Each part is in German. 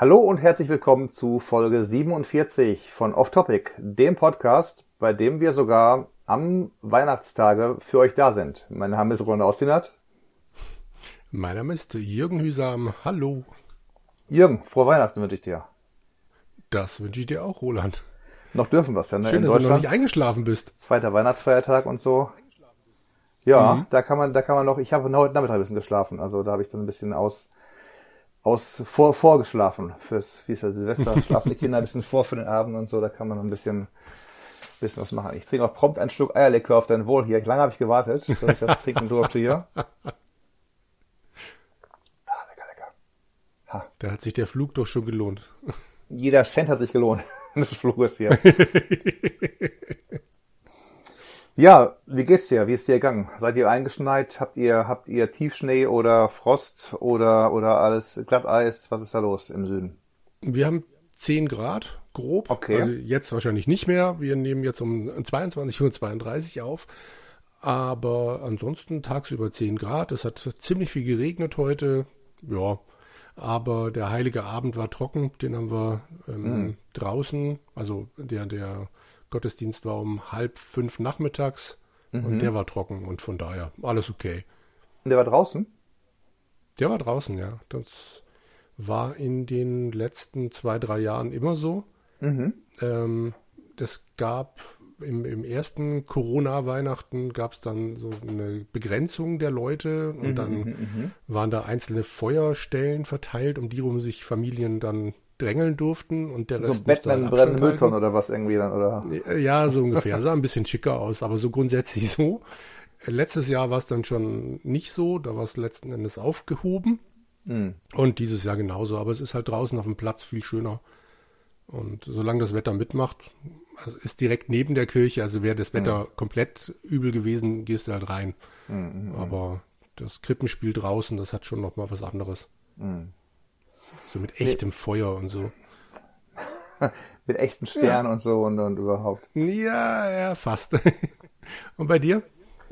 Hallo und herzlich willkommen zu Folge 47 von Off Topic, dem Podcast, bei dem wir sogar am Weihnachtstage für euch da sind. Mein Name ist Ronald Austinat. Mein Name ist Jürgen Hüsam. Hallo. Jürgen, frohe Weihnachten wünsche ich dir. Das wünsche ich dir auch, Roland. Noch dürfen wir es ja, ne? Schön, in dass du noch nicht eingeschlafen bist. Zweiter Weihnachtsfeiertag und so. Ja, mhm. da kann man, da kann man noch, ich habe heute Nachmittag ein bisschen geschlafen, also da habe ich dann ein bisschen aus, aus, vor, vorgeschlafen fürs, wie ist ja Silvester, schlafen die Kinder ein bisschen vor für den Abend und so, da kann man ein bisschen, bisschen was machen. Ich trinke auch prompt ein Stück Eierlikör auf dein Wohl hier. Lange habe ich gewartet, dass ich das trinken durfte hier. Ah, lecker, lecker. Ha. Da hat sich der Flug doch schon gelohnt. Jeder Cent hat sich gelohnt des Fluges hier. Ja, wie geht's dir? Wie ist dir gegangen? Seid ihr eingeschneit? Habt ihr, habt ihr Tiefschnee oder Frost oder, oder alles Glatteis? Was ist da los im Süden? Wir haben 10 Grad, grob. Okay. Also jetzt wahrscheinlich nicht mehr. Wir nehmen jetzt um 22.32 Uhr auf. Aber ansonsten tagsüber 10 Grad. Es hat ziemlich viel geregnet heute. Ja. Aber der heilige Abend war trocken. Den haben wir ähm, mhm. draußen. Also der, der Gottesdienst war um halb fünf nachmittags mhm. und der war trocken und von daher alles okay. Und der war draußen? Der war draußen, ja. Das war in den letzten zwei, drei Jahren immer so. Mhm. Ähm, das gab im, im ersten Corona-Weihnachten gab es dann so eine Begrenzung der Leute und mhm, dann mhm, mhm. waren da einzelne Feuerstellen verteilt, um die rum sich Familien dann drängeln durften und der Rest So Batman brennen Mülltonnen oder was irgendwie dann, oder? Ja, so ungefähr. Sah ein bisschen schicker aus, aber so grundsätzlich so. Letztes Jahr war es dann schon nicht so, da war es letzten Endes aufgehoben. Mhm. Und dieses Jahr genauso, aber es ist halt draußen auf dem Platz viel schöner. Und solange das Wetter mitmacht, also ist direkt neben der Kirche, also wäre das Wetter mhm. komplett übel gewesen, gehst du halt rein. Mhm, aber das Krippenspiel draußen, das hat schon noch mal was anderes. So mit echtem nee. Feuer und so. mit echten Sternen ja. und so und, und überhaupt. Ja, ja, fast. und bei dir?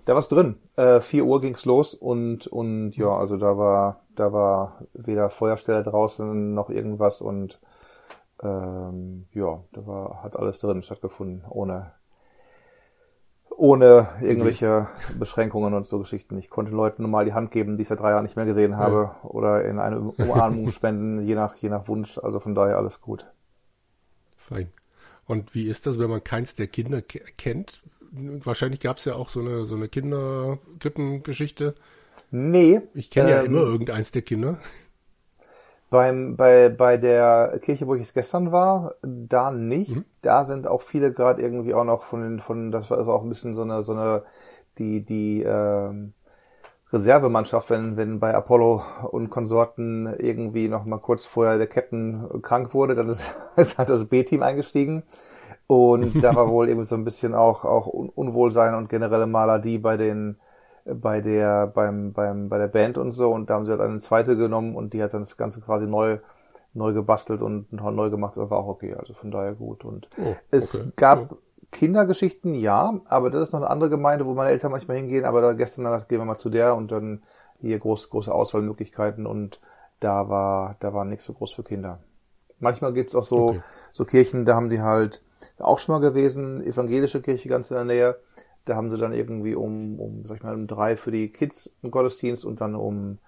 Da war's drin. Äh, 4 Uhr ging's los und, und ja, also da war, da war weder Feuerstelle draußen noch irgendwas und ähm, ja, da war, hat alles drin stattgefunden, ohne ohne irgendwelche Beschränkungen und so Geschichten. Ich konnte Leuten normal die Hand geben, die ich seit drei Jahren nicht mehr gesehen habe, ja. oder in eine Umarmung spenden, je nach, je nach Wunsch. Also von daher alles gut. Fein. Und wie ist das, wenn man keins der Kinder kennt? Wahrscheinlich gab es ja auch so eine, so eine Kinderkrippengeschichte. Nee. Ich kenne ähm, ja immer irgendeins der Kinder. Beim, bei, bei der Kirche, wo ich es gestern war, da nicht. Mhm. Da sind auch viele gerade irgendwie auch noch von den, von, das war also auch ein bisschen so eine, so eine, die, die, ähm, Reservemannschaft, wenn, wenn bei Apollo und Konsorten irgendwie noch mal kurz vorher der Captain krank wurde, dann ist, ist halt das B-Team eingestiegen. Und da war wohl eben so ein bisschen auch, auch Unwohlsein und generelle Maladie bei den, bei der, beim, beim, bei der Band und so. Und da haben sie halt eine zweite genommen und die hat dann das Ganze quasi neu, neu gebastelt und neu gemacht. Das war auch okay. Also von daher gut. Und oh, es gab oh. Kindergeschichten, ja, aber das ist noch eine andere Gemeinde, wo meine Eltern manchmal hingehen. Aber da gestern gehen wir mal zu der und dann hier groß, große Auswahlmöglichkeiten und da war, da war nichts so groß für Kinder. Manchmal gibt's auch so, okay. so Kirchen, da haben die halt auch schon mal gewesen, evangelische Kirche ganz in der Nähe da haben sie dann irgendwie um, um sag ich mal, um drei für die Kids einen Gottesdienst und dann um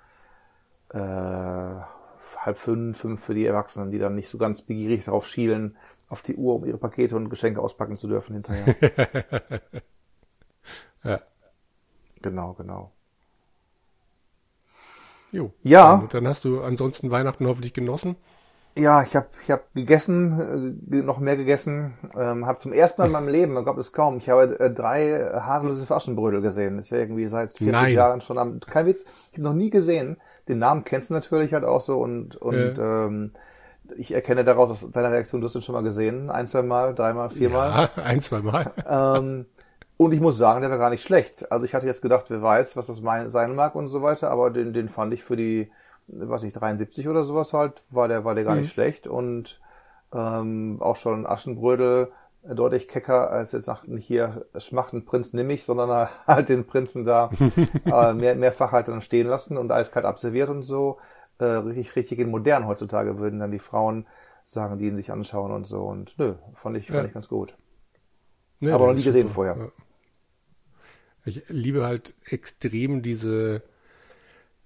äh, halb fünf, fünf für die Erwachsenen, die dann nicht so ganz begierig darauf schielen, auf die Uhr, um ihre Pakete und Geschenke auspacken zu dürfen hinterher. ja. Genau, genau. Jo. Ja. Und dann hast du ansonsten Weihnachten hoffentlich genossen. Ja, ich habe ich hab gegessen, äh, noch mehr gegessen, ähm, habe zum ersten Mal in meinem Leben, man glaubt es kaum, ich habe äh, drei haselnüsse Aschenbrödel gesehen. Das ist ja irgendwie seit 40 Nein. Jahren schon am, kein Witz, ich habe noch nie gesehen. Den Namen kennst du natürlich halt auch so und, und ja. ähm, ich erkenne daraus aus deiner Reaktion, du hast ihn schon mal gesehen, ein, zwei Mal, dreimal, viermal. Ja, ein, zwei Mal. ähm, und ich muss sagen, der war gar nicht schlecht. Also ich hatte jetzt gedacht, wer weiß, was das mein, sein mag und so weiter, aber den, den fand ich für die was ich 73 oder sowas halt, war der, war der gar mhm. nicht schlecht und ähm, auch schon Aschenbrödel deutlich kecker als jetzt nach hier schmachten Prinz nimm ich, sondern halt den Prinzen da äh, mehr, mehrfach halt dann stehen lassen und eiskalt abserviert und so. äh, richtig, richtig in modern heutzutage würden dann die Frauen sagen, die ihn sich anschauen und so. Und nö, fand ich, fand ja. ich ganz gut. Nee, Aber noch nie gesehen super. vorher. Ja. Ich liebe halt extrem diese,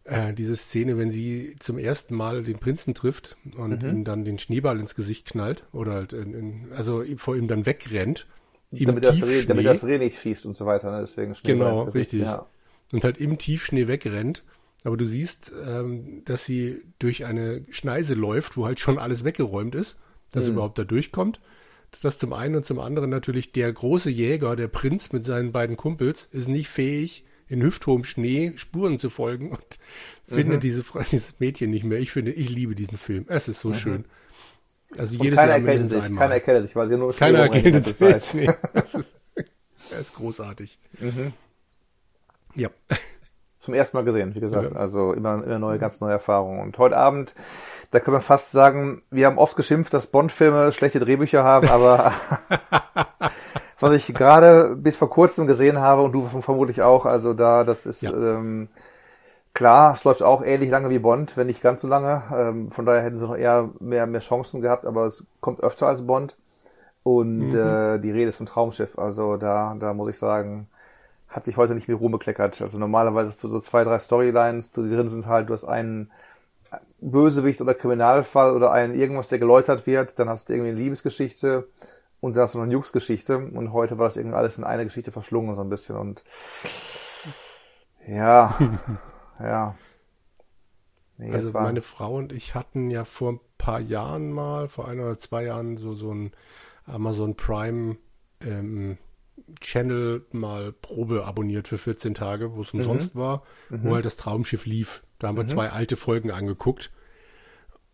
äh, diese Szene, wenn sie zum ersten Mal den Prinzen trifft und mhm. ihm dann den Schneeball ins Gesicht knallt oder halt in, in, also vor ihm dann wegrennt. Damit das, Reh, damit das Reh nicht schießt und so weiter, ne? deswegen Genau, richtig. Ja. Und halt im Tiefschnee wegrennt. Aber du siehst, ähm, dass sie durch eine Schneise läuft, wo halt schon alles weggeräumt ist, dass mhm. überhaupt da durchkommt. Das zum einen und zum anderen natürlich der große Jäger, der Prinz mit seinen beiden Kumpels, ist nicht fähig, in hüfthohem Schnee Spuren zu folgen und mhm. finde diese, dieses Mädchen nicht mehr. Ich finde, ich liebe diesen Film. Es ist so mhm. schön. Also und jedes keiner Jahr erkennt sich, einmal. Keiner erkennt sich, weil sie nur Keiner erkennt sich. Nee, das ist, das ist großartig. Mhm. Ja. Zum ersten Mal gesehen, wie gesagt. Ja. Also immer, immer neue, ganz neue Erfahrungen. Und heute Abend, da können wir fast sagen, wir haben oft geschimpft, dass Bond-Filme schlechte Drehbücher haben, aber was ich gerade bis vor kurzem gesehen habe und du vermutlich auch, also da, das ist ja. ähm, klar, es läuft auch ähnlich lange wie Bond, wenn nicht ganz so lange. Ähm, von daher hätten sie noch eher mehr, mehr Chancen gehabt, aber es kommt öfter als Bond. Und mhm. äh, die Rede ist von Traumschiff, also da, da muss ich sagen, hat sich heute nicht mehr rumbekleckert. Also normalerweise hast du so zwei, drei Storylines, die drin sind halt, du hast einen Bösewicht oder Kriminalfall oder einen irgendwas, der geläutert wird, dann hast du irgendwie eine Liebesgeschichte und du noch eine Jux-Geschichte und heute war das irgendwie alles in eine Geschichte verschlungen so ein bisschen und ja, ja. Nee, also meine Frau und ich hatten ja vor ein paar Jahren mal, vor ein oder zwei Jahren so so ein Amazon Prime ähm, Channel mal Probe abonniert für 14 Tage, wo es umsonst mhm. war, mhm. wo halt das Traumschiff lief. Da haben wir mhm. zwei alte Folgen angeguckt.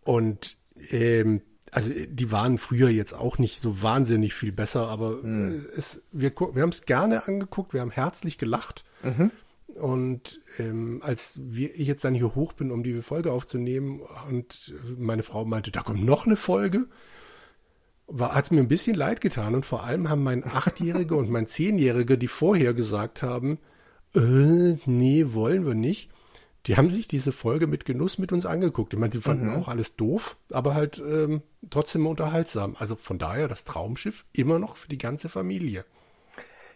Und ähm, also die waren früher jetzt auch nicht so wahnsinnig viel besser, aber mhm. es, wir, wir haben es gerne angeguckt, wir haben herzlich gelacht. Mhm. Und ähm, als wir, ich jetzt dann hier hoch bin, um die Folge aufzunehmen, und meine Frau meinte, da kommt noch eine Folge, hat es mir ein bisschen leid getan und vor allem haben mein Achtjähriger und mein Zehnjähriger, die vorher gesagt haben, äh, nee, wollen wir nicht. Die haben sich diese Folge mit Genuss mit uns angeguckt. Ich meine, die fanden mhm. auch alles doof, aber halt ähm, trotzdem unterhaltsam. Also von daher das Traumschiff immer noch für die ganze Familie.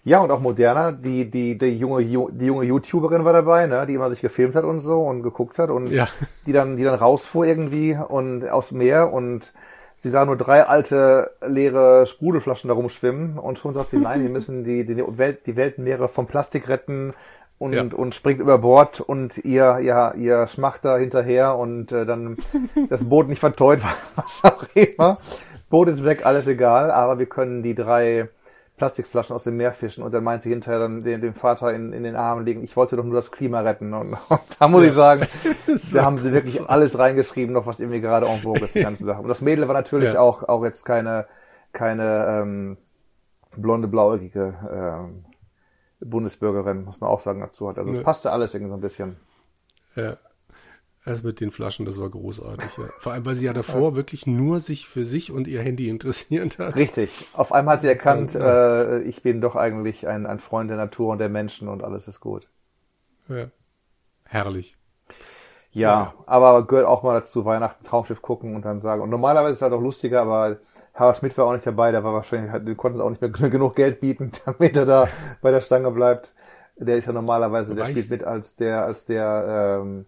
Ja, und auch moderner. Die, die, die junge, die junge YouTuberin war dabei, ne, die immer sich gefilmt hat und so und geguckt hat und ja. die dann, die dann rausfuhr irgendwie und aus Meer und sie sah nur drei alte leere Sprudelflaschen da rumschwimmen und schon sagt sie, nein, wir müssen die, die Welt, die Weltmeere vom Plastik retten und, ja. und springt über Bord und ihr, ja, ihr schmacht da hinterher und äh, dann das Boot nicht verteut, was auch immer. Boot ist weg, alles egal, aber wir können die drei Plastikflaschen aus dem Meer fischen und dann meint sie hinterher dann dem, dem Vater in, in den Armen legen, ich wollte doch nur das Klima retten. Und, und da muss ja. ich sagen, da haben sie wirklich alles reingeschrieben, noch was irgendwie gerade en vogue ist, die ganze Sache. Und das Mädel war natürlich ja. auch, auch jetzt keine, keine ähm, blonde, blauäugige ähm, Bundesbürgerin, muss man auch sagen, dazu hat. Also es passte alles irgendwie so ein bisschen. Ja. Das mit den Flaschen, das war großartig. Ja. Vor allem, weil sie ja davor ja. wirklich nur sich für sich und ihr Handy interessiert hat. Richtig. Auf einmal hat sie erkannt, ja. äh, ich bin doch eigentlich ein, ein Freund der Natur und der Menschen und alles ist gut. Ja. Herrlich. Ja, ja, aber gehört auch mal dazu, Weihnachten Traumschiff gucken und dann sagen. Und normalerweise ist es halt auch lustiger, aber Harald Schmidt war auch nicht dabei, der war wahrscheinlich, wir konnten es auch nicht mehr genug Geld bieten, damit er da bei der Stange bleibt. Der ist ja normalerweise, der spielt mit als der, als der ähm,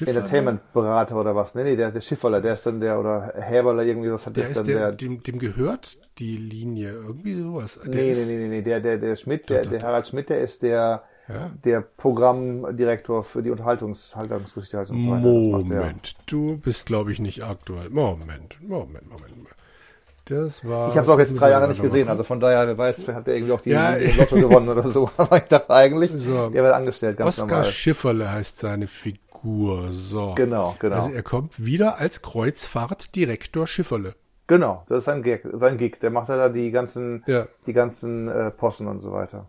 Entertainment-Berater oder was? Nee, nee, der, der Schifferler, der ist dann der, oder Häberler, irgendwie was hat der ist dann der, der dem, dem gehört die Linie, irgendwie sowas. Der nee, ist, nee, nee, nee, der, der, der Schmidt, der, der Harald Schmidt, der ist der, ja? der Programmdirektor für die Unterhaltungs Unterhaltungsgeschichte halt und so weiter. Moment, du bist, glaube ich, nicht aktuell. Moment, Moment, Moment. Das war. Ich habe es auch jetzt drei Jahre nicht gesehen, also von daher, wer weiß, hat der irgendwie auch die, ja, die Lotto gewonnen oder so. Aber ich dachte eigentlich, so, der wird angestellt, ganz Oskar normal. Schifferle heißt seine Figur. So. Genau, genau. Also er kommt wieder als Kreuzfahrtdirektor Schifferle. Genau, das ist sein Gig, sein Gig. Der macht ja da die ganzen, ja. die ganzen äh, Posten und so weiter.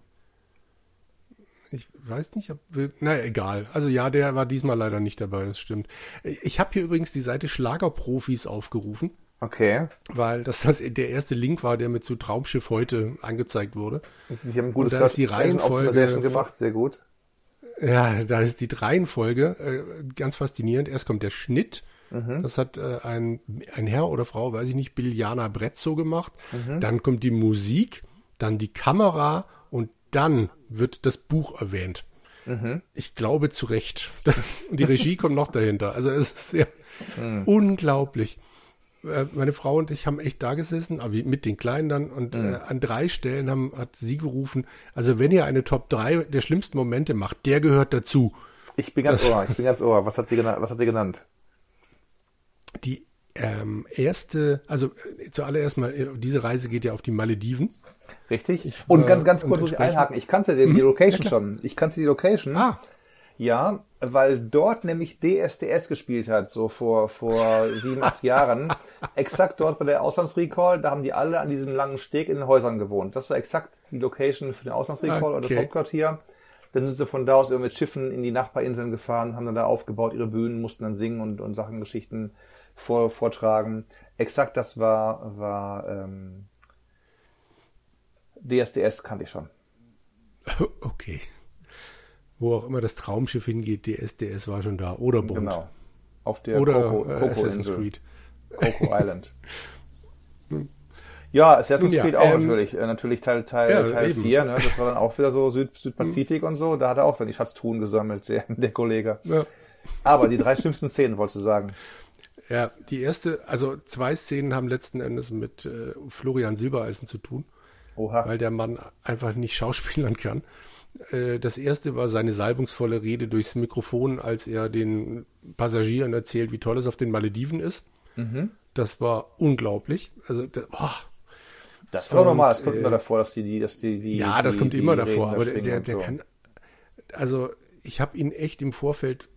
Ich weiß nicht, ob naja, egal. Also ja, der war diesmal leider nicht dabei, das stimmt. Ich habe hier übrigens die Seite Schlagerprofis aufgerufen. Okay. Weil das, das der erste Link war, der mit zu Traumschiff heute angezeigt wurde. Sie haben gutes Und da ist die Reihenfolge gemacht, sehr gut. Ja, da ist die Reihenfolge äh, ganz faszinierend. Erst kommt der Schnitt. Mhm. Das hat äh, ein, ein Herr oder Frau, weiß ich nicht, Biljana Brezzo gemacht. Mhm. Dann kommt die Musik, dann die Kamera und dann wird das Buch erwähnt. Mhm. Ich glaube zu Recht. Und die Regie kommt noch dahinter. Also es ist sehr mhm. unglaublich. Äh, meine Frau und ich haben echt da gesessen, mit den Kleinen dann, und mhm. äh, an drei Stellen haben, hat sie gerufen, also wenn ihr eine Top 3 der schlimmsten Momente macht, der gehört dazu. Ich bin ganz das, ohr, ich bin ganz ohr. Was hat sie genannt? Was hat sie genannt? Die ähm, erste, also äh, zuallererst mal, äh, diese Reise geht ja auf die Malediven. Richtig. Ich, und ganz, ganz kurz muss ich einhaken. Ich kannte den, die mhm. Location ja, schon. Ich kannte die Location. Ah. Ja, weil dort nämlich DSDS gespielt hat, so vor, vor sieben, acht Jahren. Exakt dort war der Auslandsrecall, da haben die alle an diesem langen Steg in den Häusern gewohnt. Das war exakt die Location für den Auslandsrecall okay. oder das Hauptquartier. Dann sind sie von da aus mit Schiffen in die Nachbarinseln gefahren, haben dann da aufgebaut, ihre Bühnen, mussten dann singen und, und Sachen, Geschichten vor, vortragen. Exakt das war, war ähm, DSDS kannte ich schon. Okay wo auch immer das Traumschiff hingeht, DSDS war schon da. Oder Bond. Genau. Auf der Oder Coco, Coco Assassin's Creed. Coco Island. ja, Assassin's ja, Creed auch ähm, natürlich. Äh, natürlich Teil, Teil, ja, Teil 4. Ne? Das war dann auch wieder so Süd, Südpazifik und so. Da hat er auch dann die Schatztruhen gesammelt, der, der Kollege. Ja. Aber die drei schlimmsten Szenen, wolltest du sagen? Ja, die erste, also zwei Szenen haben letzten Endes mit äh, Florian Silbereisen zu tun. Oha. Weil der Mann einfach nicht schauspielern kann. Äh, das erste war seine salbungsvolle Rede durchs Mikrofon, als er den Passagieren erzählt, wie toll es auf den Malediven ist. Mhm. Das war unglaublich. Also, oh. Das ist auch normal, das kommt äh, immer davor, dass die, die, dass die, die Ja, das die, kommt immer davor, aber der, der, der so. kann. Also, ich habe ihn echt im Vorfeld,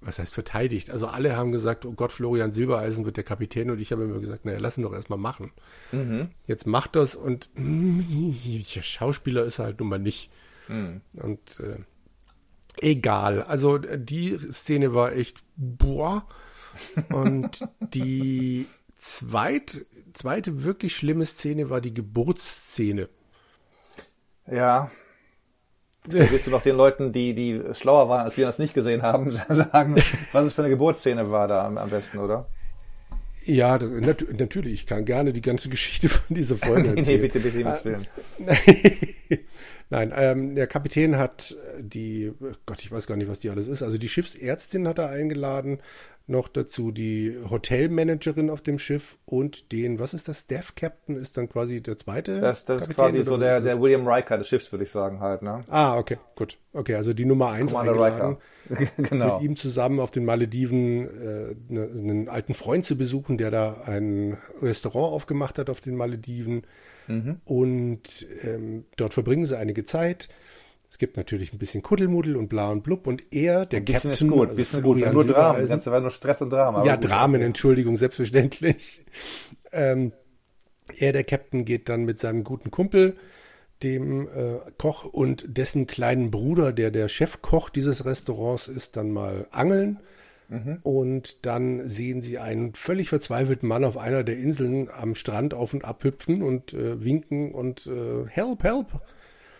was heißt verteidigt? Also, alle haben gesagt, oh Gott, Florian Silbereisen wird der Kapitän und ich habe immer gesagt, naja, lass ihn doch erstmal machen. Mhm. Jetzt macht das und der Schauspieler ist er halt nun mal nicht. Mhm. Und äh, egal. Also die Szene war echt boah. Und die zweit, zweite wirklich schlimme Szene war die Geburtsszene. Ja. Willst du noch den Leuten, die, die schlauer waren, als wir das nicht gesehen haben, sagen, was es für eine Geburtsszene war da am, am besten, oder? Ja, das, nat natürlich. Ich kann gerne die ganze Geschichte von dieser Folge erzählen. nee, bitte, bitte, bitte, Willen. Nein, ähm, der Kapitän hat die, Gott, ich weiß gar nicht, was die alles ist. Also die Schiffsärztin hat er eingeladen, noch dazu die Hotelmanagerin auf dem Schiff und den, was ist das, Staff Captain ist dann quasi der zweite. Das, das ist quasi so der, der William Riker des Schiffs, würde ich sagen halt, ne? Ah, okay, gut. Okay, also die Nummer eins Commander eingeladen, genau. mit ihm zusammen auf den Malediven äh, ne, einen alten Freund zu besuchen, der da ein Restaurant aufgemacht hat auf den Malediven. Mhm. Und ähm, dort verbringen sie einige Zeit. Es gibt natürlich ein bisschen Kuddelmuddel und bla und blub und er, der ein bisschen Captain, ist gut, also bisschen gut, nur Dramen, das ganze war nur Stress und Drama. Ja, Dramen, Entschuldigung, selbstverständlich. ähm, er, der Captain, geht dann mit seinem guten Kumpel, dem äh, Koch und dessen kleinen Bruder, der der Chefkoch dieses Restaurants ist, dann mal angeln. Mhm. Und dann sehen sie einen völlig verzweifelten Mann auf einer der Inseln am Strand auf und ab hüpfen und äh, winken und äh, Help, help.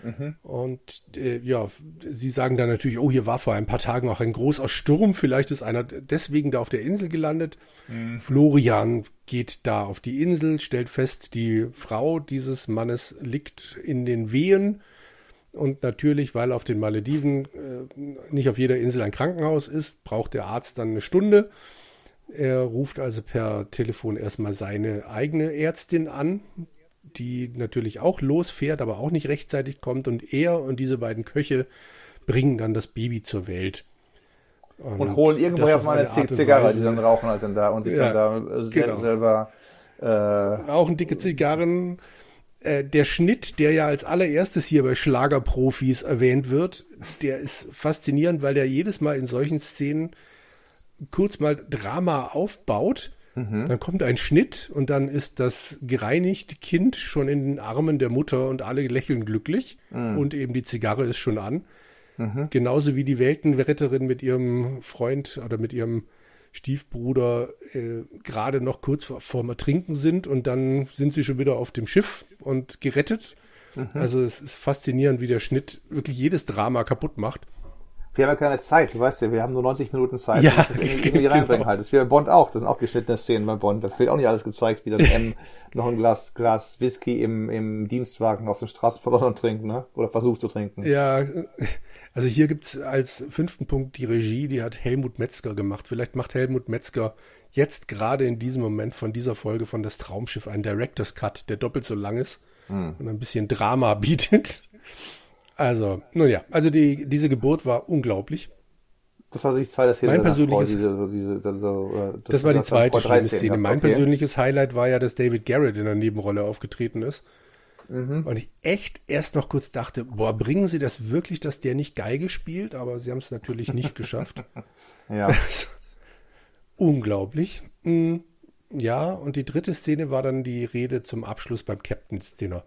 Mhm. Und äh, ja, sie sagen dann natürlich, oh, hier war vor ein paar Tagen auch ein großer Sturm, vielleicht ist einer deswegen da auf der Insel gelandet. Mhm. Florian geht da auf die Insel, stellt fest, die Frau dieses Mannes liegt in den Wehen und natürlich, weil auf den Malediven äh, nicht auf jeder Insel ein Krankenhaus ist, braucht der Arzt dann eine Stunde. Er ruft also per Telefon erstmal seine eigene Ärztin an, die natürlich auch losfährt, aber auch nicht rechtzeitig kommt. Und er und diese beiden Köche bringen dann das Baby zur Welt. Und, und holen irgendwoher auf mal eine Zigarre, die dann rauchen halt dann da und sich ja, dann da genau. selber äh, rauchen dicke Zigarren äh, der Schnitt, der ja als allererstes hier bei Schlagerprofis erwähnt wird, der ist faszinierend, weil der jedes Mal in solchen Szenen kurz mal Drama aufbaut. Mhm. Dann kommt ein Schnitt und dann ist das gereinigte Kind schon in den Armen der Mutter und alle lächeln glücklich mhm. und eben die Zigarre ist schon an. Mhm. Genauso wie die Weltenretterin mit ihrem Freund oder mit ihrem Stiefbruder äh, gerade noch kurz vor, vorm Ertrinken sind und dann sind sie schon wieder auf dem Schiff und gerettet. Mhm. Also es ist faszinierend, wie der Schnitt wirklich jedes Drama kaputt macht. Wir haben ja keine Zeit, du weißt ja, wir haben nur 90 Minuten Zeit, ja, das irgendwie, irgendwie genau. reinbringen halt. Das ist wie bei Bond auch, das sind auch geschnittene Szenen bei Bond. Da wird auch nicht alles gezeigt, wie das M noch ein Glas, Glas Whisky im, im Dienstwagen auf den Straßen von London trinkt, ne? Oder versucht zu trinken. Ja, also hier gibt's als fünften Punkt die Regie, die hat Helmut Metzger gemacht. Vielleicht macht Helmut Metzger jetzt gerade in diesem Moment von dieser Folge von Das Traumschiff einen Director's Cut, der doppelt so lang ist hm. und ein bisschen Drama bietet. Also, nun ja, also die, diese Geburt war unglaublich. Das war die zweite Szene. Mein persönliches, diese, diese, so, äh, das, das war die zweite Szene. Mein okay. persönliches Highlight war ja, dass David Garrett in der Nebenrolle aufgetreten ist. Mhm. Und ich echt erst noch kurz dachte, boah, bringen sie das wirklich, dass der nicht Geige spielt? Aber sie haben es natürlich nicht geschafft. ja. Unglaublich. Mhm. Ja, und die dritte Szene war dann die Rede zum Abschluss beim Captain's Dinner.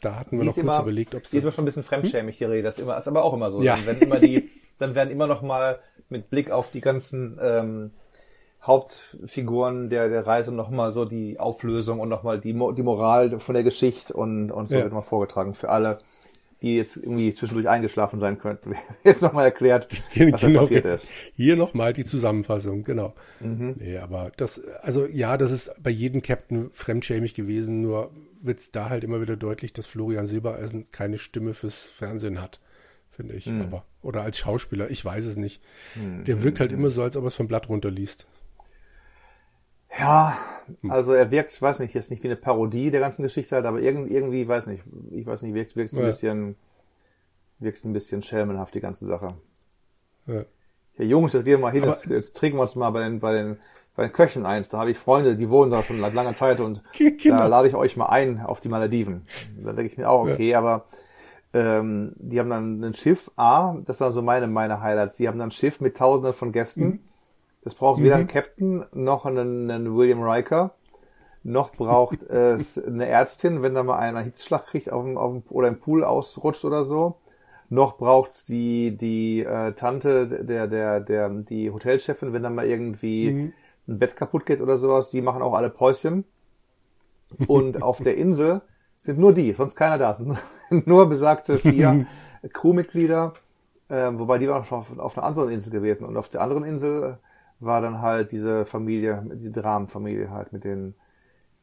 Da hatten wir die noch kurz immer, überlegt, ob es. Die ist immer schon ein bisschen fremdschämig, die Rede. Das ist, immer, ist aber auch immer so. Ja. Dann werden immer die, dann werden immer noch mal mit Blick auf die ganzen ähm, Hauptfiguren der, der Reise nochmal so die Auflösung und nochmal die, die Moral von der Geschichte und, und so ja. wird mal vorgetragen für alle, die jetzt irgendwie zwischendurch eingeschlafen sein könnten. Jetzt nochmal erklärt, was genau, passiert ist. Hier nochmal die Zusammenfassung, genau. Mhm. Nee, aber das, also ja, das ist bei jedem Captain fremdschämig gewesen, nur wird es da halt immer wieder deutlich, dass Florian Silbereisen keine Stimme fürs Fernsehen hat, finde ich. Mhm. Aber, oder als Schauspieler, ich weiß es nicht. Mhm. Der wirkt halt immer so, als ob er es vom Blatt runterliest. Ja, also er wirkt, ich weiß nicht, jetzt nicht wie eine Parodie der ganzen Geschichte halt, aber irgendwie, irgendwie, weiß nicht, ich weiß nicht, wirkt, wirkt ein ja. bisschen, wirkt ein bisschen schelmenhaft, die ganze Sache. Ja. ja Jungs, jetzt gehen wir mal hin, jetzt, jetzt, trinken wir uns mal bei den, bei den, bei den Köchen eins. Da habe ich Freunde, die wohnen da schon seit langer Zeit und genau. da lade ich euch mal ein auf die Malediven. Da denke ich mir auch, okay, ja. aber ähm, die haben dann ein Schiff, A, das waren so meine, meine Highlights, die haben dann ein Schiff mit tausenden von Gästen. Mhm es braucht mhm. weder einen Captain noch einen, einen William Riker, noch braucht es eine Ärztin, wenn da mal einer Hitzschlag kriegt auf dem, auf dem, oder im Pool ausrutscht oder so. Noch braucht es die, die äh, Tante, der, der, der, die Hotelchefin, wenn da mal irgendwie mhm. ein Bett kaputt geht oder sowas, die machen auch alle Päuschen. Und auf der Insel sind nur die, sonst keiner da. Sind nur besagte vier Crewmitglieder, äh, wobei die waren auf, auf einer anderen Insel gewesen. Und auf der anderen Insel war dann halt diese Familie, die Dramenfamilie halt mit den,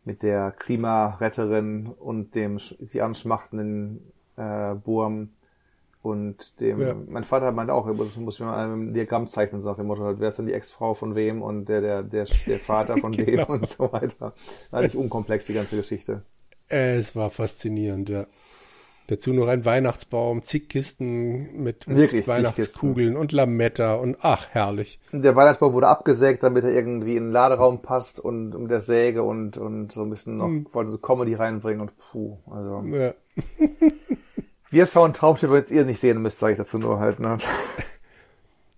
mit der Klimaretterin und dem sie anschmachtenden äh, Burm und dem, ja. mein Vater meinte auch, ich muss mir mal ein Diagramm zeichnen, so nach dem Motto, halt, wer ist denn die Ex-Frau von wem und der, der, der, der Vater von genau. dem und so weiter. War nicht unkomplex, die ganze Geschichte. Es war faszinierend, ja. Dazu noch ein Weihnachtsbaum, zig Kisten mit, mit Weihnachtskugeln und Lametta und ach, herrlich. Der Weihnachtsbaum wurde abgesägt, damit er irgendwie in den Laderaum passt und um der Säge und, und so ein bisschen noch, hm. wollte so Comedy reinbringen und puh, also. Ja. Wir schauen Traumschiff, wenn ihr nicht sehen müsst, sage ich dazu nur halt, ne?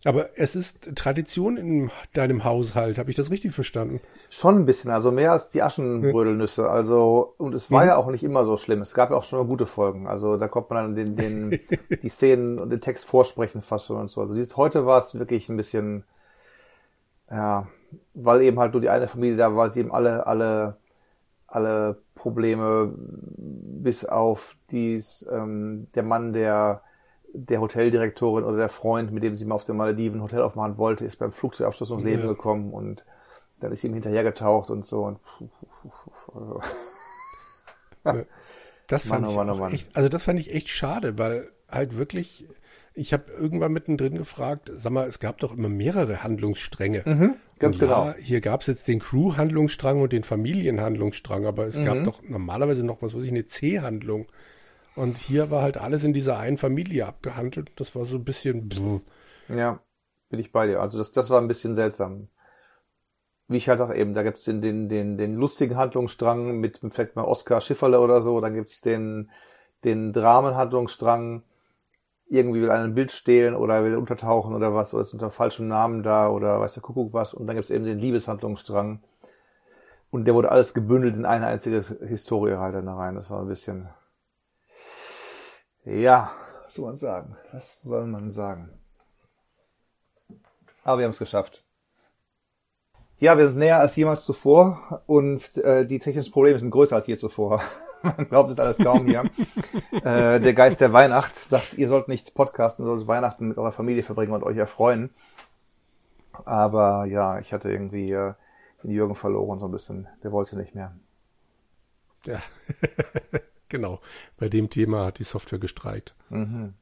Aber es ist Tradition in deinem Haushalt, habe ich das richtig verstanden? Schon ein bisschen, also mehr als die Aschenbrödelnüsse. Also, und es war mhm. ja auch nicht immer so schlimm. Es gab ja auch schon mal gute Folgen. Also da kommt man dann den, den, die Szenen und den Text vorsprechen fast schon und so. Also dieses, heute war es wirklich ein bisschen, ja, weil eben halt nur die eine Familie da war, sie eben alle, alle, alle Probleme bis auf dies, ähm, der Mann, der der Hoteldirektorin oder der Freund, mit dem sie mal auf den Malediven ein Hotel aufmachen wollte, ist beim Flugzeugabschluss ums Leben ja. gekommen und dann ist sie ihm hinterhergetaucht und so. Und also. Das fand Mann, oh Mann, oh Mann. Echt, also das fand ich echt schade, weil halt wirklich, ich habe irgendwann mittendrin gefragt, sag mal, es gab doch immer mehrere Handlungsstränge. Mhm, ganz und genau. Ja, hier gab es jetzt den Crew-Handlungsstrang und den Familienhandlungsstrang, aber es mhm. gab doch normalerweise noch was weiß ich, eine C-Handlung. Und hier war halt alles in dieser einen Familie abgehandelt. Das war so ein bisschen. Ja, bin ich bei dir. Also das, das war ein bisschen seltsam. Wie ich halt auch eben, da gibt's den, den, den, den lustigen Handlungsstrang mit vielleicht mal Oskar Schifferle oder so, dann gibt's den, den Dramenhandlungsstrang, irgendwie will einer ein Bild stehlen oder will untertauchen oder was, oder ist unter falschem Namen da oder weiß der Kuckuck was. Und dann gibt's eben den Liebeshandlungsstrang. Und der wurde alles gebündelt in eine einzige Historie halt da rein. Das war ein bisschen, ja, was soll man sagen? Was soll man sagen? Aber wir haben es geschafft. Ja, wir sind näher als jemals zuvor und äh, die technischen Probleme sind größer als je zuvor. Man glaubt es alles kaum hier. äh, der Geist der Weihnacht sagt, ihr sollt nicht podcasten, ihr sollt Weihnachten mit eurer Familie verbringen und euch erfreuen. Aber ja, ich hatte irgendwie äh, den Jürgen verloren so ein bisschen. Der wollte nicht mehr. Ja, genau. Bei dem Thema hat die Software gestreikt. Mhm.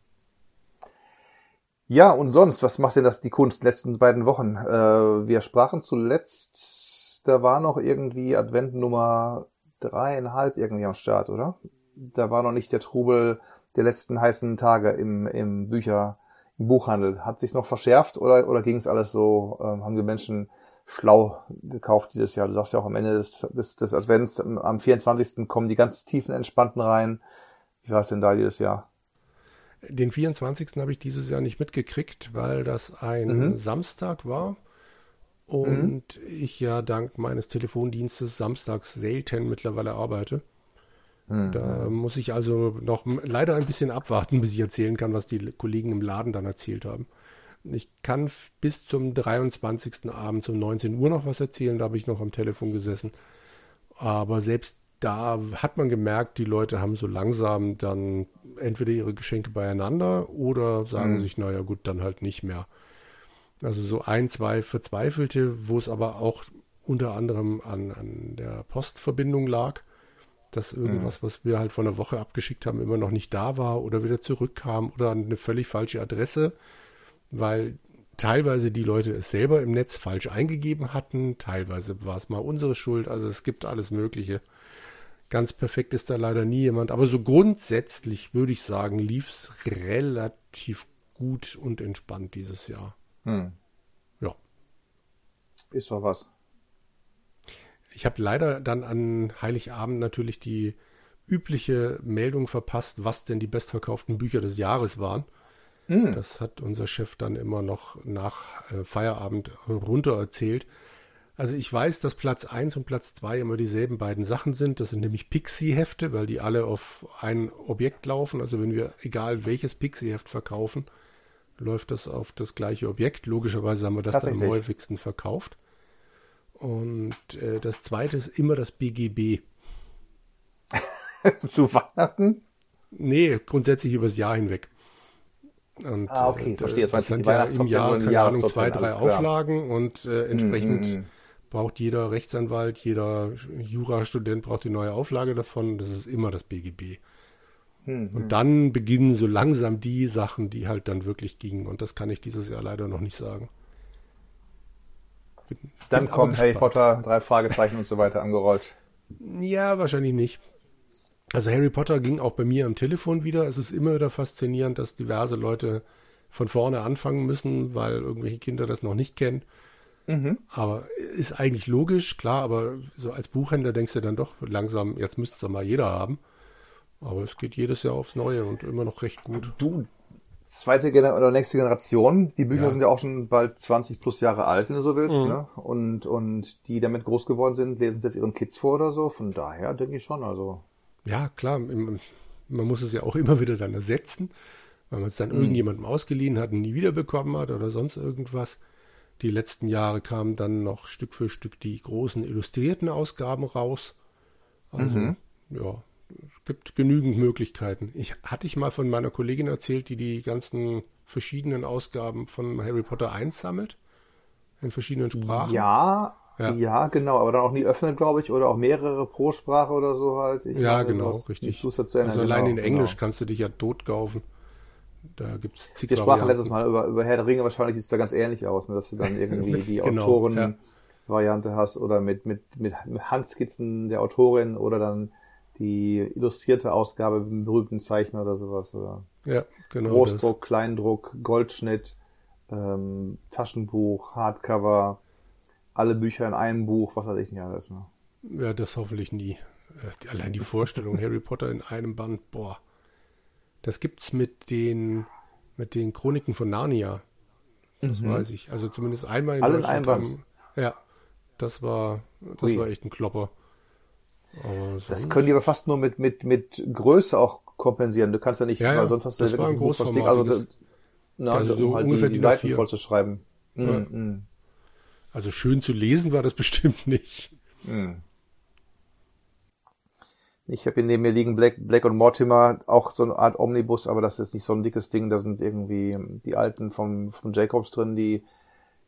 Ja, und sonst, was macht denn das die Kunst letzten beiden Wochen? Äh, wir sprachen zuletzt, da war noch irgendwie Advent Nummer dreieinhalb irgendwie am Start, oder? Da war noch nicht der Trubel der letzten heißen Tage im, im Bücher, im Buchhandel. Hat sich's noch verschärft oder, oder ging es alles so, ähm, haben die Menschen schlau gekauft dieses Jahr? Du sagst ja auch am Ende des, des, des Advents, am 24. kommen die ganz tiefen Entspannten rein. Wie war es denn da dieses Jahr? Den 24. habe ich dieses Jahr nicht mitgekriegt, weil das ein mhm. Samstag war und mhm. ich ja dank meines Telefondienstes samstags selten mittlerweile arbeite. Mhm. Da muss ich also noch leider ein bisschen abwarten, bis ich erzählen kann, was die Kollegen im Laden dann erzählt haben. Ich kann bis zum 23. Abend um 19 Uhr noch was erzählen, da habe ich noch am Telefon gesessen. Aber selbst da hat man gemerkt, die Leute haben so langsam dann entweder ihre Geschenke beieinander oder sagen mhm. sich, naja gut, dann halt nicht mehr. Also so ein, zwei Verzweifelte, wo es aber auch unter anderem an, an der Postverbindung lag, dass irgendwas, mhm. was wir halt vor einer Woche abgeschickt haben, immer noch nicht da war oder wieder zurückkam oder an eine völlig falsche Adresse, weil teilweise die Leute es selber im Netz falsch eingegeben hatten, teilweise war es mal unsere Schuld, also es gibt alles Mögliche. Ganz perfekt ist da leider nie jemand. Aber so grundsätzlich würde ich sagen, lief es relativ gut und entspannt dieses Jahr. Hm. Ja. Ist doch was. Ich habe leider dann an Heiligabend natürlich die übliche Meldung verpasst, was denn die bestverkauften Bücher des Jahres waren. Hm. Das hat unser Chef dann immer noch nach äh, Feierabend runter erzählt. Also ich weiß, dass Platz 1 und Platz 2 immer dieselben beiden Sachen sind. Das sind nämlich Pixie-Hefte, weil die alle auf ein Objekt laufen. Also wenn wir, egal welches Pixie-Heft verkaufen, läuft das auf das gleiche Objekt. Logischerweise haben wir das dann am häufigsten verkauft. Und äh, das zweite ist immer das BGB. Zu Weihnachten? Nee, grundsätzlich übers Jahr hinweg. Und, ah, okay, äh, verstehe. Das sind ja im Jahr, keine Ahnung, zwei, drei Auflagen und äh, entsprechend mm, mm, mm braucht jeder Rechtsanwalt, jeder Jurastudent braucht die neue Auflage davon. Das ist immer das BGB. Hm, und hm. dann beginnen so langsam die Sachen, die halt dann wirklich gingen. Und das kann ich dieses Jahr leider noch nicht sagen. Bin, dann kommt Harry Potter, drei Fragezeichen und so weiter angerollt. Ja, wahrscheinlich nicht. Also Harry Potter ging auch bei mir am Telefon wieder. Es ist immer wieder faszinierend, dass diverse Leute von vorne anfangen müssen, weil irgendwelche Kinder das noch nicht kennen. Mhm. Aber ist eigentlich logisch, klar, aber so als Buchhändler denkst du dann doch langsam, jetzt müsste es ja mal jeder haben. Aber es geht jedes Jahr aufs Neue und immer noch recht gut. Du, zweite Gener oder nächste Generation, die Bücher ja. sind ja auch schon bald 20 plus Jahre alt, wenn du so willst, mhm. ne? Und, und die damit groß geworden sind, lesen es jetzt ihren Kids vor oder so. Von daher denke ich schon, also. Ja, klar, man muss es ja auch immer wieder dann ersetzen, weil man es dann mhm. irgendjemandem ausgeliehen hat und nie wiederbekommen hat oder sonst irgendwas. Die letzten Jahre kamen dann noch Stück für Stück die großen illustrierten Ausgaben raus. Also, mhm. ja, es gibt genügend Möglichkeiten. Ich hatte ich mal von meiner Kollegin erzählt, die die ganzen verschiedenen Ausgaben von Harry Potter 1 sammelt. In verschiedenen Sprachen. Ja, ja, ja, genau, aber dann auch nie öffnet, glaube ich, oder auch mehrere pro Sprache oder so halt. Ich ja, genau, richtig. Also allein in Englisch genau. kannst du dich ja tot kaufen. Da gibt es zig Wir sprachen letztes Mal über, über Herr der Ringe, wahrscheinlich sieht es da ganz ähnlich aus, ne? dass du dann irgendwie die genau, Autoren-Variante ja. hast oder mit, mit, mit Handskizzen der Autorin oder dann die illustrierte Ausgabe mit einem berühmten Zeichner oder sowas. Oder ja, genau. Großdruck, das. Kleindruck, Goldschnitt, ähm, Taschenbuch, Hardcover, alle Bücher in einem Buch, was weiß ich nicht alles. Ne? Ja, das hoffentlich nie. Äh, allein die Vorstellung, Harry Potter in einem Band, boah. Das gibt's mit den, mit den Chroniken von Narnia. Das mhm. weiß ich. Also zumindest einmal in Alle Deutschland. Haben, ja, das war, das Ui. war echt ein Klopper. das können die aber fast nur mit, mit, mit Größe auch kompensieren. Du kannst ja nicht, ja, weil sonst hast du das ja wirklich ein Ding. Also, das, na, also so um halt ungefähr die, die Seiten voll zu schreiben. Mhm. Ja. Mhm. Also schön zu lesen war das bestimmt nicht. Hm. Ich habe hier neben mir liegen Black, Black und Mortimer, auch so eine Art Omnibus, aber das ist nicht so ein dickes Ding. Da sind irgendwie die alten vom, vom Jacobs drin, die,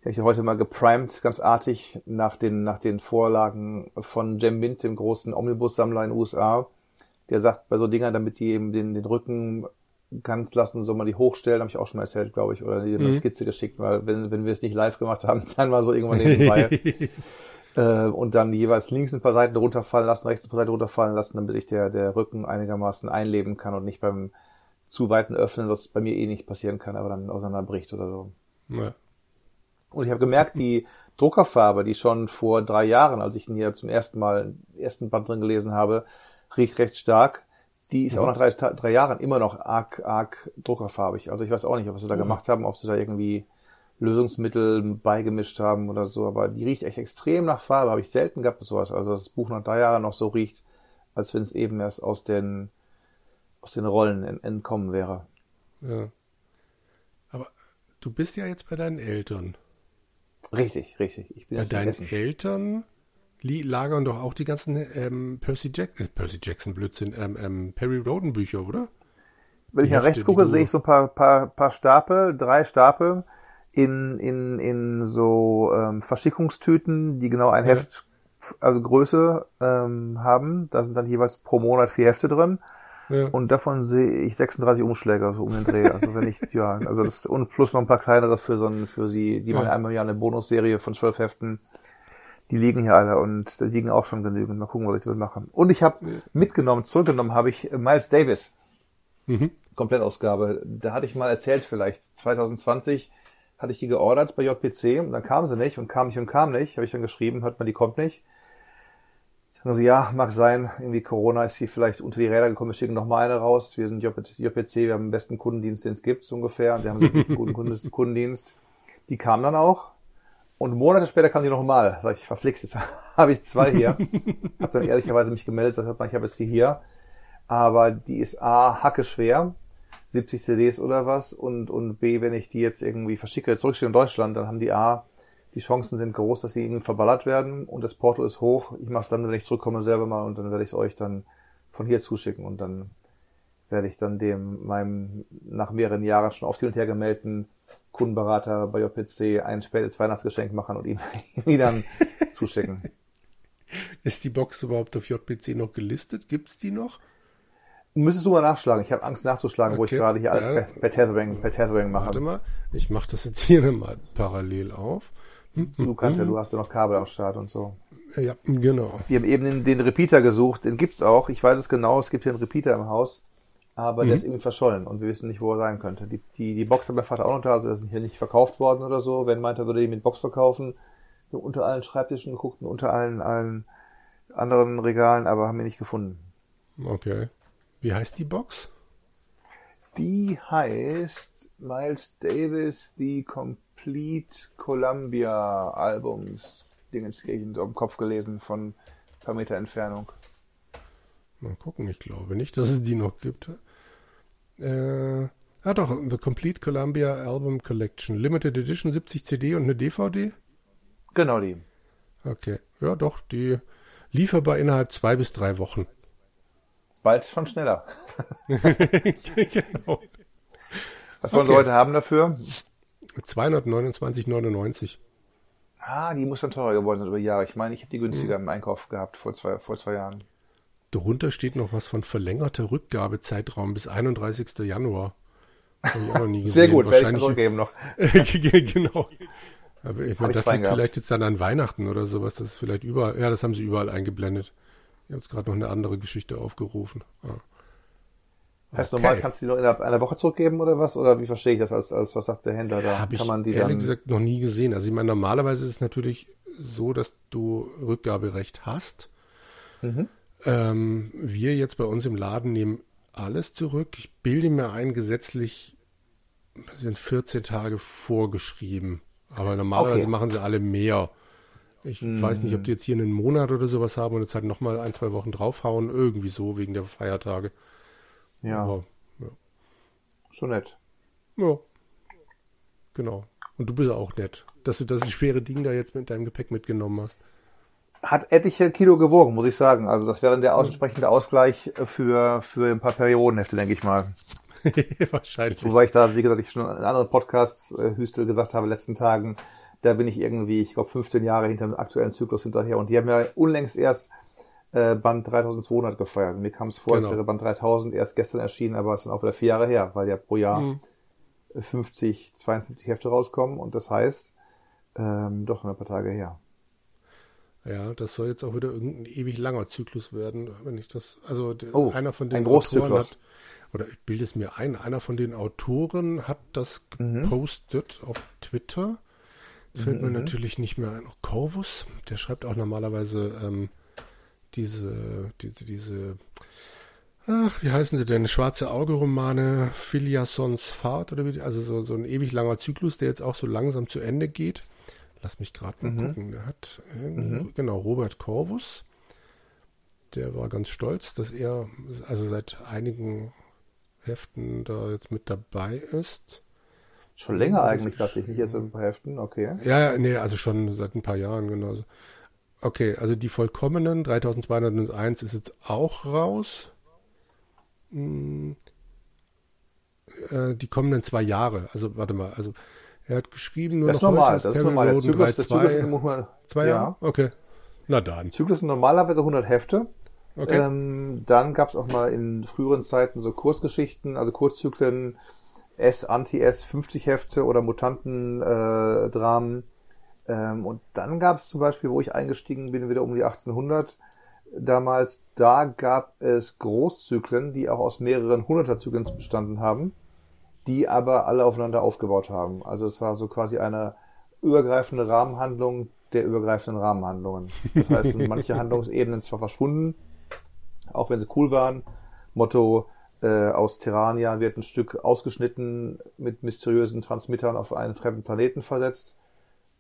habe ich heute mal geprimed, ganz artig, nach den, nach den Vorlagen von Jem Mint, dem großen Omnibus-Sammler in den USA. Der sagt bei so Dingern, damit die eben den, den Rücken ganz lassen, soll man die hochstellen, habe ich auch schon mal erzählt, glaube ich, oder die mhm. eine Skizze geschickt, weil wenn, wenn wir es nicht live gemacht haben, dann war so irgendwann nebenbei. äh, und dann jeweils links ein paar Seiten runterfallen lassen, rechts ein paar Seiten runterfallen lassen, damit sich der, der Rücken einigermaßen einleben kann und nicht beim zu weiten Öffnen, was bei mir eh nicht passieren kann, aber dann auseinanderbricht oder so. Ja. Und ich habe gemerkt, die Druckerfarbe, die schon vor drei Jahren, als ich ihn hier zum ersten Mal ersten Band drin gelesen habe, riecht recht stark. Die ist mhm. auch nach drei, drei Jahren immer noch arg, arg druckerfarbig. Also ich weiß auch nicht, was sie da mhm. gemacht haben, ob sie da irgendwie Lösungsmittel beigemischt haben oder so, aber die riecht echt extrem nach Farbe, habe ich selten gehabt sowas. Also das Buch nach drei Jahren noch so riecht, als wenn es eben erst aus den aus den Rollen entkommen wäre. Ja. Aber du bist ja jetzt bei deinen Eltern. Richtig, richtig. Ich bin bei deinen Eltern lagern doch auch die ganzen ähm, Percy, Jack äh, Percy Jackson Blödsinn, ähm, ähm, Perry Roden Bücher, oder? Wenn ich nach rechts gucke, sehe ich so ein paar, paar, paar Stapel, drei Stapel in, in, in so ähm, Verschickungstüten, die genau ein ja. Heft, also Größe ähm, haben. Da sind dann jeweils pro Monat vier Hefte drin. Ja. Und davon sehe ich 36 Umschläge so um den Dreh. Also wenn ich, ja, also das und plus noch ein paar kleinere für so ein, für sie, die ja. man einmal ja eine Bonusserie von zwölf Heften. Die liegen hier alle und da liegen auch schon genügend. Mal gucken, was ich damit mache. Und ich habe mitgenommen, zurückgenommen habe ich Miles Davis. Mhm. Komplettausgabe. Da hatte ich mal erzählt, vielleicht 2020 hatte ich die geordert bei JPC und dann kam sie nicht und kam nicht und kam nicht. Habe ich dann geschrieben, hört man, die kommt nicht. Sagen sie, ja, mag sein, irgendwie Corona ist hier vielleicht unter die Räder gekommen, wir schicken noch mal eine raus. Wir sind JPC, wir haben den besten Kundendienst, den es gibt, so ungefähr. Und wir haben so einen guten Kundendienst. Die kam dann auch. Und Monate später kam die nochmal. Sag ich, verflixt, jetzt habe ich zwei hier. hab dann ehrlicherweise mich gemeldet, sag ich habe jetzt die hier. Aber die ist A, hacke schwer 70 CDs oder was und, und B, wenn ich die jetzt irgendwie verschicke, zurückstehe in Deutschland, dann haben die A, die Chancen sind groß, dass sie irgendwie verballert werden und das Porto ist hoch. Ich mache es dann, wenn ich zurückkomme, selber mal und dann werde ich es euch dann von hier zuschicken und dann werde ich dann dem, meinem nach mehreren Jahren schon oft hin und her gemeldeten Kundenberater bei JPC ein spätes Weihnachtsgeschenk machen und ihm die dann zuschicken. Ist die Box überhaupt auf JPC noch gelistet? Gibt's die noch? Müsstest du mal nachschlagen. Ich habe Angst nachzuschlagen, okay. wo ich gerade hier alles ja. per, Tethering, per Tethering mache. Warte mal, ich mache das jetzt hier mal parallel auf. Hm, du kannst ja, hm. du hast ja noch Kabel am Start und so. Ja, genau. Wir haben eben den, den Repeater gesucht, den gibt's auch. Ich weiß es genau, es gibt hier einen Repeater im Haus, aber mhm. der ist irgendwie verschollen und wir wissen nicht, wo er sein könnte. Die, die, die Box hat mein Vater auch noch da, also das ist hier nicht verkauft worden oder so. Wenn meinte, würde die mit Box verkaufen. Wir unter allen Schreibtischen geguckt und unter allen, allen anderen Regalen, aber haben wir nicht gefunden. Okay. Wie heißt die Box? Die heißt Miles Davis The Complete Columbia Albums. Dingenskirchen so im Kopf gelesen von ein paar Meter Entfernung. Mal gucken, ich glaube nicht, dass es die noch gibt. Äh, ah doch, The Complete Columbia Album Collection. Limited Edition 70 CD und eine DVD? Genau die. Okay, ja doch, die lieferbar innerhalb zwei bis drei Wochen bald schon schneller. genau. Was wollen okay. Sie heute haben dafür? 229,99. Ah, die muss dann teurer geworden sein über Jahre. Ich meine, ich habe die günstiger hm. im Einkauf gehabt vor zwei, vor zwei Jahren. Darunter steht noch was von verlängerter Rückgabezeitraum bis 31. Januar. Habe ich auch noch nie gesehen. Sehr gut, werde ich zurückgeben noch. genau. Aber ich meine, das liegt vielleicht jetzt dann an Weihnachten oder sowas. Das ist vielleicht überall, ja, das haben sie überall eingeblendet. Ich habe jetzt gerade noch eine andere Geschichte aufgerufen. Heißt okay. normal, kannst du die noch in einer Woche zurückgeben oder was? Oder wie verstehe ich das als, als was sagt der Händler da? Habe ich man die ehrlich dann... gesagt noch nie gesehen. Also ich meine, normalerweise ist es natürlich so, dass du Rückgaberecht hast. Mhm. Ähm, wir jetzt bei uns im Laden nehmen alles zurück. Ich bilde mir ein, gesetzlich sind 14 Tage vorgeschrieben. Aber normalerweise okay. machen sie alle mehr. Ich hm. weiß nicht, ob die jetzt hier einen Monat oder sowas haben und jetzt halt nochmal ein, zwei Wochen draufhauen. Irgendwie so, wegen der Feiertage. Ja. Aber, ja. Schon nett. Ja. Genau. Und du bist auch nett, dass du das schwere Ding da jetzt mit deinem Gepäck mitgenommen hast. Hat etliche Kilo gewogen, muss ich sagen. Also das wäre dann der entsprechende Ausgleich für, für ein paar Periodenhefte, denke ich mal. Wahrscheinlich. Wobei ich da, wie gesagt, ich schon in anderen Podcasts äh, Hüstel gesagt habe, in den letzten Tagen, da bin ich irgendwie, ich glaube, 15 Jahre hinter dem aktuellen Zyklus hinterher. Und die haben ja unlängst erst äh, Band 3200 gefeiert. Mir kam es vor, genau. als wäre Band 3000 erst gestern erschienen, aber es sind auch wieder vier Jahre her, weil ja pro Jahr mhm. 50, 52 Hefte rauskommen. Und das heißt, ähm, doch ein paar Tage her. Ja, das soll jetzt auch wieder irgendein ewig langer Zyklus werden, wenn ich das, also oh, einer von den Autoren hat, oder ich bilde es mir ein, einer von den Autoren hat das mhm. gepostet mhm. auf Twitter. Das fällt mhm. mir natürlich nicht mehr ein. Oh, Corvus, der schreibt auch normalerweise ähm, diese, die, diese, ach, wie heißen sie denn? Schwarze Auge-Romane, Filiasons Fahrt oder wie, also so, so ein ewig langer Zyklus, der jetzt auch so langsam zu Ende geht. Lass mich gerade mal mhm. gucken. Der hat, äh, mhm. genau, Robert Corvus. Der war ganz stolz, dass er also seit einigen Heften da jetzt mit dabei ist. Schon länger eigentlich, dachte ich, nicht jetzt ein paar Heften, okay. Ja, ja, nee, also schon seit ein paar Jahren, genau. Okay, also die vollkommenen 3201 ist jetzt auch raus. Hm, äh, die kommenden zwei Jahre, also warte mal, also er hat geschrieben nur das noch normal, das ist normal. Der Zyklus, 3, 2, Zyklus muss man, zwei Jahre? Ja. Okay. Na dann. Zyklus sind normalerweise 100 Hefte. Okay. Ähm, dann gab es auch mal in früheren Zeiten so Kurzgeschichten, also Kurzzyklen, S, Anti-S, 50 Hefte oder Mutantendramen. Äh, ähm, und dann gab es zum Beispiel, wo ich eingestiegen bin, wieder um die 1800 damals, da gab es Großzyklen, die auch aus mehreren Hunderterzyklen bestanden haben die aber alle aufeinander aufgebaut haben. Also es war so quasi eine übergreifende Rahmenhandlung der übergreifenden Rahmenhandlungen. Das heißt, manche Handlungsebenen zwar verschwunden, auch wenn sie cool waren. Motto, äh, aus Terrania wird ein Stück ausgeschnitten, mit mysteriösen Transmittern auf einen fremden Planeten versetzt,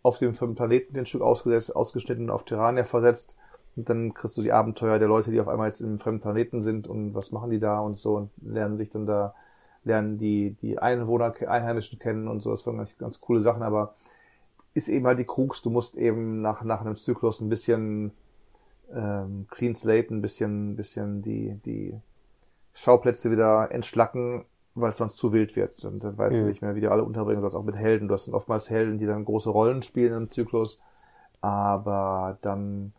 auf dem fremden Planeten den Stück ausgesetzt, ausgeschnitten auf Terrania versetzt. Und dann kriegst du die Abenteuer der Leute, die auf einmal jetzt im fremden Planeten sind und was machen die da und so und lernen sich dann da lernen die, die Einwohner, Einheimischen kennen und so. Das waren ganz, ganz coole Sachen, aber ist eben halt die Krux. Du musst eben nach, nach einem Zyklus ein bisschen ähm, Clean Slate, ein bisschen, bisschen die, die Schauplätze wieder entschlacken, weil es sonst zu wild wird. Und dann weißt mhm. du nicht mehr, wie die alle unterbringen sollst, auch mit Helden. Du hast dann oftmals Helden, die dann große Rollen spielen im Zyklus, aber dann,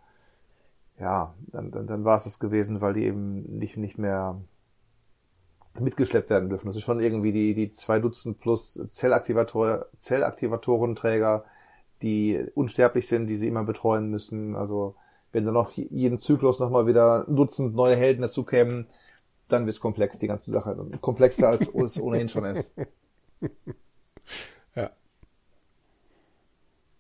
ja, dann, dann, dann war es das gewesen, weil die eben nicht, nicht mehr mitgeschleppt werden dürfen. Das ist schon irgendwie die, die zwei Dutzend plus Zellaktivator, Zellaktivatorenträger, die unsterblich sind, die sie immer betreuen müssen. Also wenn da noch jeden Zyklus nochmal wieder Dutzend neue Helden dazu kämen, dann wird es komplex, die ganze Sache. Komplexer als es ohnehin schon ist. Ja.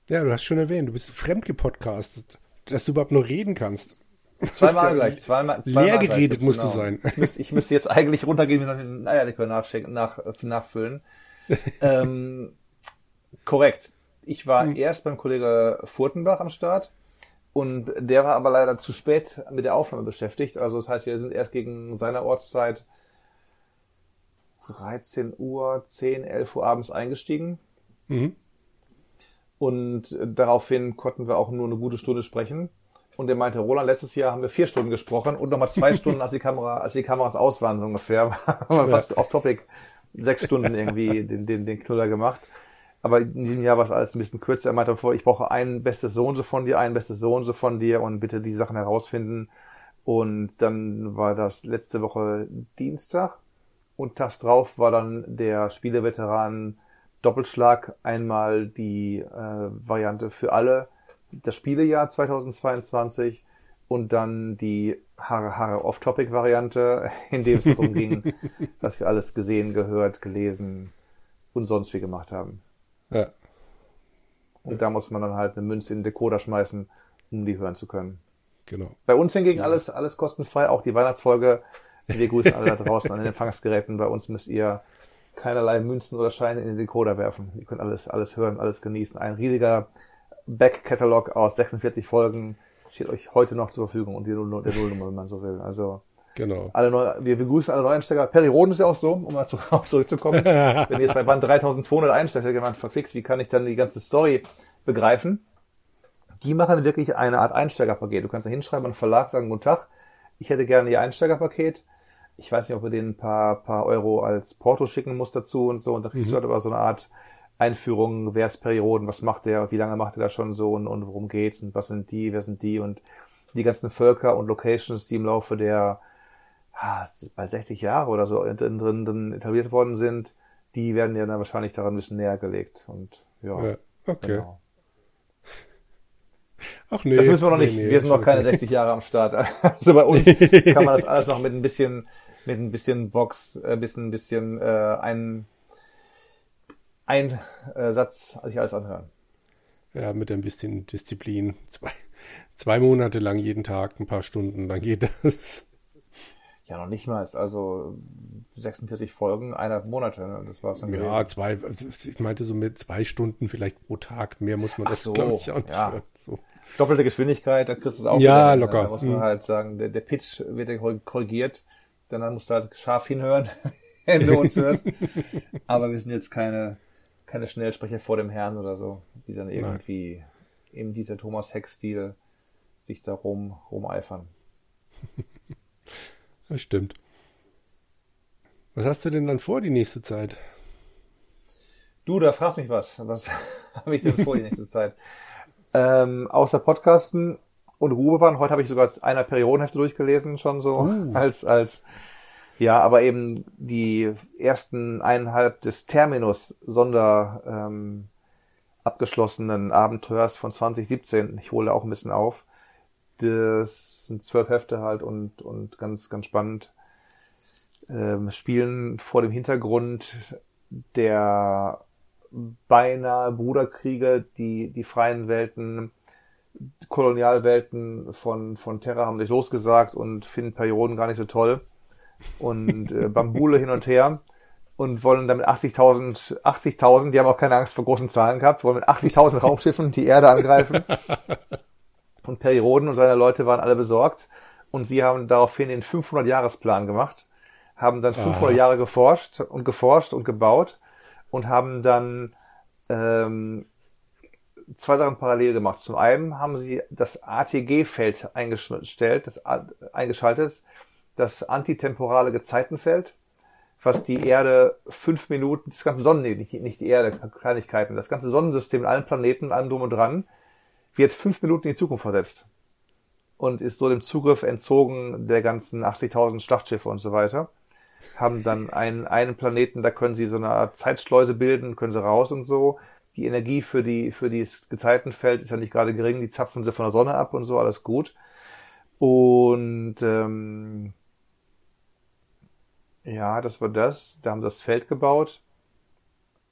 Ja, du hast schon erwähnt, du bist fremdgepodcastet, dass du überhaupt nur reden kannst. Zweimal gleich, zweimal, zweimal Leer geredet musst genau. du sein. Ich müsste, ich müsste jetzt eigentlich runtergehen und den Eierlikör nachschenken, nach, nachfüllen. ähm, korrekt. Ich war hm. erst beim Kollege Furtenbach am Start und der war aber leider zu spät mit der Aufnahme beschäftigt. Also das heißt, wir sind erst gegen seiner Ortszeit 13 Uhr, 10, 11 Uhr abends eingestiegen. Mhm. Und daraufhin konnten wir auch nur eine gute Stunde sprechen. Und er meinte, Roland, letztes Jahr haben wir vier Stunden gesprochen und nochmal zwei Stunden, als die Kamera, als die Kameras aus waren, so ungefähr. Wir fast off topic sechs Stunden irgendwie den, den, den Knuller gemacht. Aber in diesem Jahr war es alles ein bisschen kürzer. Er meinte vor, ich brauche ein bestes Sohn so von dir, ein bestes Sohn so von dir und bitte die Sachen herausfinden. Und dann war das letzte Woche Dienstag und tags drauf war dann der Spieleveteran Doppelschlag einmal die äh, Variante für alle das Spielejahr 2022 und dann die Haare Haare Off-Topic-Variante, in dem es darum ging, was wir alles gesehen, gehört, gelesen und sonst wie gemacht haben. Ja. Und ja. da muss man dann halt eine Münze in den Decoder schmeißen, um die hören zu können. Genau. Bei uns hingegen ja. alles, alles kostenfrei, auch die Weihnachtsfolge. Wir grüßen alle da draußen an den Empfangsgeräten. Bei uns müsst ihr keinerlei Münzen oder Scheine in den Decoder werfen. Ihr könnt alles, alles hören, alles genießen. Ein riesiger Back-Catalog aus 46 Folgen steht euch heute noch zur Verfügung und die Null, der Nullnummer, wenn man so will. Also Genau. Alle neu, wir begrüßen alle Neueinsteiger. Perioden ist ja auch so, um mal zu, zurückzukommen. Wenn ihr jetzt bei Band 3200 einsteigt, jemand verflixt, wie kann ich dann die ganze Story begreifen? Die machen wirklich eine Art Einsteigerpaket. Du kannst da hinschreiben an den Verlag, sagen, guten Tag, ich hätte gerne ihr Einsteigerpaket. Ich weiß nicht, ob wir denen ein paar, paar Euro als Porto schicken muss dazu und so. Und da kriegst mhm. du halt aber so eine Art Einführung, wer ist Perioden, was macht der, wie lange macht er das schon so und, und worum geht's und was sind die, wer sind die und die ganzen Völker und Locations, die im Laufe der ah, bald 60 Jahre oder so drin, drin etabliert worden sind, die werden ja dann wahrscheinlich daran ein bisschen näher gelegt. Und ja, ja okay. Genau. Ach nee. Das müssen wir noch nicht. Nee, nee, wir sind noch keine 60 Jahre am Start. Also bei uns kann man das alles noch mit ein bisschen, mit ein bisschen Box, ein äh, bisschen, ein bisschen äh, ein, ein äh, Satz sich alles anhören. Ja, mit ein bisschen Disziplin. Zwei, zwei Monate lang jeden Tag, ein paar Stunden, dann geht das. Ja, noch nicht mal. Also 46 Folgen, eineinhalb Monate. Ne? Das war's dann. Ja, gewesen. zwei. Ich meinte so mit zwei Stunden vielleicht pro Tag. Mehr muss man Ach das, so, glaube ich, auch nicht ja. So. Doppelte Geschwindigkeit, da kriegst du es auch. Ja, wieder, locker. Da muss man mhm. halt sagen, der, der Pitch wird korrigiert. Dann musst du halt scharf hinhören, wenn du uns hörst. Aber wir sind jetzt keine, keine Schnellsprecher vor dem Herrn oder so, die dann irgendwie Nein. im Dieter Thomas Heck-Stil sich da rum, rumeifern. Das stimmt. Was hast du denn dann vor die nächste Zeit? Du, da fragst mich was. Was habe ich denn vor die nächste Zeit? Ähm, außer Podcasten und Ruhe waren. Heute habe ich sogar einer Periodenhefte durchgelesen, schon so uh. als, als, ja, aber eben die ersten eineinhalb des Terminus Sonder, ähm, abgeschlossenen Abenteuers von 2017. Ich hole auch ein bisschen auf. Das sind zwölf Hefte halt und, und ganz, ganz spannend. Ähm, spielen vor dem Hintergrund der beinahe Bruderkriege, die die freien Welten, Kolonialwelten von, von Terra haben sich losgesagt und finden Perioden gar nicht so toll und äh, Bambule hin und her und wollen damit 80.000, 80.000, die haben auch keine Angst vor großen Zahlen gehabt, wollen mit 80.000 Raumschiffen die Erde angreifen und Perioden und seine Leute waren alle besorgt und sie haben daraufhin den 500-Jahresplan gemacht, haben dann 500 Aha. Jahre geforscht und geforscht und gebaut und haben dann ähm, zwei Sachen parallel gemacht. Zum einen haben sie das ATG-Feld eingestellt, das eingeschaltet, das antitemporale Gezeitenfeld, was die Erde fünf Minuten, das ganze Sonnen, nicht, nicht die Erde, Kleinigkeiten, das ganze Sonnensystem, allen Planeten, allem drum und dran, wird fünf Minuten in die Zukunft versetzt und ist so dem Zugriff entzogen der ganzen 80.000 Schlachtschiffe und so weiter. Haben dann einen, einen Planeten, da können sie so eine Art Zeitschleuse bilden, können sie raus und so. Die Energie für die, für dieses Gezeitenfeld ist ja nicht gerade gering, die zapfen sie von der Sonne ab und so, alles gut. Und ähm, ja, das war das. Da haben sie das Feld gebaut,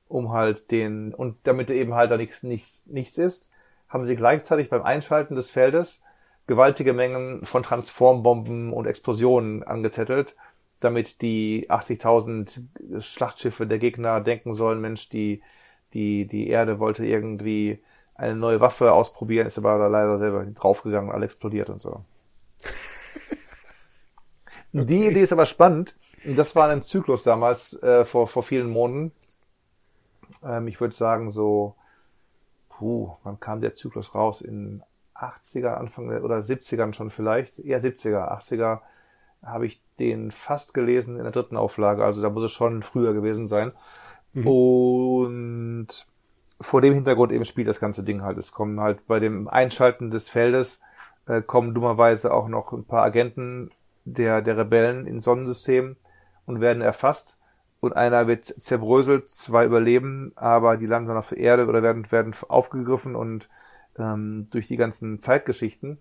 um halt den, und damit eben halt da nichts, nichts, nichts ist, haben sie gleichzeitig beim Einschalten des Feldes gewaltige Mengen von Transformbomben und Explosionen angezettelt, damit die 80.000 Schlachtschiffe der Gegner denken sollen, Mensch, die, die, die Erde wollte irgendwie eine neue Waffe ausprobieren, ist aber leider selber draufgegangen, alle explodiert und so. okay. Die Idee ist aber spannend. Das war ein Zyklus damals, äh, vor, vor vielen Monaten. Ähm, ich würde sagen, so puh, wann kam der Zyklus raus? In 80er, Anfang oder 70ern schon vielleicht, eher 70er, 80er habe ich den fast gelesen in der dritten Auflage, also da muss es schon früher gewesen sein. Mhm. Und vor dem Hintergrund eben spielt das ganze Ding halt. Es kommen halt bei dem Einschalten des Feldes äh, kommen dummerweise auch noch ein paar Agenten der, der Rebellen ins Sonnensystem und werden erfasst und einer wird zerbröselt, zwei überleben, aber die landen dann auf der Erde oder werden, werden aufgegriffen und ähm, durch die ganzen Zeitgeschichten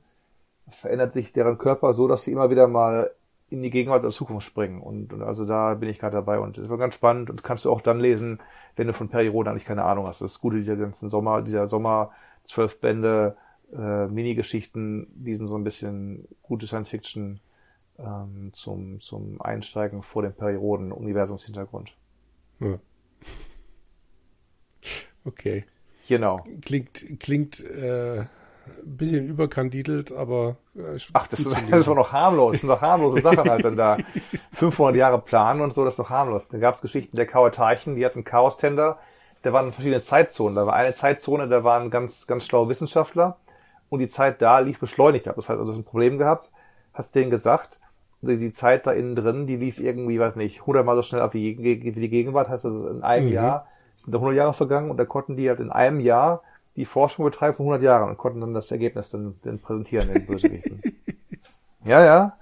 verändert sich deren Körper so, dass sie immer wieder mal in die Gegenwart oder Zukunft springen. Und, und also da bin ich gerade dabei und das war ganz spannend und kannst du auch dann lesen, wenn du von Perioden eigentlich keine Ahnung hast. Das ist gut, dieser ganzen Sommer, dieser Sommer, zwölf Bände, äh, Mini-Geschichten, die sind so ein bisschen gute Science-Fiction ähm, zum, zum Einsteigen vor dem Perioden-Universumshintergrund. Ja. Okay. Genau. Klingt, klingt äh, ein bisschen überkandidelt, aber. Äh, Ach, das, ist, das war noch harmlos. Das sind doch harmlose Sachen halt dann da. 500 Jahre planen und so, das ist doch harmlos. Da gab es Geschichten der Kauerteichen, die hatten Chaos-Tender. Da waren verschiedene Zeitzonen. Da war eine Zeitzone, da waren ganz, ganz schlaue Wissenschaftler. Und die Zeit da lief beschleunigt ab. Das heißt, also das ein Problem gehabt. Hast denen gesagt, die Zeit da innen drin, die lief irgendwie, weiß nicht, hundertmal so schnell ab wie die Gegenwart. Heißt also in einem mhm. Jahr sind da 100 Jahre vergangen und da konnten die halt in einem Jahr die Forschung betreiben von 100 Jahren und konnten dann das Ergebnis dann, dann präsentieren den Bösewichten. ja, ja.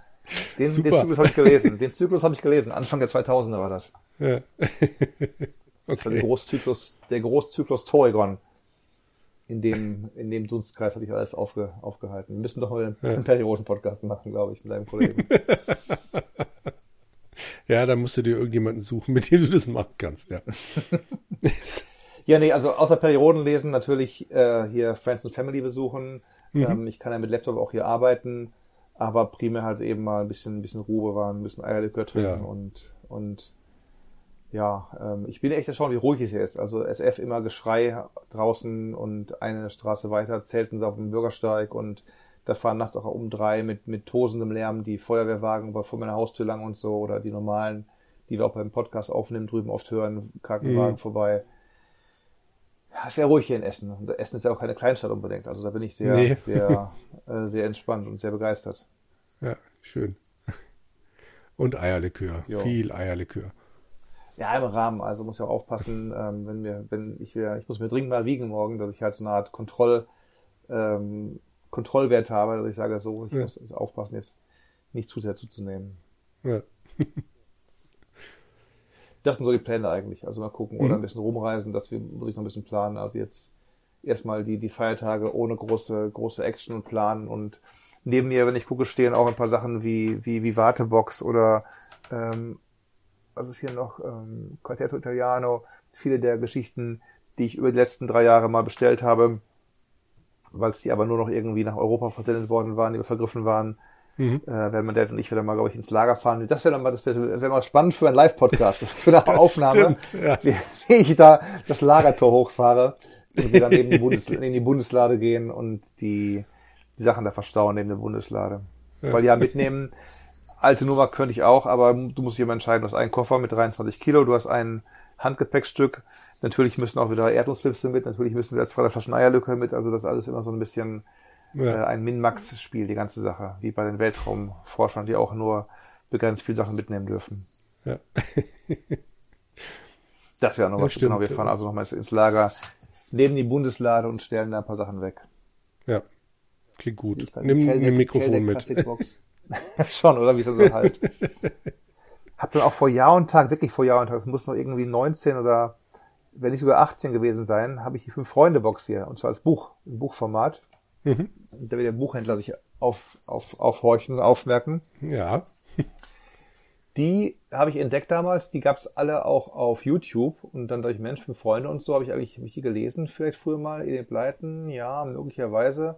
Den, den Zyklus habe ich gelesen. Den Zyklus habe ich gelesen. Anfang der 2000er war das. Ja. okay. Das war der Großzyklus, der Großzyklus Toregon. In dem, in dem Dunstkreis hatte ich alles aufge, aufgehalten. Wir müssen doch mal einen, ja. einen Perioden-Podcast machen, glaube ich, mit einem Kollegen. ja, da musst du dir irgendjemanden suchen, mit dem du das machen kannst, ja. Ja, nee, also außer Perioden lesen natürlich äh, hier Friends and Family besuchen. Mhm. Ähm, ich kann ja mit Laptop auch hier arbeiten, aber primär halt eben mal ein bisschen, ein bisschen Ruhe bewahren, ein bisschen Eierlikör trinken ja. und, und ja, ähm, ich bin echt erstaunt, wie ruhig es hier ist. Also SF immer Geschrei draußen und eine Straße weiter zelten sie auf dem Bürgersteig und da fahren nachts auch um drei mit, mit tosendem Lärm die Feuerwehrwagen vor meiner Haustür lang und so oder die normalen, die wir auch beim Podcast aufnehmen, drüben oft hören, Krankenwagen mhm. vorbei ja, sehr ruhig hier in Essen. Und Essen ist ja auch keine Kleinstadt unbedingt. Also da bin ich sehr, nee. sehr, äh, sehr entspannt und sehr begeistert. Ja, schön. Und Eierlikör. Jo. Viel Eierlikör. Ja, im Rahmen. Also muss ja auch aufpassen, ähm, wenn mir, wenn ich wieder, ich muss mir dringend mal wiegen morgen, dass ich halt so eine Art Kontroll, ähm, Kontrollwert habe, dass ich sage so, ich ja. muss aufpassen, jetzt nicht zu sehr zuzunehmen. Ja. das sind so die Pläne eigentlich. Also mal gucken mhm. oder ein bisschen rumreisen, das muss ich noch ein bisschen planen. Also jetzt erstmal die, die Feiertage ohne große, große Action und planen und neben mir, wenn ich gucke, stehen auch ein paar Sachen wie, wie, wie Wartebox oder, ähm, was ist hier noch, ähm, Quartetto Italiano, viele der Geschichten, die ich über die letzten drei Jahre mal bestellt habe, weil es die aber nur noch irgendwie nach Europa versendet worden waren, die vergriffen waren, Mhm. Äh, wenn man Dad und ich wieder mal, glaube ich, ins Lager fahren. Das wäre dann mal, das wäre wär mal spannend für einen Live-Podcast, für eine Aufnahme, Stimmt, ja. wie, wie, ich da das Lagertor hochfahre und wir dann neben die, Bundes, in die Bundeslade gehen und die, die Sachen da verstauen neben der Bundeslade. Ja. Weil ja, mitnehmen, alte Nummer könnte ich auch, aber du musst dich immer entscheiden, du hast einen Koffer mit 23 Kilo, du hast ein Handgepäckstück, natürlich müssen auch wieder Erdnussflipse mit, natürlich müssen wir zwei Flaschen Eierlücke mit, also das alles immer so ein bisschen ja. äh, ein Min-Max-Spiel, die ganze Sache, wie bei den Weltraumforschern, die auch nur begrenzt viele Sachen mitnehmen dürfen. Ja. das wäre noch was. Stimmt, genau, wir fahren also nochmal ins Lager, neben die Bundeslade und stellen da ein paar Sachen weg. Ja, klingt gut. Nimm ein Mikrofon mit. Schon, oder wie es so halt. Hab dann auch vor Jahr und Tag, wirklich vor Jahr und Tag, es muss noch irgendwie 19 oder wenn nicht sogar 18 gewesen sein, habe ich die Fünf-Freunde-Box hier. Und zwar als Buch, im Buchformat. Mhm. Da wird der Buchhändler sich auf, auf, aufhorchen, aufmerken. Ja. Die habe ich entdeckt damals, die gab es alle auch auf YouTube und dann durch Mensch für Freunde und so habe ich eigentlich mich die gelesen, vielleicht früher mal, Edith Bleiten, ja, möglicherweise.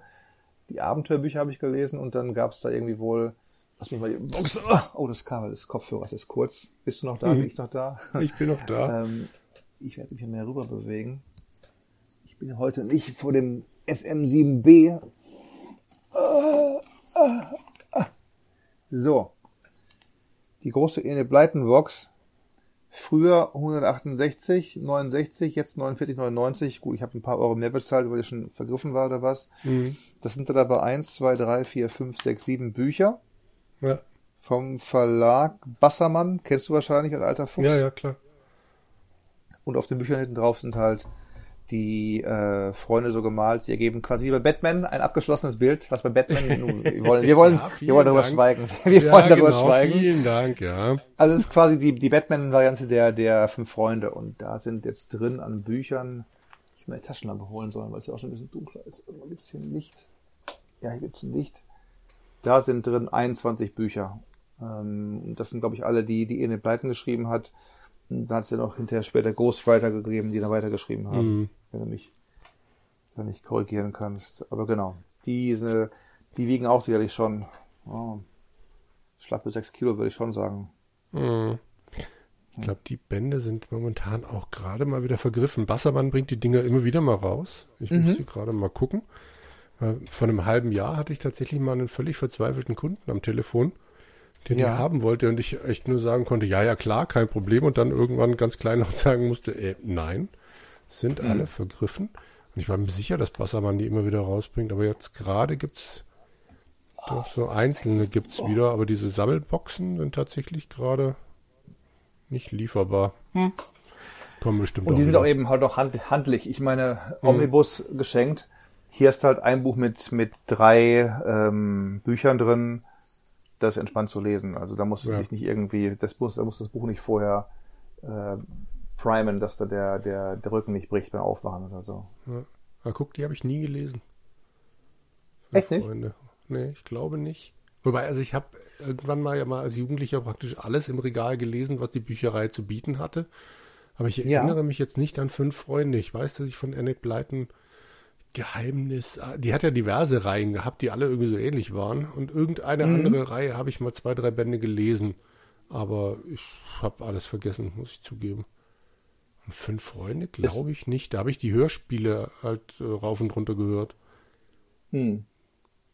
Die Abenteuerbücher habe ich gelesen und dann gab es da irgendwie wohl, lass mich mal die Box, oh, das Kabel des Kopfhörers ist kurz. Bist du noch da? Mhm. Bin ich noch da? Ich bin noch da. ähm, ich werde mich hier mehr rüber bewegen. Ich bin heute nicht vor dem SM7B. So. Die große Ene Bleitenbox. Früher 168, 69, jetzt 49, 99. Gut, ich habe ein paar Euro mehr bezahlt, weil ich schon vergriffen war oder was. Mhm. Das sind dann aber 1, 2, 3, 4, 5, 6, 7 Bücher. Ja. Vom Verlag Bassermann. Kennst du wahrscheinlich als alter Fuchs? Ja, ja, klar. Und auf den Büchern hinten drauf sind halt die äh, Freunde so gemalt. Sie ergeben quasi wie bei Batman ein abgeschlossenes Bild, was bei Batman, wir wollen, wir wollen, ja, wir wollen darüber Dank. schweigen. Wir ja, wollen darüber genau, schweigen. Vielen Dank, ja. Also es ist quasi die, die Batman-Variante der, der fünf Freunde und da sind jetzt drin an Büchern, ich mir eine Taschenlampe holen sollen, weil es ja auch schon ein bisschen dunkler ist. Irgendwo gibt es hier ein Licht. Ja, hier gibt es ein Licht. Da sind drin 21 Bücher. Ähm, das sind, glaube ich, alle die, die Enid Blyton geschrieben hat. Und dann hat es ja noch hinterher später Ghostwriter gegeben, die dann weitergeschrieben haben, mhm. wenn du mich da nicht korrigieren kannst. Aber genau, diese, die wiegen auch sicherlich schon oh, schlappe sechs Kilo, würde ich schon sagen. Mhm. Ich glaube, die Bände sind momentan auch gerade mal wieder vergriffen. Bassermann bringt die Dinger immer wieder mal raus. Ich mhm. muss sie gerade mal gucken. Vor einem halben Jahr hatte ich tatsächlich mal einen völlig verzweifelten Kunden am Telefon, den ja. ich haben wollte und ich echt nur sagen konnte, ja, ja, klar, kein Problem und dann irgendwann ganz klein noch sagen musste, äh, nein, sind mhm. alle vergriffen. Und ich war mir sicher, dass Bassermann die immer wieder rausbringt, aber jetzt gerade gibt's doch so einzelne gibt's oh. wieder, aber diese Sammelboxen sind tatsächlich gerade nicht lieferbar. Hm. Kommen bestimmt Und die sind wieder. auch eben halt auch hand, handlich. Ich meine, hm. Omnibus hm. geschenkt. Hier ist halt ein Buch mit, mit drei ähm, Büchern drin. Das entspannt zu lesen. Also da muss ja. nicht irgendwie, das muss, da muss das Buch nicht vorher äh, primen, dass da der, der, der Rücken nicht bricht beim Aufwachen oder so. Ja. Aber guck, die habe ich nie gelesen. Echt nicht? Freunde. Nee, ich glaube nicht. Wobei, also ich habe irgendwann mal ja mal als Jugendlicher praktisch alles im Regal gelesen, was die Bücherei zu bieten hatte. Aber ich erinnere ja. mich jetzt nicht an fünf Freunde. Ich weiß, dass ich von Annette Blyton Geheimnis, ah, die hat ja diverse Reihen gehabt, die alle irgendwie so ähnlich waren. Und irgendeine mhm. andere Reihe habe ich mal zwei, drei Bände gelesen. Aber ich habe alles vergessen, muss ich zugeben. Und fünf Freunde, glaube ich nicht. Da habe ich die Hörspiele halt äh, rauf und runter gehört. Hm.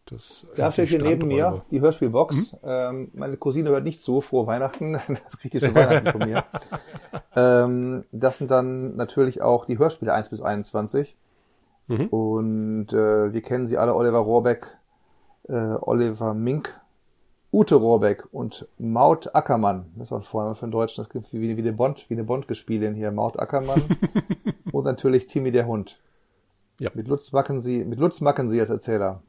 Das da steht hier neben mir die Hörspielbox. Mhm. Ähm, meine Cousine hört nicht so, frohe Weihnachten. Das kriegt ihr schon Weihnachten von mir. ähm, das sind dann natürlich auch die Hörspiele 1 bis 21. Mhm. Und äh, wir kennen sie alle, Oliver Rohrbeck, äh, Oliver Mink, Ute Rohrbeck und Maut Ackermann. Das war vorher für den Deutschen, das klingt wie, wie eine Bond, wie eine Bond-Gespielin hier. Maut Ackermann. und natürlich Timmy der Hund. Ja. Mit Lutz Macken sie, mit Lutz Macken sie als Erzähler.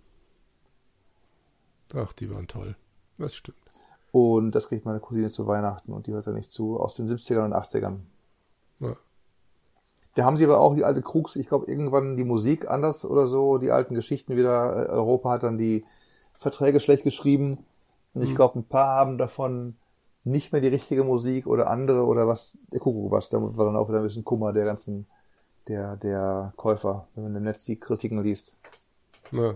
Ach, die waren toll. Das stimmt. Und das kriegt meine Cousine zu Weihnachten und die hört er nicht zu, aus den 70ern und 80ern. Ja. Da haben sie aber auch die alte Krux, ich glaube, irgendwann die Musik anders oder so, die alten Geschichten wieder. Äh, Europa hat dann die Verträge schlecht geschrieben. Und ich mhm. glaube, ein paar haben davon nicht mehr die richtige Musik oder andere oder was, der Kuckuck was. Da war dann auch wieder ein bisschen Kummer der ganzen, der, der Käufer, wenn man im Netz die Kritiken liest. Ja.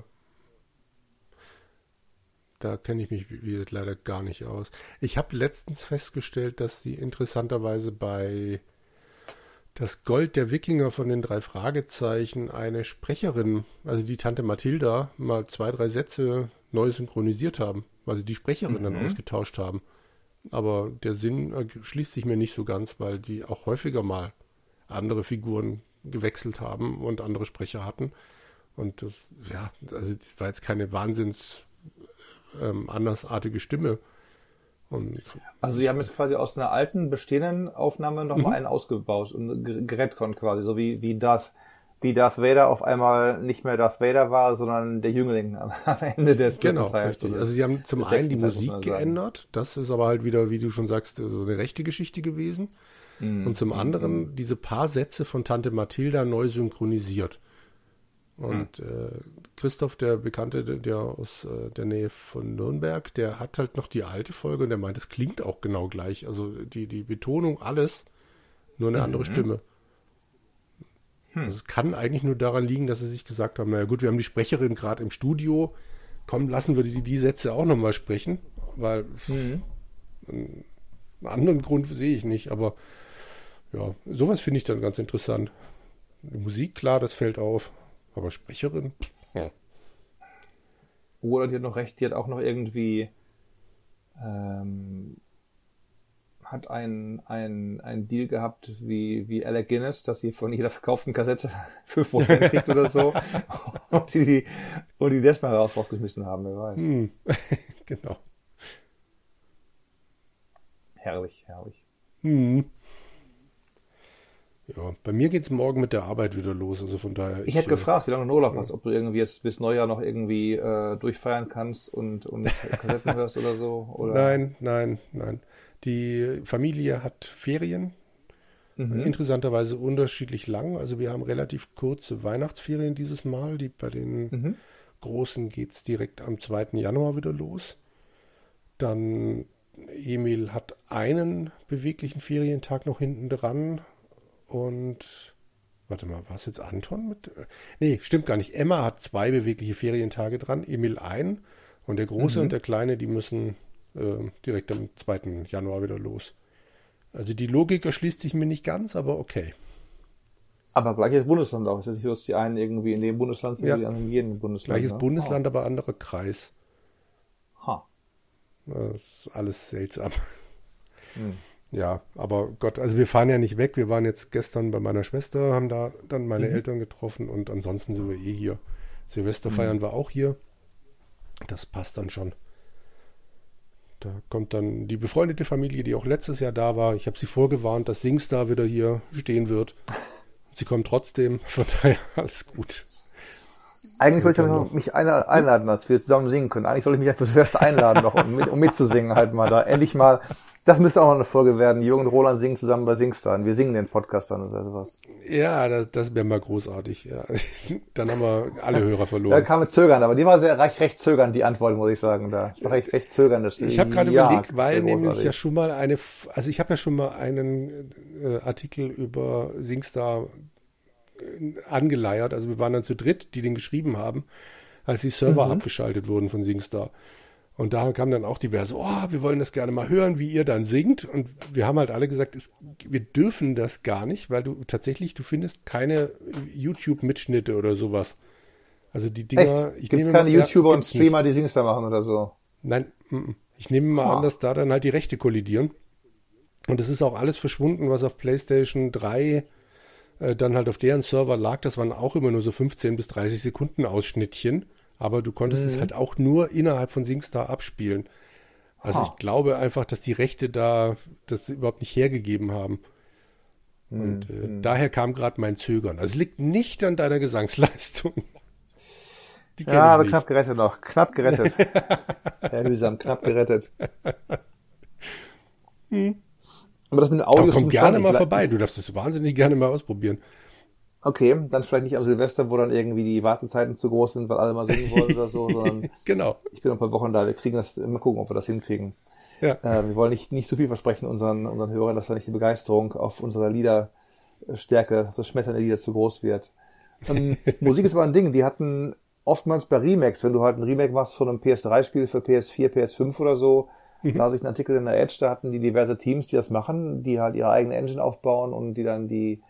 Da kenne ich mich leider gar nicht aus. Ich habe letztens festgestellt, dass sie interessanterweise bei das Gold der Wikinger von den drei Fragezeichen eine Sprecherin, also die Tante Mathilda, mal zwei, drei Sätze neu synchronisiert haben, weil sie die Sprecherin mhm. dann ausgetauscht haben. Aber der Sinn schließt sich mir nicht so ganz, weil die auch häufiger mal andere Figuren gewechselt haben und andere Sprecher hatten. Und das, ja, also das war jetzt keine Wahnsinns ähm, andersartige Stimme. Und also sie haben jetzt quasi aus einer alten, bestehenden Aufnahme nochmal mhm. einen ausgebaut und gerettet quasi, so wie, wie Darth, wie Darth Vader auf einmal nicht mehr Darth Vader war, sondern der Jüngling am, Ende des genau, Teils. Richtig. Also sie haben zum einen die Musik geändert, das ist aber halt wieder, wie du schon sagst, so eine rechte Geschichte gewesen. Mhm. Und zum anderen mhm. diese paar Sätze von Tante Mathilda neu synchronisiert. Und hm. äh, Christoph, der Bekannte, der aus äh, der Nähe von Nürnberg, der hat halt noch die alte Folge und der meint, es klingt auch genau gleich. Also die, die Betonung, alles, nur eine mhm. andere Stimme. Hm. Also es kann eigentlich nur daran liegen, dass sie sich gesagt haben, naja gut, wir haben die Sprecherin gerade im Studio, komm, lassen wir die, die Sätze auch nochmal sprechen, weil mhm. einen anderen Grund sehe ich nicht, aber ja, sowas finde ich dann ganz interessant. Die Musik, klar, das fällt auf. Aber Sprecherin? Ja. Oder die hat noch recht, die hat auch noch irgendwie ähm, hat ein, ein, Deal gehabt wie, wie Alec Guinness, dass sie von jeder verkauften Kassette 5% kriegt oder so. und die, die, und die das mal raus, rausgeschmissen haben, wer weiß. Hm. genau. Herrlich, herrlich. Hm. Ja, bei mir geht es morgen mit der Arbeit wieder los, also von daher. Ich, ich hätte äh, gefragt, wie lange du Urlaub ja. hast, ob du irgendwie jetzt bis Neujahr noch irgendwie äh, durchfeiern kannst und, und Kassetten hörst oder so. Oder? Nein, nein, nein. Die Familie hat Ferien, mhm. interessanterweise unterschiedlich lang. Also wir haben relativ kurze Weihnachtsferien dieses Mal. Die, bei den mhm. Großen geht es direkt am 2. Januar wieder los. Dann Emil hat einen beweglichen Ferientag noch hinten dran und warte mal, war es jetzt Anton mit? Nee, stimmt gar nicht. Emma hat zwei bewegliche Ferientage dran, Emil ein und der Große mhm. und der Kleine, die müssen äh, direkt am 2. Januar wieder los. Also die Logik erschließt sich mir nicht ganz, aber okay. Aber gleiches Bundesland auch. Ist nicht so, dass die einen irgendwie in dem Bundesland sind, ja. die anderen in jedem Bundesland. Gleiches ne? Bundesland, oh. aber anderer Kreis. Ha. Das ist alles seltsam. Hm. Ja, aber Gott, also wir fahren ja nicht weg. Wir waren jetzt gestern bei meiner Schwester, haben da dann meine mhm. Eltern getroffen und ansonsten sind wir eh hier. Silvester mhm. feiern wir auch hier. Das passt dann schon. Da kommt dann die befreundete Familie, die auch letztes Jahr da war. Ich habe sie vorgewarnt, dass Singstar wieder hier stehen wird. Sie kommen trotzdem, von daher alles gut. Eigentlich sollte ich noch mich einladen, dass wir zusammen singen können. Eigentlich sollte ich mich einfach zuerst einladen, noch, um, mit, um mitzusingen halt mal da. Endlich mal das müsste auch noch eine Folge werden. Jürgen und Roland singen zusammen bei Singstar. Wir singen den Podcast dann oder sowas. Ja, das, das wäre mal großartig. Ja. Dann haben wir alle Hörer verloren. Da kam mit Zögern, aber die war sehr recht, recht zögernd, die Antwort, muss ich sagen. Da. Das war recht, recht zögernd. Ich habe gerade ja, überlegt, weil nämlich ja schon mal eine, also ich habe ja schon mal einen äh, Artikel über Singstar äh, angeleiert. Also wir waren dann zu dritt, die den geschrieben haben, als die Server mhm. abgeschaltet wurden von Singstar. Und da kamen dann auch diverse, oh, wir wollen das gerne mal hören, wie ihr dann singt. Und wir haben halt alle gesagt, es, wir dürfen das gar nicht, weil du tatsächlich, du findest keine YouTube-Mitschnitte oder sowas. Also die Dinger. Echt? Gibt es keine mal, YouTuber ja, und Streamer, nicht. die Singstar machen oder so? Nein, ich nehme mal ah. an, dass da dann halt die Rechte kollidieren. Und es ist auch alles verschwunden, was auf PlayStation 3 äh, dann halt auf deren Server lag. Das waren auch immer nur so 15 bis 30 Sekunden Ausschnittchen aber du konntest mhm. es halt auch nur innerhalb von SingStar abspielen. Also ha. ich glaube einfach, dass die Rechte da das überhaupt nicht hergegeben haben. Und mhm. äh, mhm. daher kam gerade mein Zögern. Also es liegt nicht an deiner Gesangsleistung. ja, aber nicht. knapp gerettet noch. Knapp gerettet. Herr Hüsam, knapp gerettet. Hm. Aber das mit dem Audio. Aber komm gerne mal vorbei. Du darfst das wahnsinnig gerne mal ausprobieren. Okay, dann vielleicht nicht am Silvester, wo dann irgendwie die Wartezeiten zu groß sind, weil alle mal singen wollen oder so, sondern genau. ich bin noch ein paar Wochen da, wir kriegen das, mal gucken, ob wir das hinkriegen. Ja. Äh, wir wollen nicht, nicht zu viel versprechen unseren, unseren Hörern, dass da nicht die Begeisterung auf unserer Liederstärke, das Schmettern der Lieder zu groß wird. Ähm, Musik ist aber ein Ding, die hatten oftmals bei Remakes, wenn du halt ein Remake machst von einem PS3-Spiel für PS4, PS5 oder so, mhm. da ich einen Artikel in der Edge, da hatten die diverse Teams, die das machen, die halt ihre eigene Engine aufbauen und die dann die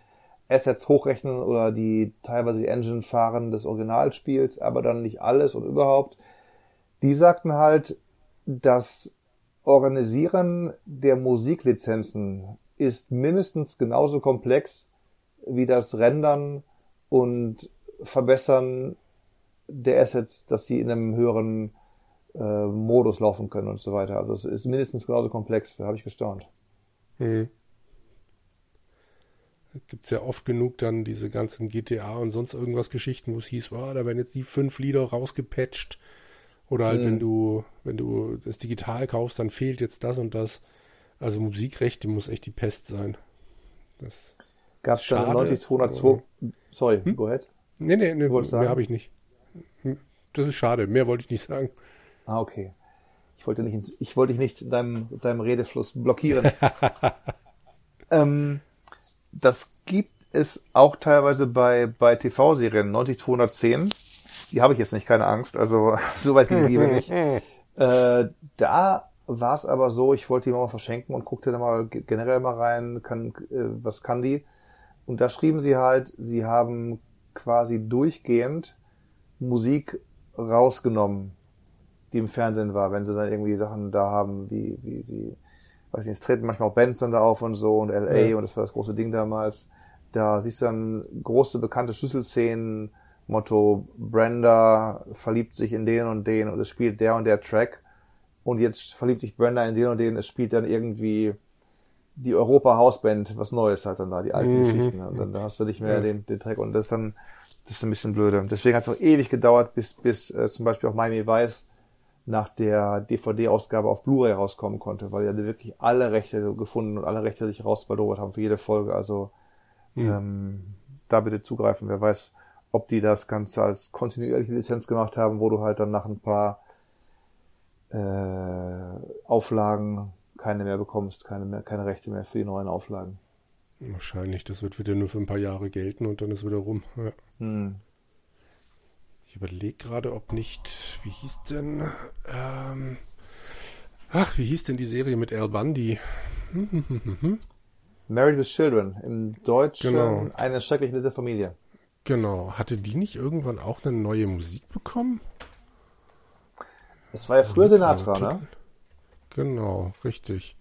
Assets hochrechnen oder die teilweise die Engine fahren des Originalspiels, aber dann nicht alles und überhaupt. Die sagten halt, das Organisieren der Musiklizenzen ist mindestens genauso komplex wie das Rendern und Verbessern der Assets, dass die in einem höheren äh, Modus laufen können und so weiter. Also es ist mindestens genauso komplex, da habe ich gestaunt. Mhm gibt es ja oft genug dann diese ganzen GTA und sonst irgendwas Geschichten, wo es hieß, oh, da werden jetzt die fünf Lieder rausgepatcht. Oder halt, mhm. wenn du, wenn du das digital kaufst, dann fehlt jetzt das und das. Also Musikrechte muss echt die Pest sein. Das Gab es dann 90 202? Sorry, hm? go ahead. Nee, nee, nee mehr habe ich nicht. Das ist schade, mehr wollte ich nicht sagen. Ah, okay. Ich wollte nicht, ins, ich wollte dich nicht in deinem, deinem Redefluss blockieren. ähm, das gibt es auch teilweise bei, bei TV-Serien. 90210, die habe ich jetzt nicht, keine Angst. Also so weit geht die Liebe nicht. Äh, da war es aber so, ich wollte die mal verschenken und guckte da mal generell mal rein, kann, äh, was kann die? Und da schrieben sie halt, sie haben quasi durchgehend Musik rausgenommen, die im Fernsehen war, wenn sie dann irgendwie Sachen da haben, wie, wie sie weiß nicht, es treten manchmal auch Bands dann da auf und so und LA ja. und das war das große Ding damals. Da siehst du dann große bekannte Schlüsselszenen, Motto Brenda verliebt sich in den und den und es spielt der und der Track und jetzt verliebt sich Brenda in den und den, es spielt dann irgendwie die Europa Hausband, was Neues halt dann da, die alten mhm. Geschichten. Und dann, dann hast du nicht mehr ja. den, den Track und das ist dann, das ist ein bisschen blöde. Deswegen hat es auch ewig gedauert, bis, bis äh, zum Beispiel auch Miami Vice nach der DVD-Ausgabe auf Blu-ray rauskommen konnte, weil ja wirklich alle Rechte gefunden und alle Rechte sich rausbaldobert haben für jede Folge. Also mhm. ähm, da bitte zugreifen. Wer weiß, ob die das Ganze als kontinuierliche Lizenz gemacht haben, wo du halt dann nach ein paar äh, Auflagen keine mehr bekommst, keine, mehr, keine Rechte mehr für die neuen Auflagen. Wahrscheinlich, das wird wieder nur für ein paar Jahre gelten und dann ist wieder rum. Ja. Hm. Ich überlege gerade, ob nicht, wie hieß denn, ähm, ach, wie hieß denn die Serie mit Al Bundy? Married with Children. Im Deutschen genau. eine schrecklich nette Familie. Genau. Hatte die nicht irgendwann auch eine neue Musik bekommen? Das war ja früher Sinatra, ne? Genau, richtig.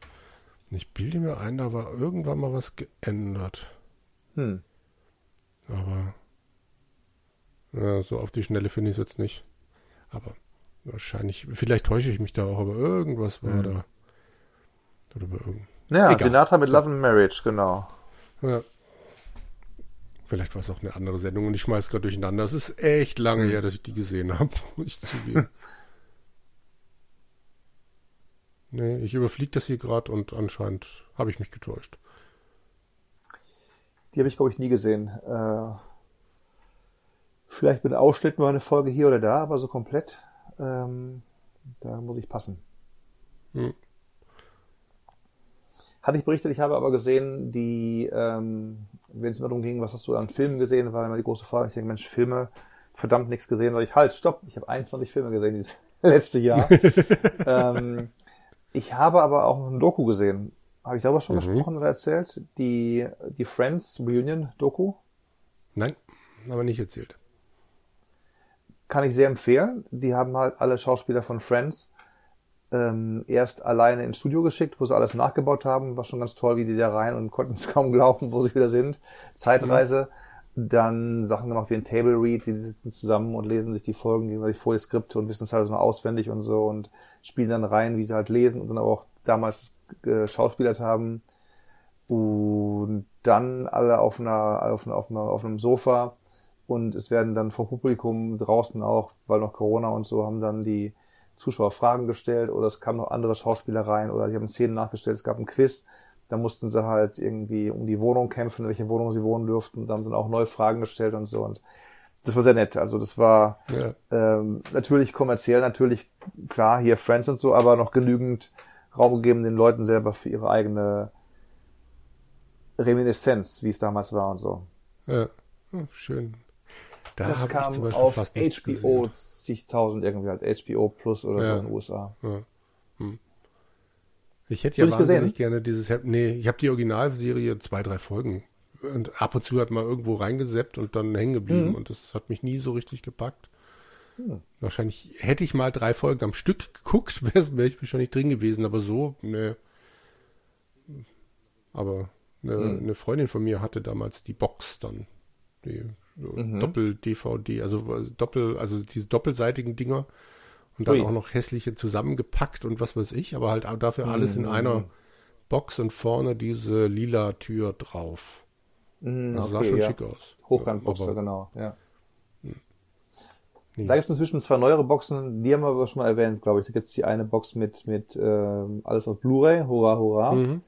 Ich bilde mir ein, da war irgendwann mal was geändert. Hm. Aber ja, so auf die Schnelle finde ich es jetzt nicht. Aber wahrscheinlich, vielleicht täusche ich mich da auch, aber irgendwas war hm. da. Oder bei irgend... Ja, Egal. Sinatra mit so. Love and Marriage, genau. Ja. Vielleicht war es auch eine andere Sendung und ich schmeiß gerade durcheinander. Es ist echt lange hm. her, dass ich die gesehen habe, muss ich zugeben. nee, ich überfliege das hier gerade und anscheinend habe ich mich getäuscht. Die habe ich, glaube ich, nie gesehen. Äh, vielleicht mit Ausschnitten mal eine Folge hier oder da, aber so komplett, ähm, da muss ich passen. Hm. Hatte ich berichtet, ich habe aber gesehen, die, ähm, wenn es immer darum ging, was hast du an Filmen gesehen, war immer die große Frage. Ich denke, Mensch, Filme, verdammt nichts gesehen. Sag ich, halt, stopp, ich habe 21 Filme gesehen dieses letzte Jahr. ähm, ich habe aber auch noch ein Doku gesehen. Habe ich selber schon mhm. gesprochen oder erzählt? Die, die Friends Reunion Doku? Nein, aber nicht erzählt. Kann ich sehr empfehlen. Die haben halt alle Schauspieler von Friends ähm, erst alleine ins Studio geschickt, wo sie alles nachgebaut haben. War schon ganz toll, wie die da rein und konnten es kaum glauben, wo sie wieder sind. Zeitreise. Mhm. Dann Sachen gemacht wie ein Table Read. Sie sitzen zusammen und lesen sich die Folgen gegenseitig vor die Skripte und wissen es halt so auswendig und so und spielen dann rein, wie sie halt lesen und dann aber auch damals geschauspielert haben. Und dann alle auf einer, auf, einer, auf, einer, auf einem Sofa und es werden dann vor Publikum draußen auch, weil noch Corona und so, haben dann die Zuschauer Fragen gestellt oder es kamen noch andere Schauspieler rein oder die haben Szenen nachgestellt, es gab ein Quiz, da mussten sie halt irgendwie um die Wohnung kämpfen, welche Wohnung sie wohnen dürften, da haben sie dann auch neue Fragen gestellt und so und das war sehr nett. Also das war ja. ähm, natürlich kommerziell, natürlich klar, hier Friends und so, aber noch genügend Raum gegeben, den Leuten selber für ihre eigene Reminiszenz, wie es damals war und so. Ja, schön. Da das kam auf HBO zigtausend irgendwie halt HBO Plus oder ja. so in den USA. Ja. Hm. Ich hätte ja wahnsinnig gesehen? gerne dieses, nee, ich habe die Originalserie zwei, drei Folgen und ab und zu hat man irgendwo reingeseppt und dann hängen geblieben mhm. und das hat mich nie so richtig gepackt. Mhm. Wahrscheinlich hätte ich mal drei Folgen am Stück geguckt, wäre wär ich wahrscheinlich drin gewesen, aber so, ne. Aber eine, mhm. eine Freundin von mir hatte damals die Box dann. Die mhm. Doppel-DVD, also doppel, also diese doppelseitigen Dinger und dann Ui. auch noch hässliche zusammengepackt und was weiß ich, aber halt dafür alles mhm. in einer Box und vorne diese lila Tür drauf. Mhm, das okay, sah schon ja. schick aus. Hochkantboxer, genau, ja. Hm. Nee. Da gibt es inzwischen zwei neuere Boxen, die haben wir aber schon mal erwähnt, glaube ich. Da gibt es die eine Box mit, mit äh, alles auf Blu-ray, hurra, hurra. Mhm.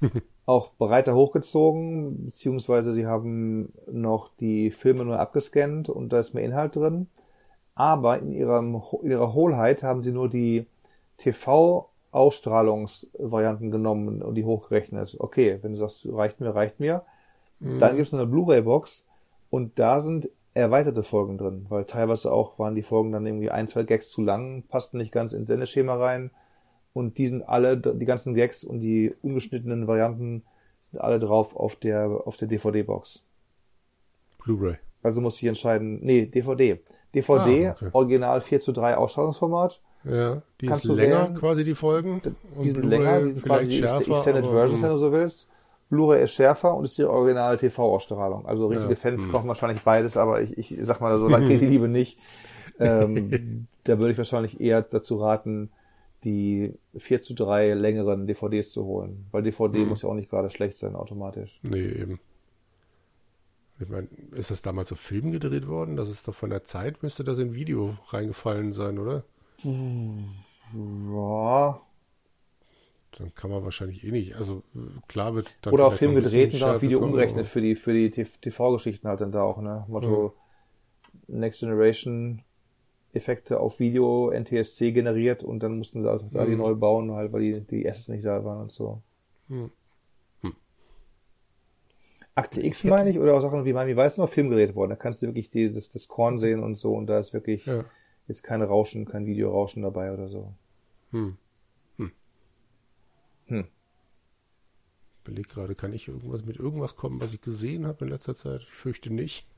auch breiter hochgezogen, beziehungsweise sie haben noch die Filme nur abgescannt und da ist mehr Inhalt drin. Aber in, ihrem, in ihrer Hohlheit haben sie nur die TV-Ausstrahlungsvarianten genommen und die hochgerechnet. Okay, wenn du sagst, reicht mir, reicht mir. Mhm. Dann gibt es eine Blu-ray-Box und da sind erweiterte Folgen drin, weil teilweise auch waren die Folgen dann irgendwie ein, zwei Gags zu lang, passten nicht ganz ins Sendeschema rein und die sind alle, die ganzen Gags und die ungeschnittenen Varianten sind alle drauf auf der, auf der DVD-Box. Blu-ray. Also muss ich entscheiden, nee, DVD. DVD, ah, okay. Original 4 zu 3 Ausstrahlungsformat. Ja, die Kannst ist länger wählen. quasi die Folgen. Die sind länger, die sind quasi schärfer, die Extended Version, hm. wenn du so willst. Blu-ray ist schärfer und ist die originale TV-Ausstrahlung. Also richtige ja, Fans hm. brauchen wahrscheinlich beides, aber ich, ich sag mal, so lange geht die Liebe nicht. Ähm, da würde ich wahrscheinlich eher dazu raten, die 4 zu 3 längeren DVDs zu holen. Weil DVD mhm. muss ja auch nicht gerade schlecht sein, automatisch. Nee, eben. Ich meine, ist das damals auf Film gedreht worden? Das ist doch von der Zeit, müsste das in Video reingefallen sein, oder? Ja. Dann kann man wahrscheinlich eh nicht. Also klar wird dann. Oder auf Film gedreht und dann auf Video kommen, umgerechnet für die, für die TV-Geschichten halt dann da auch, ne? Motto mhm. Next Generation Effekte auf Video NTSC generiert und dann mussten sie also da die mhm. neu bauen, halt, weil die, die Assets nicht da waren und so. Mhm. Hm. Akte X meine ich, oder auch Sachen wie Miami Weiß noch Film worden. Da kannst du wirklich die, das, das Korn sehen und so und da ist wirklich ja. ist kein Rauschen, kein Videorauschen dabei oder so. Hm. Hm. Hm. überlege gerade, kann ich irgendwas mit irgendwas kommen, was ich gesehen habe in letzter Zeit? Ich fürchte nicht.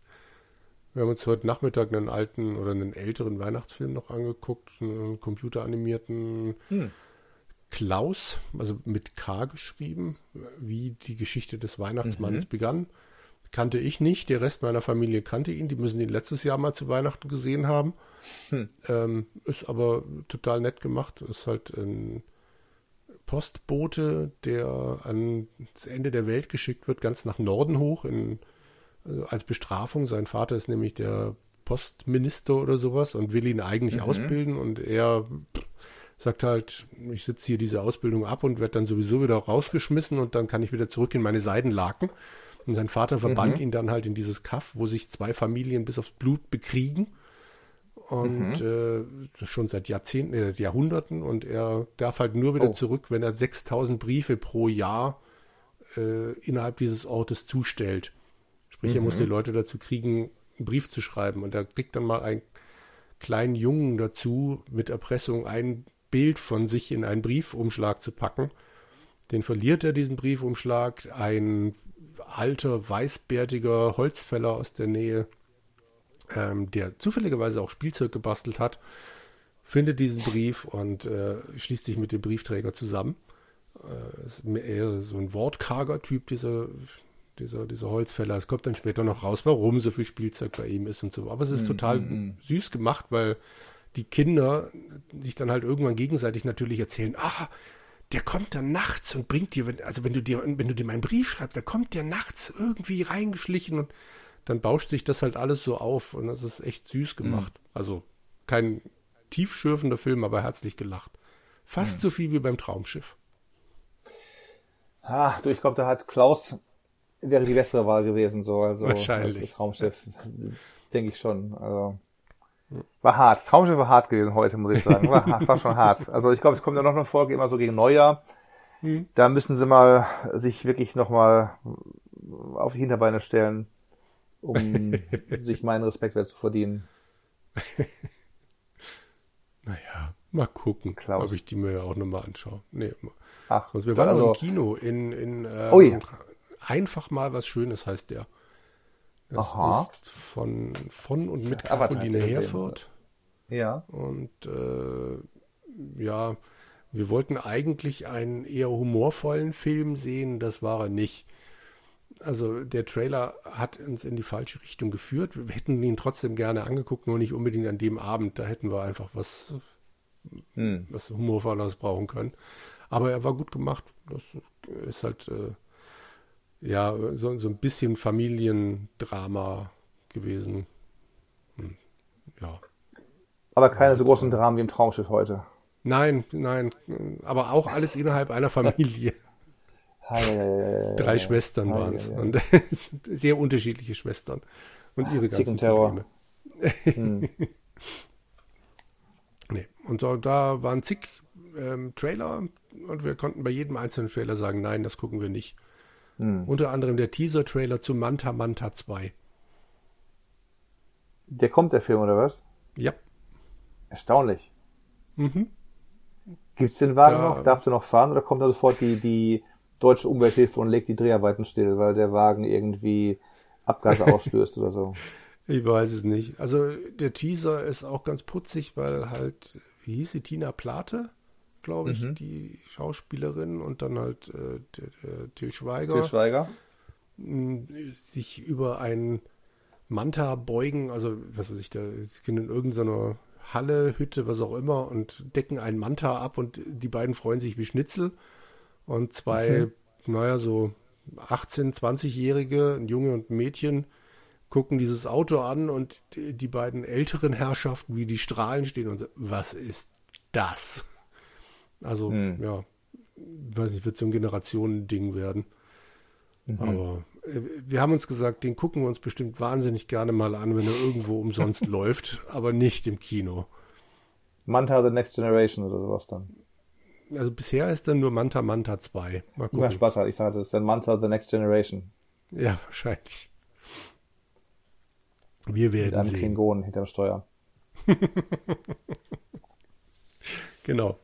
Wir haben uns heute Nachmittag einen alten oder einen älteren Weihnachtsfilm noch angeguckt, einen computeranimierten hm. Klaus, also mit K geschrieben, wie die Geschichte des Weihnachtsmanns mhm. begann. Kannte ich nicht, der Rest meiner Familie kannte ihn, die müssen ihn letztes Jahr mal zu Weihnachten gesehen haben. Hm. Ähm, ist aber total nett gemacht, ist halt ein Postbote, der ans Ende der Welt geschickt wird, ganz nach Norden hoch, in, also als Bestrafung. Sein Vater ist nämlich der Postminister oder sowas und will ihn eigentlich mhm. ausbilden und er sagt halt, ich sitze hier diese Ausbildung ab und werde dann sowieso wieder rausgeschmissen und dann kann ich wieder zurück in meine Seidenlaken. Und sein Vater verbannt mhm. ihn dann halt in dieses Kaff, wo sich zwei Familien bis aufs Blut bekriegen und mhm. äh, schon seit Jahrzehnten, äh, Jahrhunderten und er darf halt nur wieder oh. zurück, wenn er 6000 Briefe pro Jahr äh, innerhalb dieses Ortes zustellt. Sprich, mhm. er muss die Leute dazu kriegen, einen Brief zu schreiben und er kriegt dann mal einen kleinen Jungen dazu, mit Erpressung ein Bild von sich in einen Briefumschlag zu packen. Den verliert er, diesen Briefumschlag. Ein alter, weißbärtiger Holzfäller aus der Nähe ähm, der zufälligerweise auch Spielzeug gebastelt hat, findet diesen Brief und äh, schließt sich mit dem Briefträger zusammen. Äh, ist eher so ein wortkarger Typ, dieser, dieser, dieser Holzfäller. Es kommt dann später noch raus, warum so viel Spielzeug bei ihm ist und so. Aber es ist mm, total mm, süß gemacht, weil die Kinder sich dann halt irgendwann gegenseitig natürlich erzählen, ah, der kommt dann nachts und bringt dir, also wenn du dir, wenn du dir meinen Brief schreibst, der kommt dir nachts irgendwie reingeschlichen und dann bauscht sich das halt alles so auf und das ist echt süß gemacht. Mhm. Also kein tiefschürfender Film, aber herzlich gelacht. Fast mhm. so viel wie beim Traumschiff. Ah, du, ich glaube, da hat Klaus wäre die bessere Wahl gewesen, so, also Wahrscheinlich. das Traumschiff, denke ich schon. Also war hart. Traumschiff war hart gewesen heute, muss ich sagen. War, war schon hart. Also ich glaube, es kommt ja noch eine Folge immer so gegen Neujahr. Mhm. Da müssen sie mal sich wirklich nochmal auf die Hinterbeine stellen um sich meinen Respekt zu verdienen. naja, mal gucken, Klaus. ob ich die mir auch nochmal anschaue. Nee, Ach, sonst, wir waren also, im Kino in, in ähm, oh ja. Einfach mal was Schönes heißt der. Das Aha. ist von, von und mit Caroline Herford. Ja. Und äh, ja, wir wollten eigentlich einen eher humorvollen Film sehen, das war er nicht. Also der Trailer hat uns in die falsche Richtung geführt. Wir hätten ihn trotzdem gerne angeguckt, nur nicht unbedingt an dem Abend. Da hätten wir einfach was, hm. was Humorvolles brauchen können. Aber er war gut gemacht. Das ist halt äh, ja so, so ein bisschen Familiendrama gewesen. Hm. Ja. Aber keine so großen Dramen wie im Traumschiff heute. Nein, nein, aber auch alles innerhalb einer Familie. Drei Schwestern waren es. Und sehr unterschiedliche Schwestern. Und ihre ganzen Probleme. Hm. nee. Und so, da waren zig ähm, Trailer und wir konnten bei jedem einzelnen Trailer sagen, nein, das gucken wir nicht. Hm. Unter anderem der Teaser-Trailer zu Manta Manta 2. Der kommt, der Film, oder was? Ja. Erstaunlich. Mhm. Gibt es den Wagen da, noch? Darfst du noch fahren oder kommt da sofort die, die deutsche Umwelthilfe und legt die Dreharbeiten still, weil der Wagen irgendwie Abgase ausstößt oder so. Ich weiß es nicht. Also der Teaser ist auch ganz putzig, weil halt, wie hieß sie, Tina Plate, glaube ich, mhm. die Schauspielerin und dann halt äh, Till Schweiger. Till Schweiger. Sich über ein Manta beugen, also was weiß ich, da sind in irgendeiner Halle, Hütte, was auch immer und decken einen Manta ab und die beiden freuen sich wie Schnitzel. Und zwei, mhm. naja, so 18-, 20-Jährige, ein Junge und ein Mädchen, gucken dieses Auto an und die, die beiden älteren Herrschaften, wie die Strahlen stehen und so, was ist das? Also, mhm. ja, weiß nicht, wird so ein Generationending werden. Mhm. Aber äh, wir haben uns gesagt, den gucken wir uns bestimmt wahnsinnig gerne mal an, wenn er irgendwo umsonst läuft, aber nicht im Kino. Manta The Next Generation oder sowas dann also bisher ist dann nur Manta Manta 2. Mal gucken. Ja, Spaß hat. Ich sage, das ist dann Manta The Next Generation. Ja, wahrscheinlich. Wir werden Mit einem sehen. Klingonen hinterm Steuer. genau.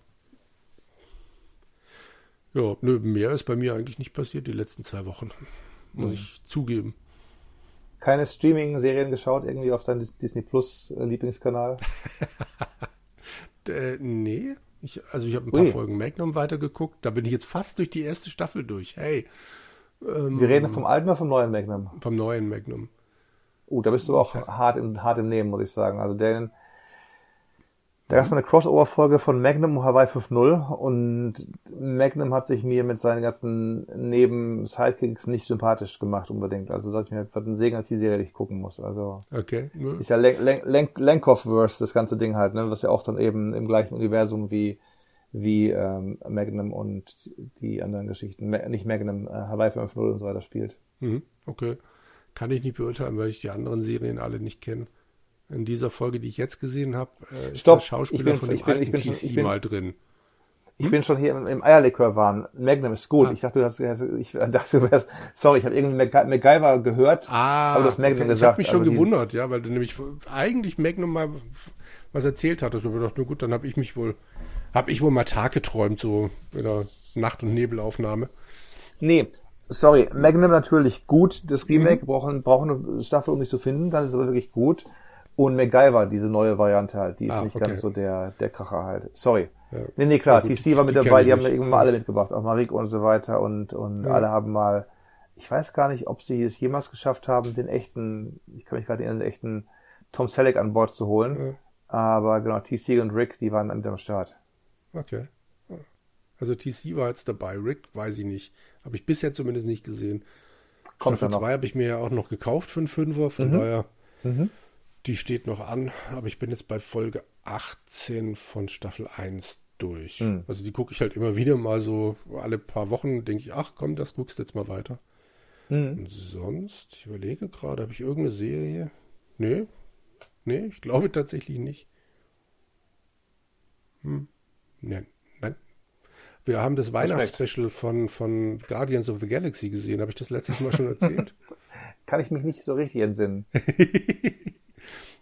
Ja, nö, mehr ist bei mir eigentlich nicht passiert die letzten zwei Wochen. Muss mhm. ich zugeben. Keine Streaming-Serien geschaut, irgendwie auf deinem Disney Plus äh, Lieblingskanal? äh, nee. Ich, also ich habe ein paar Ui. Folgen Magnum weitergeguckt. Da bin ich jetzt fast durch die erste Staffel durch. Hey. Ähm, Wir reden vom alten oder vom neuen Magnum? Vom neuen Magnum. Oh, da bist du auch hart im, hart im Nehmen, muss ich sagen. Also den, da gab es mal eine Crossover-Folge von Magnum und Hawaii 5.0 und Magnum hat sich mir mit seinen ganzen Neben-Sidekicks nicht sympathisch gemacht unbedingt. Also sag ich mir, was ein Segen, dass ich die Serie nicht gucken muss. Also okay. ist ja Lenkoff-Verse, das ganze Ding halt, ne? was ja auch dann eben im gleichen Universum wie wie ähm, Magnum und die anderen Geschichten, nicht Magnum, äh, Hawaii 5.0 und so weiter spielt. Mhm, okay. Kann ich nicht beurteilen, weil ich die anderen Serien alle nicht kenne in dieser Folge, die ich jetzt gesehen habe, äh, ist Stopp, der Schauspieler bin, von dem bin, alten TC bin, mal drin. Ich bin schon hier im, im Eierlikör-Wahn. Magnum ist gut. Ah. Ich dachte, du hast, ich dachte, du wärst, sorry, ich habe irgendwie MacGyver gehört, ah, aber du hast Magnum okay. gesagt. Ich habe mich schon also gewundert, ja, weil du nämlich eigentlich Magnum mal was erzählt hattest. Aber ich dachte, nur gut, dann habe ich mich wohl, habe ich wohl mal Tag geträumt, so in der Nacht- und Nebelaufnahme. Nee, sorry, Magnum natürlich gut. Das Remake mhm. brauchen, brauchen eine Staffel, um sich zu finden, dann ist es aber wirklich gut. Und MacGyver, diese neue Variante halt, die ist ah, nicht okay. ganz so der, der Kracher halt. Sorry. Ja. Nee, nee, klar, ja, TC war mit die dabei, die haben da irgendwann mal alle mitgebracht, auch Marik und so weiter und, und ja. alle haben mal, ich weiß gar nicht, ob sie es jemals geschafft haben, den echten, ich kann mich gerade erinnern, den echten Tom Selleck an Bord zu holen. Aber genau, TC und Rick, die waren mit am Start. Okay. Also TC war jetzt dabei, Rick weiß ich nicht. Habe ich bisher zumindest nicht gesehen. Kommt Staffel 2 habe ich mir ja auch noch gekauft für einen Fünfer, von mhm. daher mhm. Die steht noch an, aber ich bin jetzt bei Folge 18 von Staffel 1 durch. Hm. Also die gucke ich halt immer wieder mal so alle paar Wochen, denke ich, ach komm, das guckst du jetzt mal weiter. Hm. Und sonst, ich überlege gerade, habe ich irgendeine Serie? Nee, nee, ich glaube tatsächlich nicht. Hm. Nein, nein. Wir haben das Weihnachtsspecial von, von Guardians of the Galaxy gesehen. Habe ich das letztes Mal schon erzählt? Kann ich mich nicht so richtig entsinnen.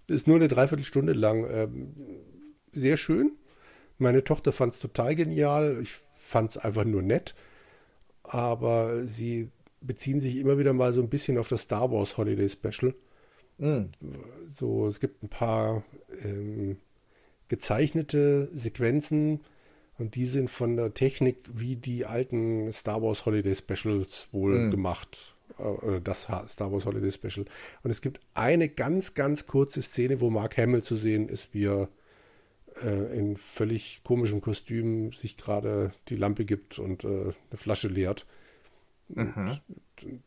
Ist nur eine Dreiviertelstunde lang. Ähm, sehr schön. Meine Tochter fand es total genial. Ich fand es einfach nur nett. Aber sie beziehen sich immer wieder mal so ein bisschen auf das Star Wars Holiday Special. Mm. So, es gibt ein paar ähm, gezeichnete Sequenzen und die sind von der Technik wie die alten Star Wars Holiday Specials wohl mm. gemacht. Äh, das Star Wars Holiday Special. Und es gibt eine ganz, ganz kurze Szene, wo Mark Hamill zu sehen ist, wie er äh, in völlig komischem Kostüm sich gerade die Lampe gibt und äh, eine Flasche leert. Mhm.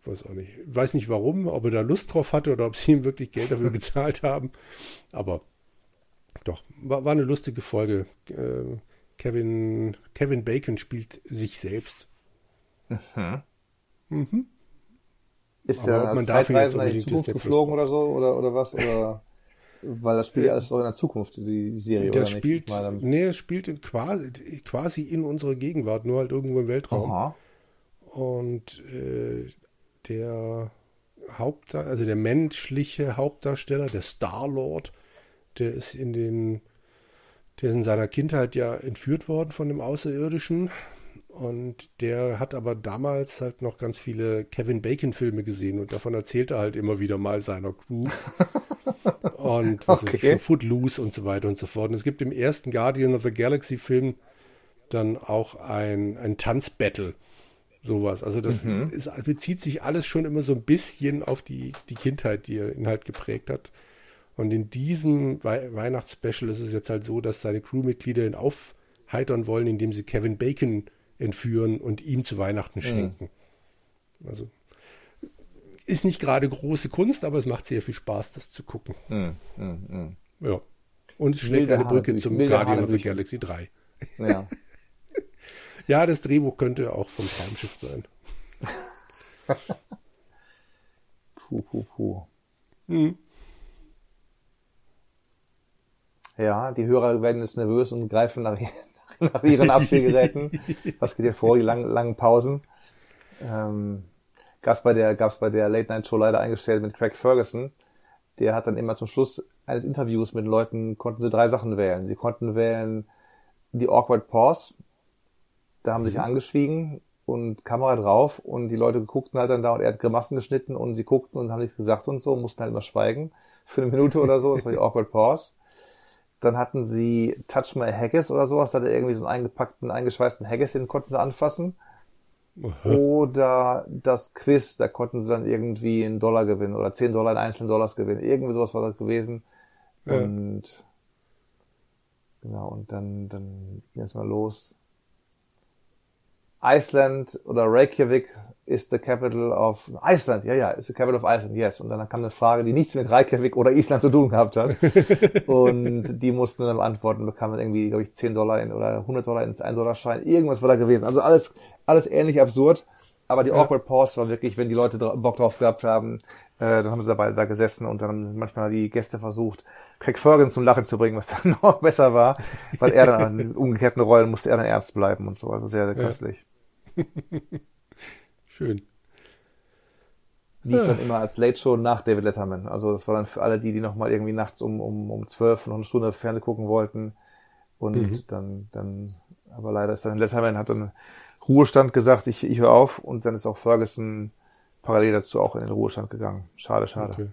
Weiß auch nicht. Weiß nicht warum, ob er da Lust drauf hatte oder ob sie ihm wirklich Geld dafür gezahlt haben. Aber doch, war, war eine lustige Folge. Äh, Kevin, Kevin Bacon spielt sich selbst. Mhm. Mhm. Ist der als Zeitreisender in die Zukunft geflogen oder so? Oder, oder was? Oder, weil das spielt ja alles doch in der Zukunft, die, Serie, das oder spielt, nicht? Nee, es spielt in quasi, quasi in unserer Gegenwart, nur halt irgendwo im Weltraum. Aha. Und äh, der Haupt, also der menschliche Hauptdarsteller, der Star-Lord, der ist in den, der ist in seiner Kindheit ja entführt worden von dem Außerirdischen und der hat aber damals halt noch ganz viele Kevin Bacon-Filme gesehen und davon erzählt er halt immer wieder mal seiner Crew. und was okay. weiß ich, Footloose und so weiter und so fort. Und es gibt im ersten Guardian of the Galaxy-Film dann auch ein, ein Tanzbattle. Sowas. Also das mhm. ist, bezieht sich alles schon immer so ein bisschen auf die, die Kindheit, die er ihn halt geprägt hat. Und in diesem We Weihnachtsspecial ist es jetzt halt so, dass seine Crewmitglieder ihn aufheitern wollen, indem sie Kevin Bacon entführen und ihm zu Weihnachten mhm. schenken. Mhm. Also ist nicht gerade große Kunst, aber es macht sehr viel Spaß, das zu gucken. Mhm. Mhm. Ja. Und es schlägt eine Brücke zum Guardian of the Galaxy 3. Ja. ja, das Drehbuch könnte auch vom Traumschiff sein. puh, puh, puh. Mhm. Ja, die Hörer werden jetzt nervös und greifen nach, nach ihren Abspielgeräten. Was geht dir vor, die langen, langen Pausen? Ähm, gab's bei der, gab's bei der Late Night Show leider eingestellt mit Craig Ferguson. Der hat dann immer zum Schluss eines Interviews mit Leuten, konnten sie drei Sachen wählen. Sie konnten wählen die Awkward Pause. Da haben sie sich mhm. angeschwiegen und Kamera drauf und die Leute guckten halt dann da und er hat Grimassen geschnitten und sie guckten und haben nichts gesagt und so, mussten halt immer schweigen für eine Minute oder so, das war die awkward pause. Dann hatten sie Touch My Haggis oder sowas, da hat er irgendwie so einen eingepackten, eingeschweißten Haggis, den konnten sie anfassen. Aha. Oder das Quiz, da konnten sie dann irgendwie einen Dollar gewinnen oder 10 Dollar in einzelnen Dollars gewinnen. Irgendwie sowas war das gewesen. Ja. Und genau, und dann, dann ging es mal los. Iceland oder Reykjavik is the capital of Iceland. Ja, ja, is the capital of Iceland, yes. Und dann kam eine Frage, die nichts mit Reykjavik oder Island zu tun gehabt hat. und die mussten dann beantworten, bekamen irgendwie, glaube ich, 10 Dollar in, oder 100 Dollar ins 1 Dollar Schein. Irgendwas war da gewesen. Also alles, alles ähnlich absurd. Aber die ja. Awkward Pause war wirklich, wenn die Leute Bock drauf gehabt haben, äh, dann haben sie dabei da gesessen und dann manchmal die Gäste versucht, Craig Ferguson zum Lachen zu bringen, was dann noch besser war, weil er dann in umgekehrten Rollen musste er dann ernst bleiben und so. Also sehr, sehr köstlich. Schön. Lief dann immer als Late Show nach David Letterman. Also das war dann für alle die, die nochmal irgendwie nachts um, um, um 12 noch eine Stunde Fernsehen gucken wollten. Und mhm. dann, dann, aber leider ist dann Letterman hat dann Ruhestand gesagt, ich, ich höre auf und dann ist auch Ferguson parallel dazu auch in den Ruhestand gegangen. Schade, schade. Okay.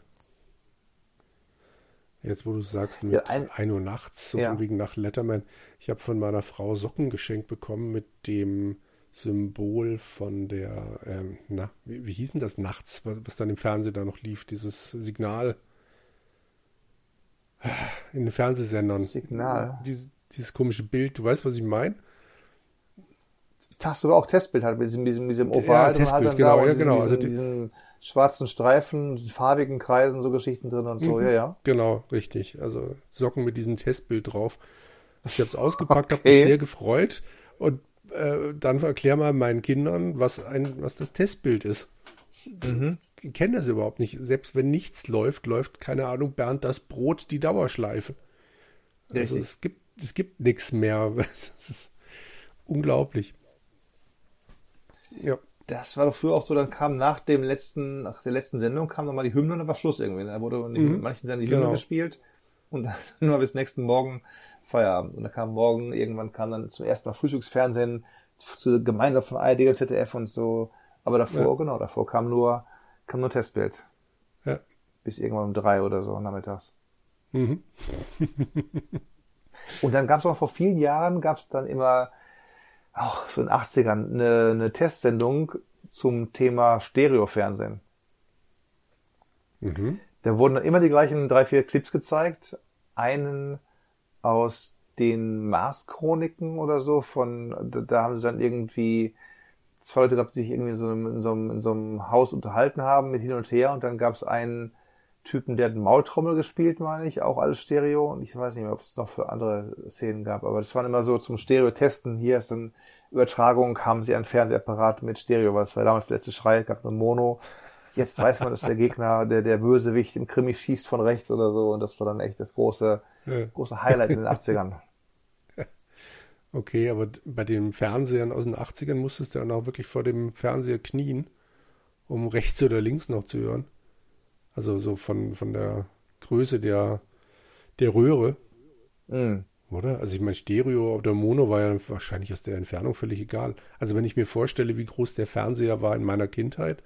Jetzt, wo du sagst, mit ja, ein, 1 Uhr nachts, so ja. von wegen nach Letterman. Ich habe von meiner Frau Socken geschenkt bekommen mit dem Symbol von der, ähm, na, wie, wie hieß denn das nachts, was, was dann im Fernsehen da noch lief, dieses Signal in den Fernsehsendern. Signal. Dieses, dieses komische Bild, du weißt, was ich meine? Hast du auch Testbild halt mit diesem, diesem, diesem Oval ja, Testbild, genau, ja, genau. Diesen, also die, diesen schwarzen Streifen, farbigen Kreisen, so Geschichten drin und so, mhm, ja, ja. Genau, richtig. Also Socken mit diesem Testbild drauf. Ich habe es ausgepackt, okay. habe mich sehr gefreut und äh, dann erklär mal meinen Kindern, was ein, was das Testbild ist. Mhm. Die kennen das überhaupt nicht. Selbst wenn nichts läuft, läuft, keine Ahnung, Bernd das Brot die Dauerschleife. Also es gibt, es gibt nichts mehr. Das ist unglaublich. Ja. Das war doch früher auch so, dann kam nach dem letzten, nach der letzten Sendung kam nochmal die Hymne und dann war Schluss irgendwie. Da wurde mhm. in manchen Sendungen die Hymne genau. gespielt und dann nur bis nächsten Morgen Feierabend. Und da kam morgen, irgendwann kam dann zum ersten Mal Frühstücksfernsehen, zu, gemeinsam von ARD und ZDF und so. Aber davor, ja. genau, davor kam nur, kam nur Testbild. Ja. Bis irgendwann um drei oder so nachmittags. Mhm. und dann gab es auch vor vielen Jahren, gab es dann immer, auch so in den 80ern, eine, eine Testsendung zum Thema Stereofernsehen. Mhm. Da wurden dann immer die gleichen drei, vier Clips gezeigt. Einen aus den Mars-Chroniken oder so von, da, da, haben sie dann irgendwie zwei Leute gehabt, die sich irgendwie in so, einem, in, so einem, in so einem Haus unterhalten haben mit hin und her und dann gab es einen Typen, der hat Maultrommel gespielt, meine ich, auch alles Stereo und ich weiß nicht mehr, ob es noch für andere Szenen gab, aber das waren immer so zum Stereo-Testen. Hier ist dann Übertragung, haben sie ein Fernsehapparat mit Stereo, weil es war damals der letzte Schrei, gab nur Mono Jetzt weiß man, dass der Gegner, der, der Bösewicht im Krimi schießt von rechts oder so. Und das war dann echt das große, ja. große Highlight in den 80ern. Okay, aber bei den Fernsehern aus den 80ern musstest du dann auch wirklich vor dem Fernseher knien, um rechts oder links noch zu hören. Also so von, von der Größe der, der Röhre. Mm. Oder? Also ich meine, Stereo oder Mono war ja wahrscheinlich aus der Entfernung völlig egal. Also wenn ich mir vorstelle, wie groß der Fernseher war in meiner Kindheit,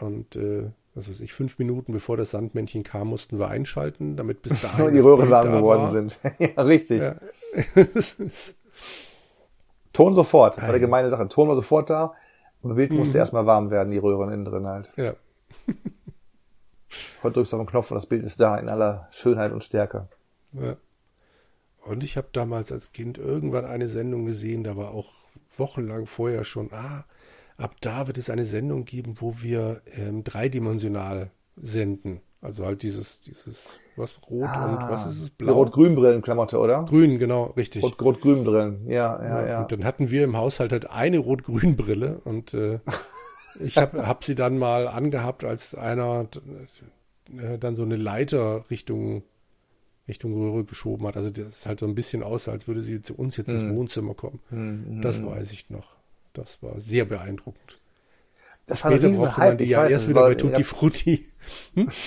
und äh, was weiß ich, fünf Minuten bevor das Sandmännchen kam, mussten wir einschalten, damit bis dahin. die Röhren warm geworden war. sind. ja, richtig. Ja. Ton sofort, war eine gemeine Sache. Ton war sofort da und Bild musste mhm. erstmal warm werden, die Röhren innen drin halt. Ja. Heute drückst du auf den Knopf und das Bild ist da in aller Schönheit und Stärke. Ja. Und ich habe damals als Kind irgendwann eine Sendung gesehen, da war auch wochenlang vorher schon, ah, ab da wird es eine Sendung geben, wo wir ähm, dreidimensional senden. Also halt dieses, dieses, was rot ah, und was ist es? Blau. Rot-Grün-Brillen-Klamotte, oder? Grün, genau, richtig. Rot-Grün-Brillen, ja, ja, ja. Und dann hatten wir im Haushalt halt eine Rot-Grün-Brille und äh, ich habe hab sie dann mal angehabt, als einer äh, dann so eine Leiter Richtung Richtung Röhre geschoben hat. Also das ist halt so ein bisschen aus, als würde sie zu uns jetzt ins hm. Wohnzimmer kommen. Hm, das hm. weiß ich noch. Das war sehr beeindruckend. Das war Später brauchte man die ja weiß, erst wieder war, bei Tutti Frutti. Hm?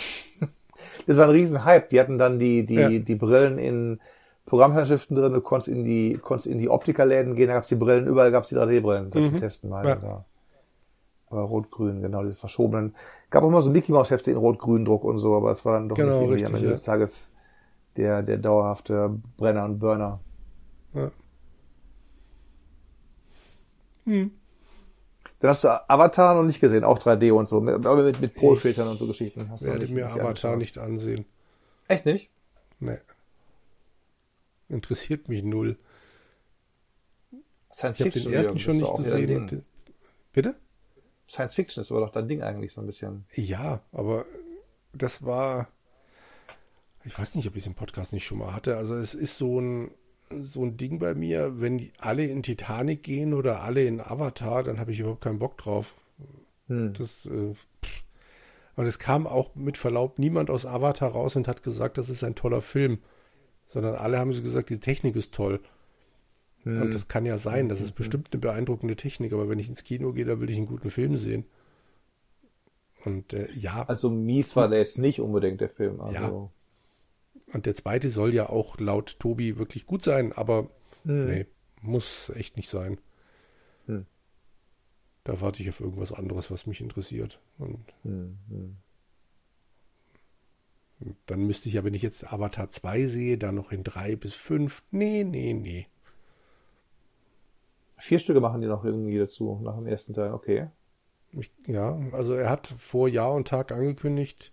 Das war ein Riesenhype. Die hatten dann die, die, ja. die Brillen in Programmzeitschriften drin, du konntest in die, konntest in die Optikerläden gehen, da gab es die Brillen, überall gab es die 3D-Brillen, solche mhm. Testen mal. Ja. Aber rot-grün, genau, diese verschobenen. Gab auch immer so Mickey Mouse Hefte in rot-grün Druck und so, aber es war dann doch genau, nicht richtig, am Ende ja. des Tages der, der dauerhafte Brenner und Burner. Ja. Hm. Dann hast du Avatar noch nicht gesehen, auch 3D und so, aber mit, mit Polfiltern und so Geschichten. Hast Ich werde mir Avatar angeschaut. nicht ansehen. Echt nicht? Nee. Interessiert mich null. Science Ich habe den ersten schon nicht gesehen. Den- Bitte? Science Fiction ist aber doch dein Ding eigentlich so ein bisschen. Ja, aber das war. Ich weiß nicht, ob ich es im Podcast nicht schon mal hatte. Also es ist so ein, so ein Ding bei mir, wenn alle in Titanic gehen oder alle in Avatar, dann habe ich überhaupt keinen Bock drauf. Hm. Das, äh, und es kam auch mit Verlaub niemand aus Avatar raus und hat gesagt, das ist ein toller Film. Sondern alle haben so gesagt, die Technik ist toll. Hm. Und das kann ja sein, das ist bestimmt eine beeindruckende Technik, aber wenn ich ins Kino gehe, dann will ich einen guten Film sehen. Und äh, ja, Also mies war der jetzt nicht unbedingt der Film. Also, und der zweite soll ja auch laut Tobi wirklich gut sein, aber Hm. nee, muss echt nicht sein. Hm. Da warte ich auf irgendwas anderes, was mich interessiert. Und Hm, hm. dann müsste ich ja, wenn ich jetzt Avatar 2 sehe, dann noch in 3 bis 5. Nee, nee, nee. Vier Stücke machen die noch irgendwie dazu, nach dem ersten Teil. Okay. Ich, ja, also er hat vor Jahr und Tag angekündigt,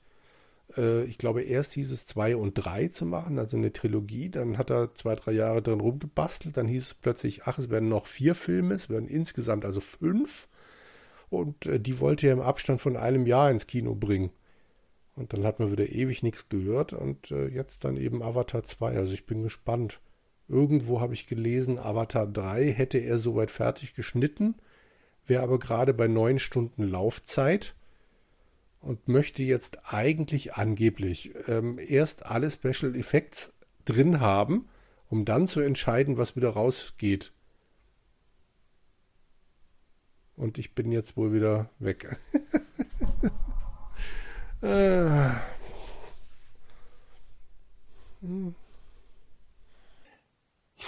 äh, ich glaube, erst hieß es 2 und 3 zu machen, also eine Trilogie. Dann hat er zwei, drei Jahre drin rumgebastelt. Dann hieß es plötzlich, ach, es werden noch vier Filme, es werden insgesamt also fünf. Und äh, die wollte er im Abstand von einem Jahr ins Kino bringen. Und dann hat man wieder ewig nichts gehört und äh, jetzt dann eben Avatar 2. Also ich bin gespannt. Irgendwo habe ich gelesen, Avatar 3 hätte er soweit fertig geschnitten, wäre aber gerade bei neun Stunden Laufzeit und möchte jetzt eigentlich angeblich ähm, erst alle Special Effects drin haben, um dann zu entscheiden, was wieder rausgeht. Und ich bin jetzt wohl wieder weg. äh. Ich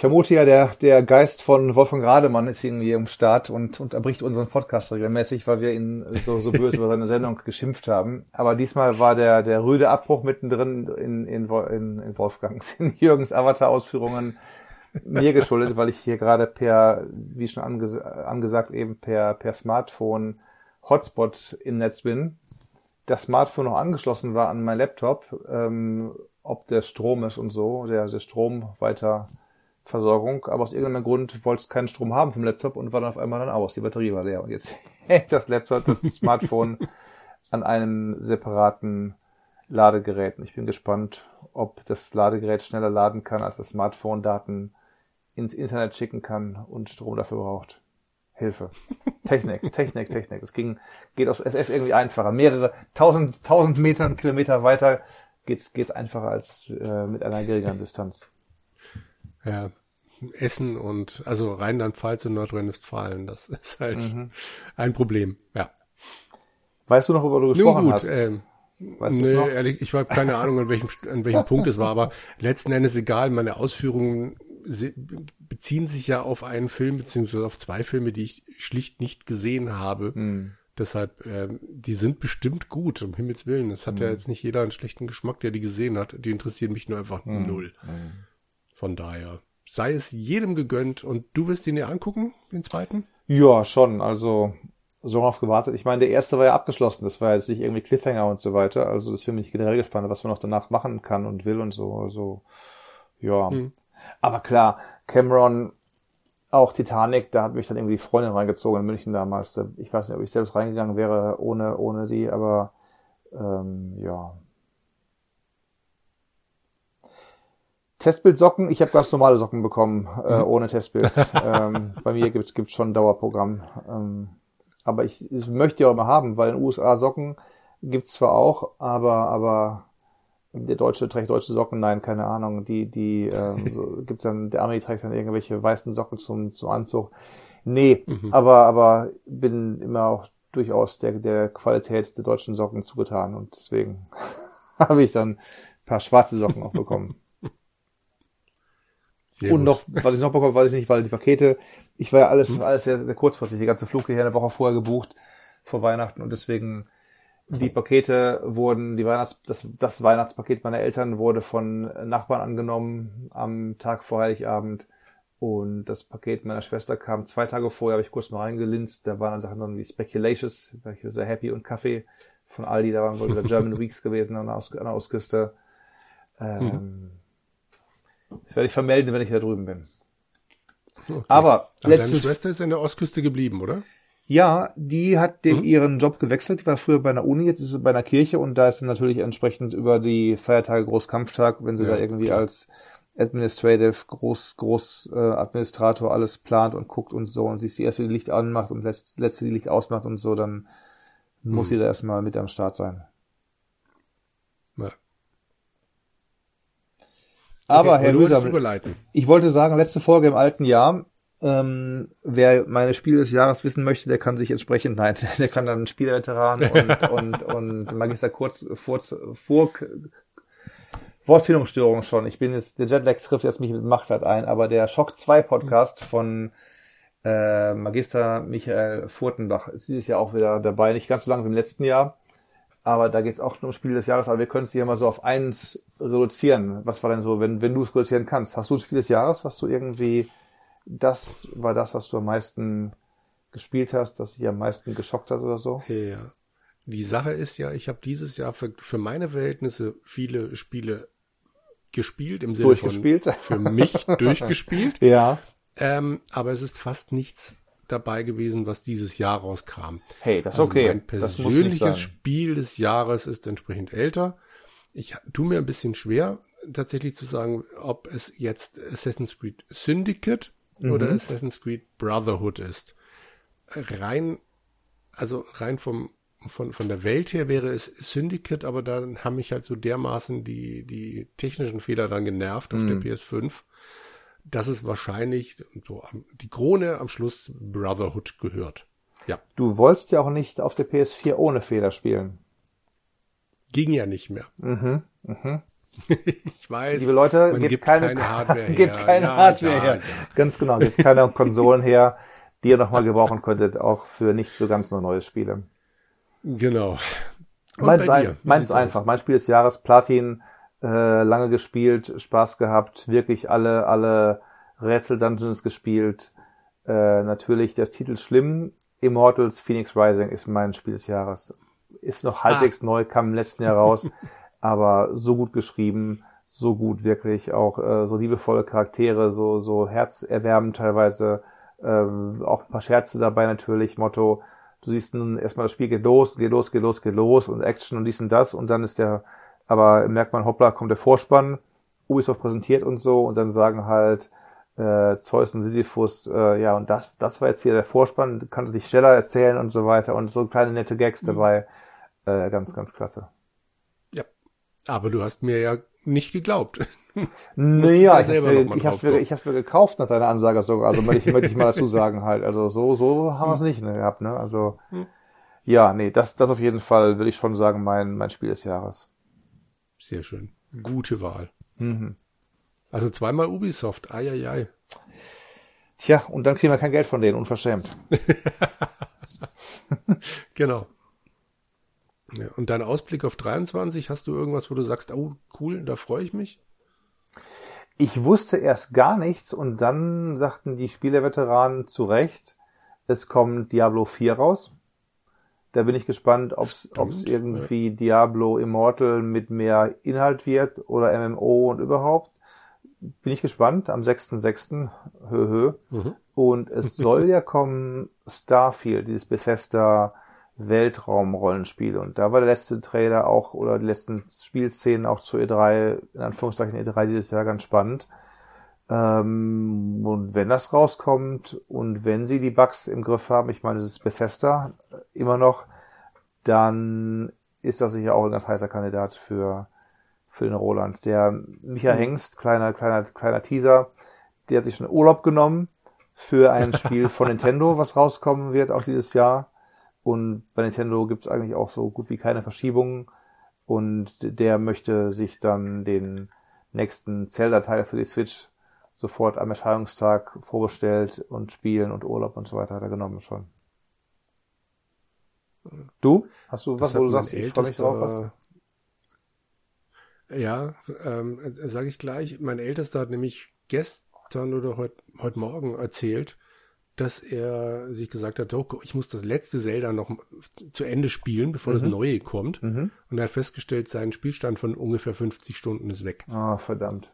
vermute ja, der, der Geist von Wolfgang Rademann ist irgendwie im Start und, und erbricht unseren Podcast regelmäßig, weil wir ihn so, so böse über seine Sendung geschimpft haben. Aber diesmal war der, der rüde Abbruch mittendrin in, in, in, in Wolfgangs, in Jürgens Avatar-Ausführungen mir geschuldet, weil ich hier gerade per, wie schon anges angesagt, eben per, per Smartphone Hotspot im Netz bin. Das Smartphone noch angeschlossen war an mein Laptop, ähm, ob der Strom ist und so, der, der Strom weiter Versorgung, aber aus irgendeinem Grund wollte es keinen Strom haben vom Laptop und war dann auf einmal dann aus. Die Batterie war leer und jetzt hängt das Laptop, das Smartphone an einem separaten Ladegerät. Und ich bin gespannt, ob das Ladegerät schneller laden kann, als das Smartphone Daten ins Internet schicken kann und Strom dafür braucht. Hilfe. Technik, Technik, Technik. Das ging, geht aus SF irgendwie einfacher. Mehrere tausend, tausend Meter und Kilometer weiter geht's, geht's einfacher als äh, mit einer geringeren Distanz. Ja, Essen und also Rheinland-Pfalz und Nordrhein-Westfalen, das ist halt Mhm. ein Problem. Ja. Weißt du noch, worüber du Nun gesprochen gut, hast? ähm, Weißt nee, noch? ehrlich, ich habe keine Ahnung, an welchem, an welchem Punkt es war, aber letzten Endes egal, meine Ausführungen beziehen sich ja auf einen Film, beziehungsweise auf zwei Filme, die ich schlicht nicht gesehen habe. Hm. Deshalb, ähm, die sind bestimmt gut, um Himmels Willen. Es hat ja Hm. jetzt nicht jeder einen schlechten Geschmack, der die gesehen hat. Die interessieren mich nur einfach Hm. null. Von daher sei es jedem gegönnt und du wirst ihn dir angucken, den zweiten? Ja, schon. Also so drauf gewartet. Ich meine, der erste war ja abgeschlossen. Das war jetzt nicht irgendwie Cliffhanger und so weiter. Also das bin ich generell gespannt, was man noch danach machen kann und will und so. Also ja. Hm. Aber klar, Cameron, auch Titanic, da hat mich dann irgendwie die Freundin reingezogen in München damals. Da- Ich weiß nicht, ob ich selbst reingegangen wäre ohne ohne die, aber ähm, ja. Testbildsocken, ich habe ganz normale Socken bekommen, äh, ohne Testbild. ähm, bei mir gibt es schon ein Dauerprogramm. Ähm, aber ich, ich möchte ja auch mal haben, weil in den USA Socken gibt's zwar auch, aber, aber der Deutsche trägt deutsche Socken, nein, keine Ahnung. Die, die ähm, so, gibt's dann, der Army trägt dann irgendwelche weißen Socken zum, zum Anzug. Nee, Mhm. aber, aber bin immer auch durchaus der, der Qualität der deutschen Socken zugetan und deswegen habe ich dann ein paar schwarze Socken auch bekommen. Sehr und gut. noch, was ich noch bekomme, weiß ich nicht, weil die Pakete, ich war ja alles, hm. alles sehr, sehr kurzfristig, die ganze Flug hierher eine Woche vorher gebucht, vor Weihnachten und deswegen die Pakete wurden, die Weihnachts, das, das Weihnachtspaket meiner Eltern wurde von Nachbarn angenommen am Tag vor Heiligabend. Und das Paket meiner Schwester kam zwei Tage vorher, habe ich kurz mal reingelinst. Da waren dann Sachen drin wie Speculations, war ich sehr happy und Kaffee von Aldi, da waren wohl wieder German Weeks gewesen an der, Aus an der Ostküste. Ähm, mhm. Das werde ich vermelden, wenn ich da drüben bin. Okay. Aber, Aber letztes, deine Schwester ist an der Ostküste geblieben, oder? Ja, die hat den mhm. ihren Job gewechselt. Die war früher bei einer Uni, jetzt ist sie bei einer Kirche und da ist sie natürlich entsprechend über die Feiertage Großkampftag, wenn sie ja, da irgendwie klar. als Administrative Groß, Groß äh, Administrator alles plant und guckt und so und sie ist die erste, die Licht anmacht und letzte, letzte die Licht ausmacht und so, dann mhm. muss sie da erstmal mit am Start sein. Ja. Aber okay, Herr Mühsam, ich wollte sagen, letzte Folge im alten Jahr, ähm, wer meine Spiele des Jahres wissen möchte, der kann sich entsprechend, nein, der kann dann Spielveteran und, und, und Magister Kurz, Furz, Furk, Wortfindungsstörung schon. Ich bin jetzt, der Jetlag trifft jetzt mich mit Macht halt ein, aber der Schock 2 Podcast von äh, Magister Michael Furtenbach ist dieses Jahr auch wieder dabei, nicht ganz so lange wie im letzten Jahr. Aber da geht es auch um Spiel des Jahres, aber wir können es hier mal so auf eins reduzieren. Was war denn so, wenn, wenn du es reduzieren kannst? Hast du ein Spiel des Jahres, was du irgendwie das war das, was du am meisten gespielt hast, das dich am meisten geschockt hat oder so? Ja. Die Sache ist ja, ich habe dieses Jahr für, für meine Verhältnisse viele Spiele gespielt, im Sinne durchgespielt. von für mich durchgespielt. Ja. Ähm, aber es ist fast nichts dabei gewesen, was dieses Jahr rauskam. Hey, das ist also okay. Mein persönliches Spiel des Jahres ist entsprechend älter. Ich tu mir ein bisschen schwer, tatsächlich zu sagen, ob es jetzt Assassin's Creed Syndicate mhm. oder Assassin's Creed Brotherhood ist. Rein, also rein vom, von, von der Welt her wäre es Syndicate, aber dann haben mich halt so dermaßen die, die technischen Fehler dann genervt auf mhm. der PS5, dass es wahrscheinlich so die Krone am Schluss Brotherhood gehört. Ja. Du wolltest ja auch nicht auf der PS4 ohne Fehler spielen. Ging ja nicht mehr. Mhm, mhm. ich weiß. Liebe Leute, gibt keine, keine, Hardware her. Gibt keine ja, Hardware ja, her. Ja. Ganz genau, gibt keine Konsolen her, die ihr nochmal gebrauchen könntet, auch für nicht so ganz nur neue Spiele. Genau. meins ein, meins einfach. Mein Spiel des Jahres, Platin, äh, lange gespielt, Spaß gehabt, wirklich alle, alle Rätsel-Dungeons gespielt. Äh, natürlich der Titel schlimm. Immortals Phoenix Rising ist mein Spiel des Jahres. Ist noch halbwegs ah. neu, kam im letzten Jahr raus. aber so gut geschrieben, so gut wirklich, auch äh, so liebevolle Charaktere, so, so herzerwärmend teilweise, ähm, auch ein paar Scherze dabei natürlich, Motto, du siehst nun erstmal das Spiel geht los, geht los, geht los, geht los und Action und dies und das und dann ist der, aber merkt man, hoppla, kommt der Vorspann, Ubisoft präsentiert und so und dann sagen halt, äh, Zeus und Sisyphus, äh, ja, und das, das war jetzt hier der Vorspann, kannte dich schneller erzählen und so weiter und so kleine nette Gags mhm. dabei. Äh, ganz, ganz klasse. Aber du hast mir ja nicht geglaubt. naja, ich, habe ich hab's mir, ich hab's mir gekauft nach deiner Ansage sogar. Also möchte ich, möchte ich mal dazu sagen halt. Also so, so haben wir es hm. nicht ne, gehabt, ne? Also hm. ja, nee, das, das auf jeden Fall will ich schon sagen, mein, mein Spiel des Jahres. Sehr schön. Gute Wahl. Mhm. Also zweimal Ubisoft. Eieiei. Tja, und dann kriegen wir kein Geld von denen, unverschämt. genau. Ja, und dein Ausblick auf 23, hast du irgendwas, wo du sagst, oh cool, da freue ich mich? Ich wusste erst gar nichts und dann sagten die Spielerveteranen zu Recht, es kommt Diablo 4 raus. Da bin ich gespannt, ob es irgendwie ja. Diablo Immortal mit mehr Inhalt wird oder MMO und überhaupt. Bin ich gespannt. Am 6.6. Hö, hö. Mhm. Und es soll ja kommen Starfield, dieses Bethesda Weltraumrollenspiele. Und da war der letzte Trailer auch, oder die letzten Spielszenen auch zu E3, in Anführungszeichen E3 dieses Jahr ganz spannend. Ähm, und wenn das rauskommt und wenn sie die Bugs im Griff haben, ich meine, es ist Bethesda immer noch, dann ist das sicher auch ein ganz heißer Kandidat für, für den Roland. Der Micha mhm. Hengst, kleiner, kleiner, kleiner Teaser, der hat sich schon Urlaub genommen für ein Spiel von Nintendo, was rauskommen wird auch dieses Jahr. Und bei Nintendo gibt es eigentlich auch so gut wie keine Verschiebungen. Und der möchte sich dann den nächsten Zelda-Teil für die Switch sofort am Erscheinungstag vorbestellt und spielen und Urlaub und so weiter hat er genommen schon. Du? Hast du was, wo du sagst, ich freue mich drauf? Was? Ja, ähm, sage ich gleich. Mein Ältester hat nämlich gestern oder heute heut Morgen erzählt, dass er sich gesagt hat, oh, ich muss das letzte Zelda noch zu Ende spielen, bevor mhm. das neue kommt. Mhm. Und er hat festgestellt, sein Spielstand von ungefähr 50 Stunden ist weg. Ah, oh, verdammt.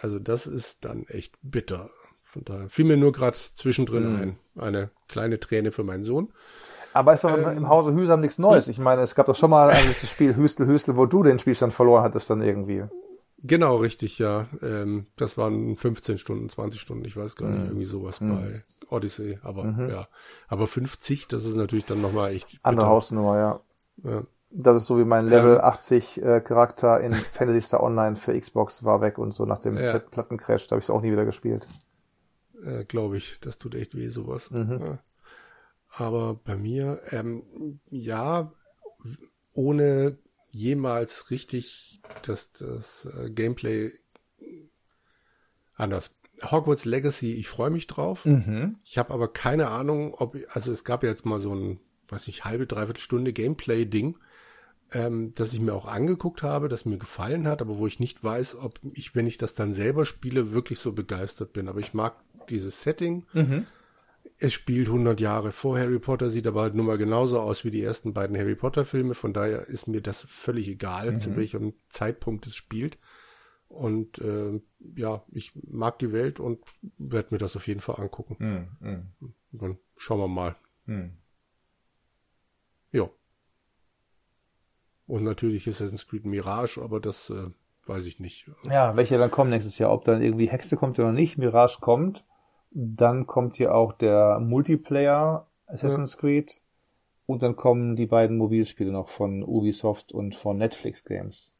Also das ist dann echt bitter. Von daher fiel mir nur gerade zwischendrin mhm. ein. Eine kleine Träne für meinen Sohn. Aber ist doch ähm, im Hause Hüsam nichts Neues. Ich meine, es gab doch schon mal ein Spiel Hüstel, Hüstel, wo du den Spielstand verloren hattest dann irgendwie. Genau, richtig, ja. Ähm, das waren 15 Stunden, 20 Stunden, ich weiß gar nicht, mhm. irgendwie sowas mhm. bei Odyssey. Aber mhm. ja. Aber 50, das ist natürlich dann nochmal echt. Bitter. Andere Hausnummer, ja. ja. Das ist so wie mein Level ähm, 80 äh, Charakter in Fantasy Star Online für Xbox war weg und so nach dem ja. Plattencrash, da habe ich es auch nie wieder gespielt. Äh, Glaube ich, das tut echt weh, sowas. Mhm. Ja. Aber bei mir, ähm, ja, ohne jemals richtig das, das äh, Gameplay anders. Hogwarts Legacy, ich freue mich drauf. Mhm. Ich habe aber keine Ahnung, ob, also es gab ja jetzt mal so ein, weiß nicht, halbe, dreiviertel Stunde Gameplay-Ding, ähm, das ich mir auch angeguckt habe, das mir gefallen hat, aber wo ich nicht weiß, ob ich, wenn ich das dann selber spiele, wirklich so begeistert bin. Aber ich mag dieses Setting. Mhm es spielt 100 Jahre vor Harry Potter, sieht aber halt nun mal genauso aus wie die ersten beiden Harry Potter Filme. Von daher ist mir das völlig egal, mhm. zu welchem Zeitpunkt es spielt. Und äh, ja, ich mag die Welt und werde mir das auf jeden Fall angucken. Mhm. mhm. Dann schauen wir mal. Mhm. Ja. Und natürlich Assassin's Creed Mirage, aber das äh, weiß ich nicht. Ja, welche dann kommen nächstes Jahr. Ob dann irgendwie Hexe kommt oder nicht, Mirage kommt. Dann kommt hier auch der Multiplayer Assassin's ja. Creed. Und dann kommen die beiden Mobilspiele noch von Ubisoft und von Netflix Games.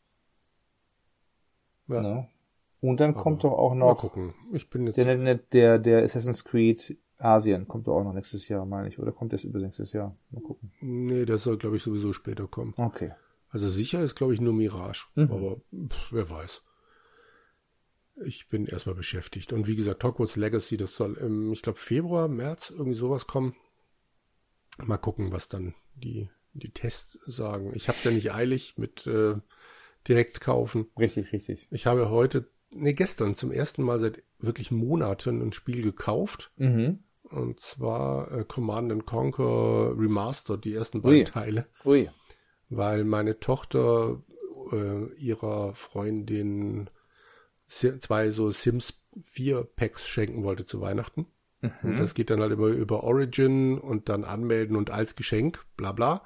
Ja. Ne? Und dann Aber kommt doch auch noch. Mal gucken. Ich bin jetzt. Der, der, der Assassin's Creed Asien kommt doch auch noch nächstes Jahr, meine ich. Oder kommt das über nächstes Jahr? Mal gucken. Nee, das soll, glaube ich, sowieso später kommen. Okay. Also sicher ist, glaube ich, nur Mirage. Mhm. Aber pff, wer weiß ich bin erstmal beschäftigt. Und wie gesagt, Hogwarts Legacy, das soll im, ich glaube, Februar, März irgendwie sowas kommen. Mal gucken, was dann die, die Tests sagen. Ich habe es ja nicht eilig mit äh, direkt kaufen. Richtig, richtig. Ich habe heute, nee, gestern zum ersten Mal seit wirklich Monaten ein Spiel gekauft. Mhm. Und zwar äh, Command Conquer Remastered, die ersten beiden Ui. Teile. Ui. Weil meine Tochter äh, ihrer Freundin zwei so Sims 4 Packs schenken wollte zu Weihnachten. Mhm. Und das geht dann halt über, über Origin und dann anmelden und als Geschenk, bla bla.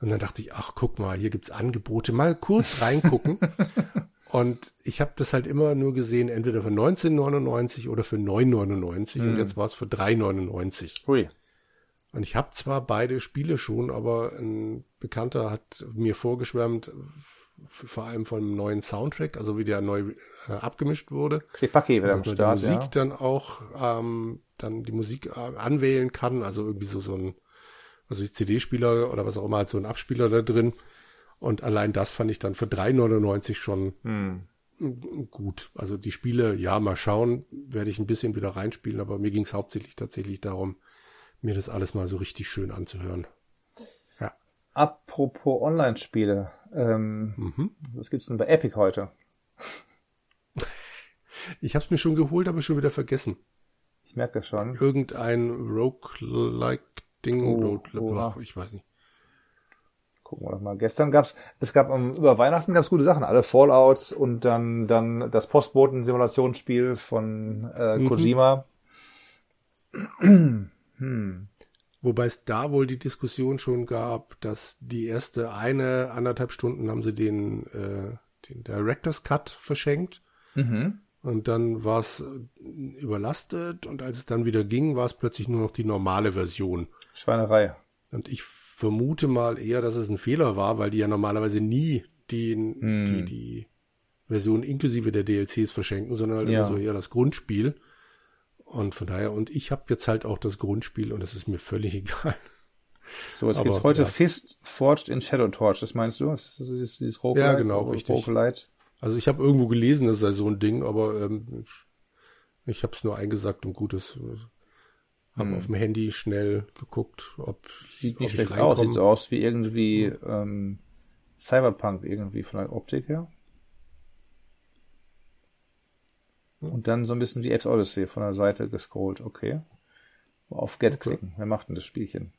Und dann dachte ich, ach guck mal, hier gibt's Angebote, mal kurz reingucken. und ich habe das halt immer nur gesehen, entweder für 19,99 oder für 9,99 mhm. und jetzt war es für 3,99. Hui. Und ich habe zwar beide Spiele schon, aber ein Bekannter hat mir vorgeschwärmt, vor allem von einem neuen Soundtrack, also wie der neu äh, abgemischt wurde. Kripaki wieder am Start, die Musik ja. dann auch, ähm, dann die Musik äh, anwählen kann, also irgendwie so, so ein, also CD-Spieler oder was auch immer, halt so ein Abspieler da drin. Und allein das fand ich dann für 3,99 schon hm. gut. Also die Spiele, ja, mal schauen, werde ich ein bisschen wieder reinspielen, aber mir ging es hauptsächlich tatsächlich darum, mir das alles mal so richtig schön anzuhören. Ja. Apropos Online-Spiele, ähm, mhm. was gibt's denn bei Epic heute? Ich habe es mir schon geholt, aber schon wieder vergessen. Ich merke das schon. Irgendein Roguelike-Ding, oh, oh, ich weiß nicht. Gucken wir doch mal. Gestern gab's, es gab um, über Weihnachten gab's gute Sachen, alle Fallouts und dann dann das Postboten-Simulationsspiel von äh, mhm. Hm. Wobei es da wohl die Diskussion schon gab, dass die erste eine, anderthalb Stunden haben sie den, äh, den Director's Cut verschenkt. Mhm. Und dann war es äh, überlastet und als es dann wieder ging, war es plötzlich nur noch die normale Version. Schweinerei. Und ich vermute mal eher, dass es ein Fehler war, weil die ja normalerweise nie den, mm. die, die Version inklusive der DLCs verschenken, sondern halt ja. immer so eher das Grundspiel. Und von daher, und ich habe jetzt halt auch das Grundspiel und es ist mir völlig egal. So, es gibt heute ja. Fist Forged in Shadow Torch, das meinst du? Das ist dieses, dieses Roguelite, ja, genau, richtig. Roguelite. Also ich habe irgendwo gelesen, das sei so ein Ding, aber ähm, Ich habe es nur eingesagt und gutes. Haben hm. auf dem Handy schnell geguckt, ob sieht nicht schlecht aus. Sieht so aus wie irgendwie ähm, Cyberpunk irgendwie von der Optik her. Und dann so ein bisschen wie Apes Odyssey von der Seite gescrollt. Okay. Auf Get okay. klicken. Wer macht denn das Spielchen?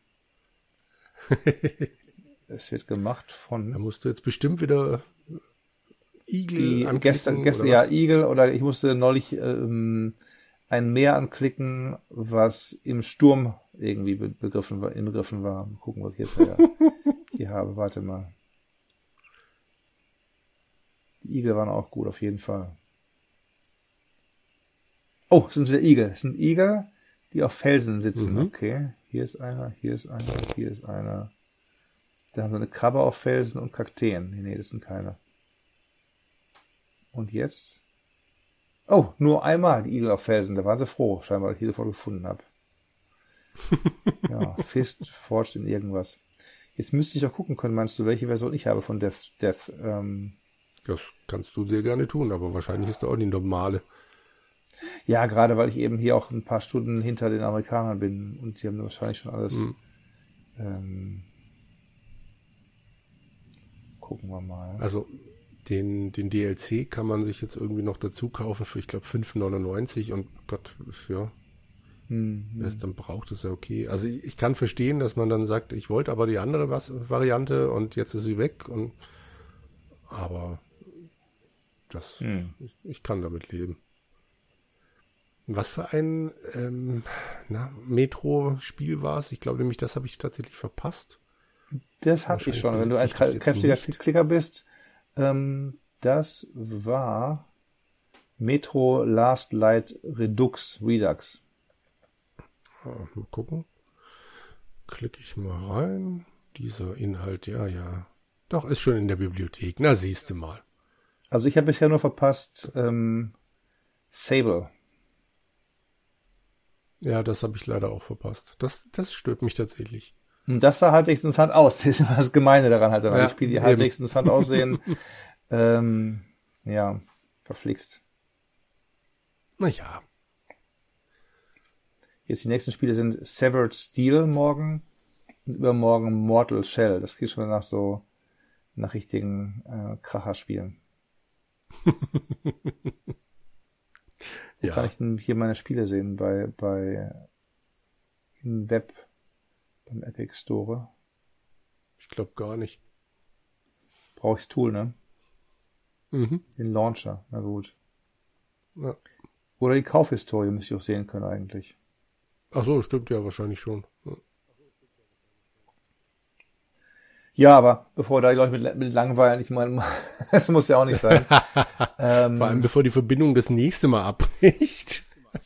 es wird gemacht von. Da musst du jetzt bestimmt wieder Igel Gestern, gestern ja, Igel oder ich musste neulich ähm, ein Meer anklicken, was im Sturm irgendwie begriffen war, inbegriffen war. Mal gucken, was ich jetzt hier habe. Warte mal. Die Igel waren auch gut, auf jeden Fall. Oh, sind wieder Igel. Das sind Igel, die auf Felsen sitzen. Mhm. Okay. Hier ist einer, hier ist einer, hier ist einer. Da haben wir eine Krabbe auf Felsen und Kakteen. Nee, nee, das sind keine. Und jetzt? Oh, nur einmal die Igel auf Felsen. Da waren sie froh, scheinbar, dass ich diese Folge gefunden habe. ja, Fist forscht in irgendwas. Jetzt müsste ich auch gucken können, meinst du, welche Version ich habe von Death, Death, ähm, Das kannst du sehr gerne tun, aber wahrscheinlich ist da auch die normale. Ja, gerade weil ich eben hier auch ein paar Stunden hinter den Amerikanern bin und sie haben wahrscheinlich schon alles. Mhm. Ähm, gucken wir mal. Also den, den DLC kann man sich jetzt irgendwie noch dazu kaufen für, ich glaube, 5,99 und Gott, ja. Mhm. Wer es dann braucht, ist ja okay. Also ich, ich, kann verstehen, dass man dann sagt, ich wollte aber die andere was, Variante und jetzt ist sie weg und aber das, mhm. ich, ich kann damit leben. Was für ein ähm, Metro-Spiel war es? Ich glaube nämlich, das habe ich tatsächlich verpasst. Das hatte ich schon. Wenn du ein kräftiger Klicker bist, ähm, das war Metro Last Light Redux Redux. Ah, mal gucken. Klicke ich mal rein. Dieser Inhalt, ja, ja. Doch, ist schon in der Bibliothek. Na, siehst du mal. Also ich habe bisher nur verpasst ähm, Sable. Ja, das habe ich leider auch verpasst. Das, das stört mich tatsächlich. Das sah halbwegs interessant aus. Das ist immer das Gemeine daran halt. Ja, die Spiele, die eben. halbwegs interessant aussehen. ähm, ja, verflixt. Naja. Jetzt die nächsten Spiele sind Severed Steel morgen und übermorgen Mortal Shell. Das klingt schon nach so nach richtigen äh, Kracherspielen. Ja. kann ich denn hier meine Spiele sehen? Bei, bei im Web, beim Epic Store? Ich glaube gar nicht. Brauche ich das Tool, ne? Mhm. Den Launcher, na gut. Ja. Oder die Kaufhistorie müsste ich auch sehen können eigentlich. Ach so, stimmt ja wahrscheinlich schon. Ja. Aber bevor da die Leute mit, mit langweilen, ich meine, das muss ja auch nicht sein. ähm, Vor allem bevor die Verbindung das nächste Mal abbricht.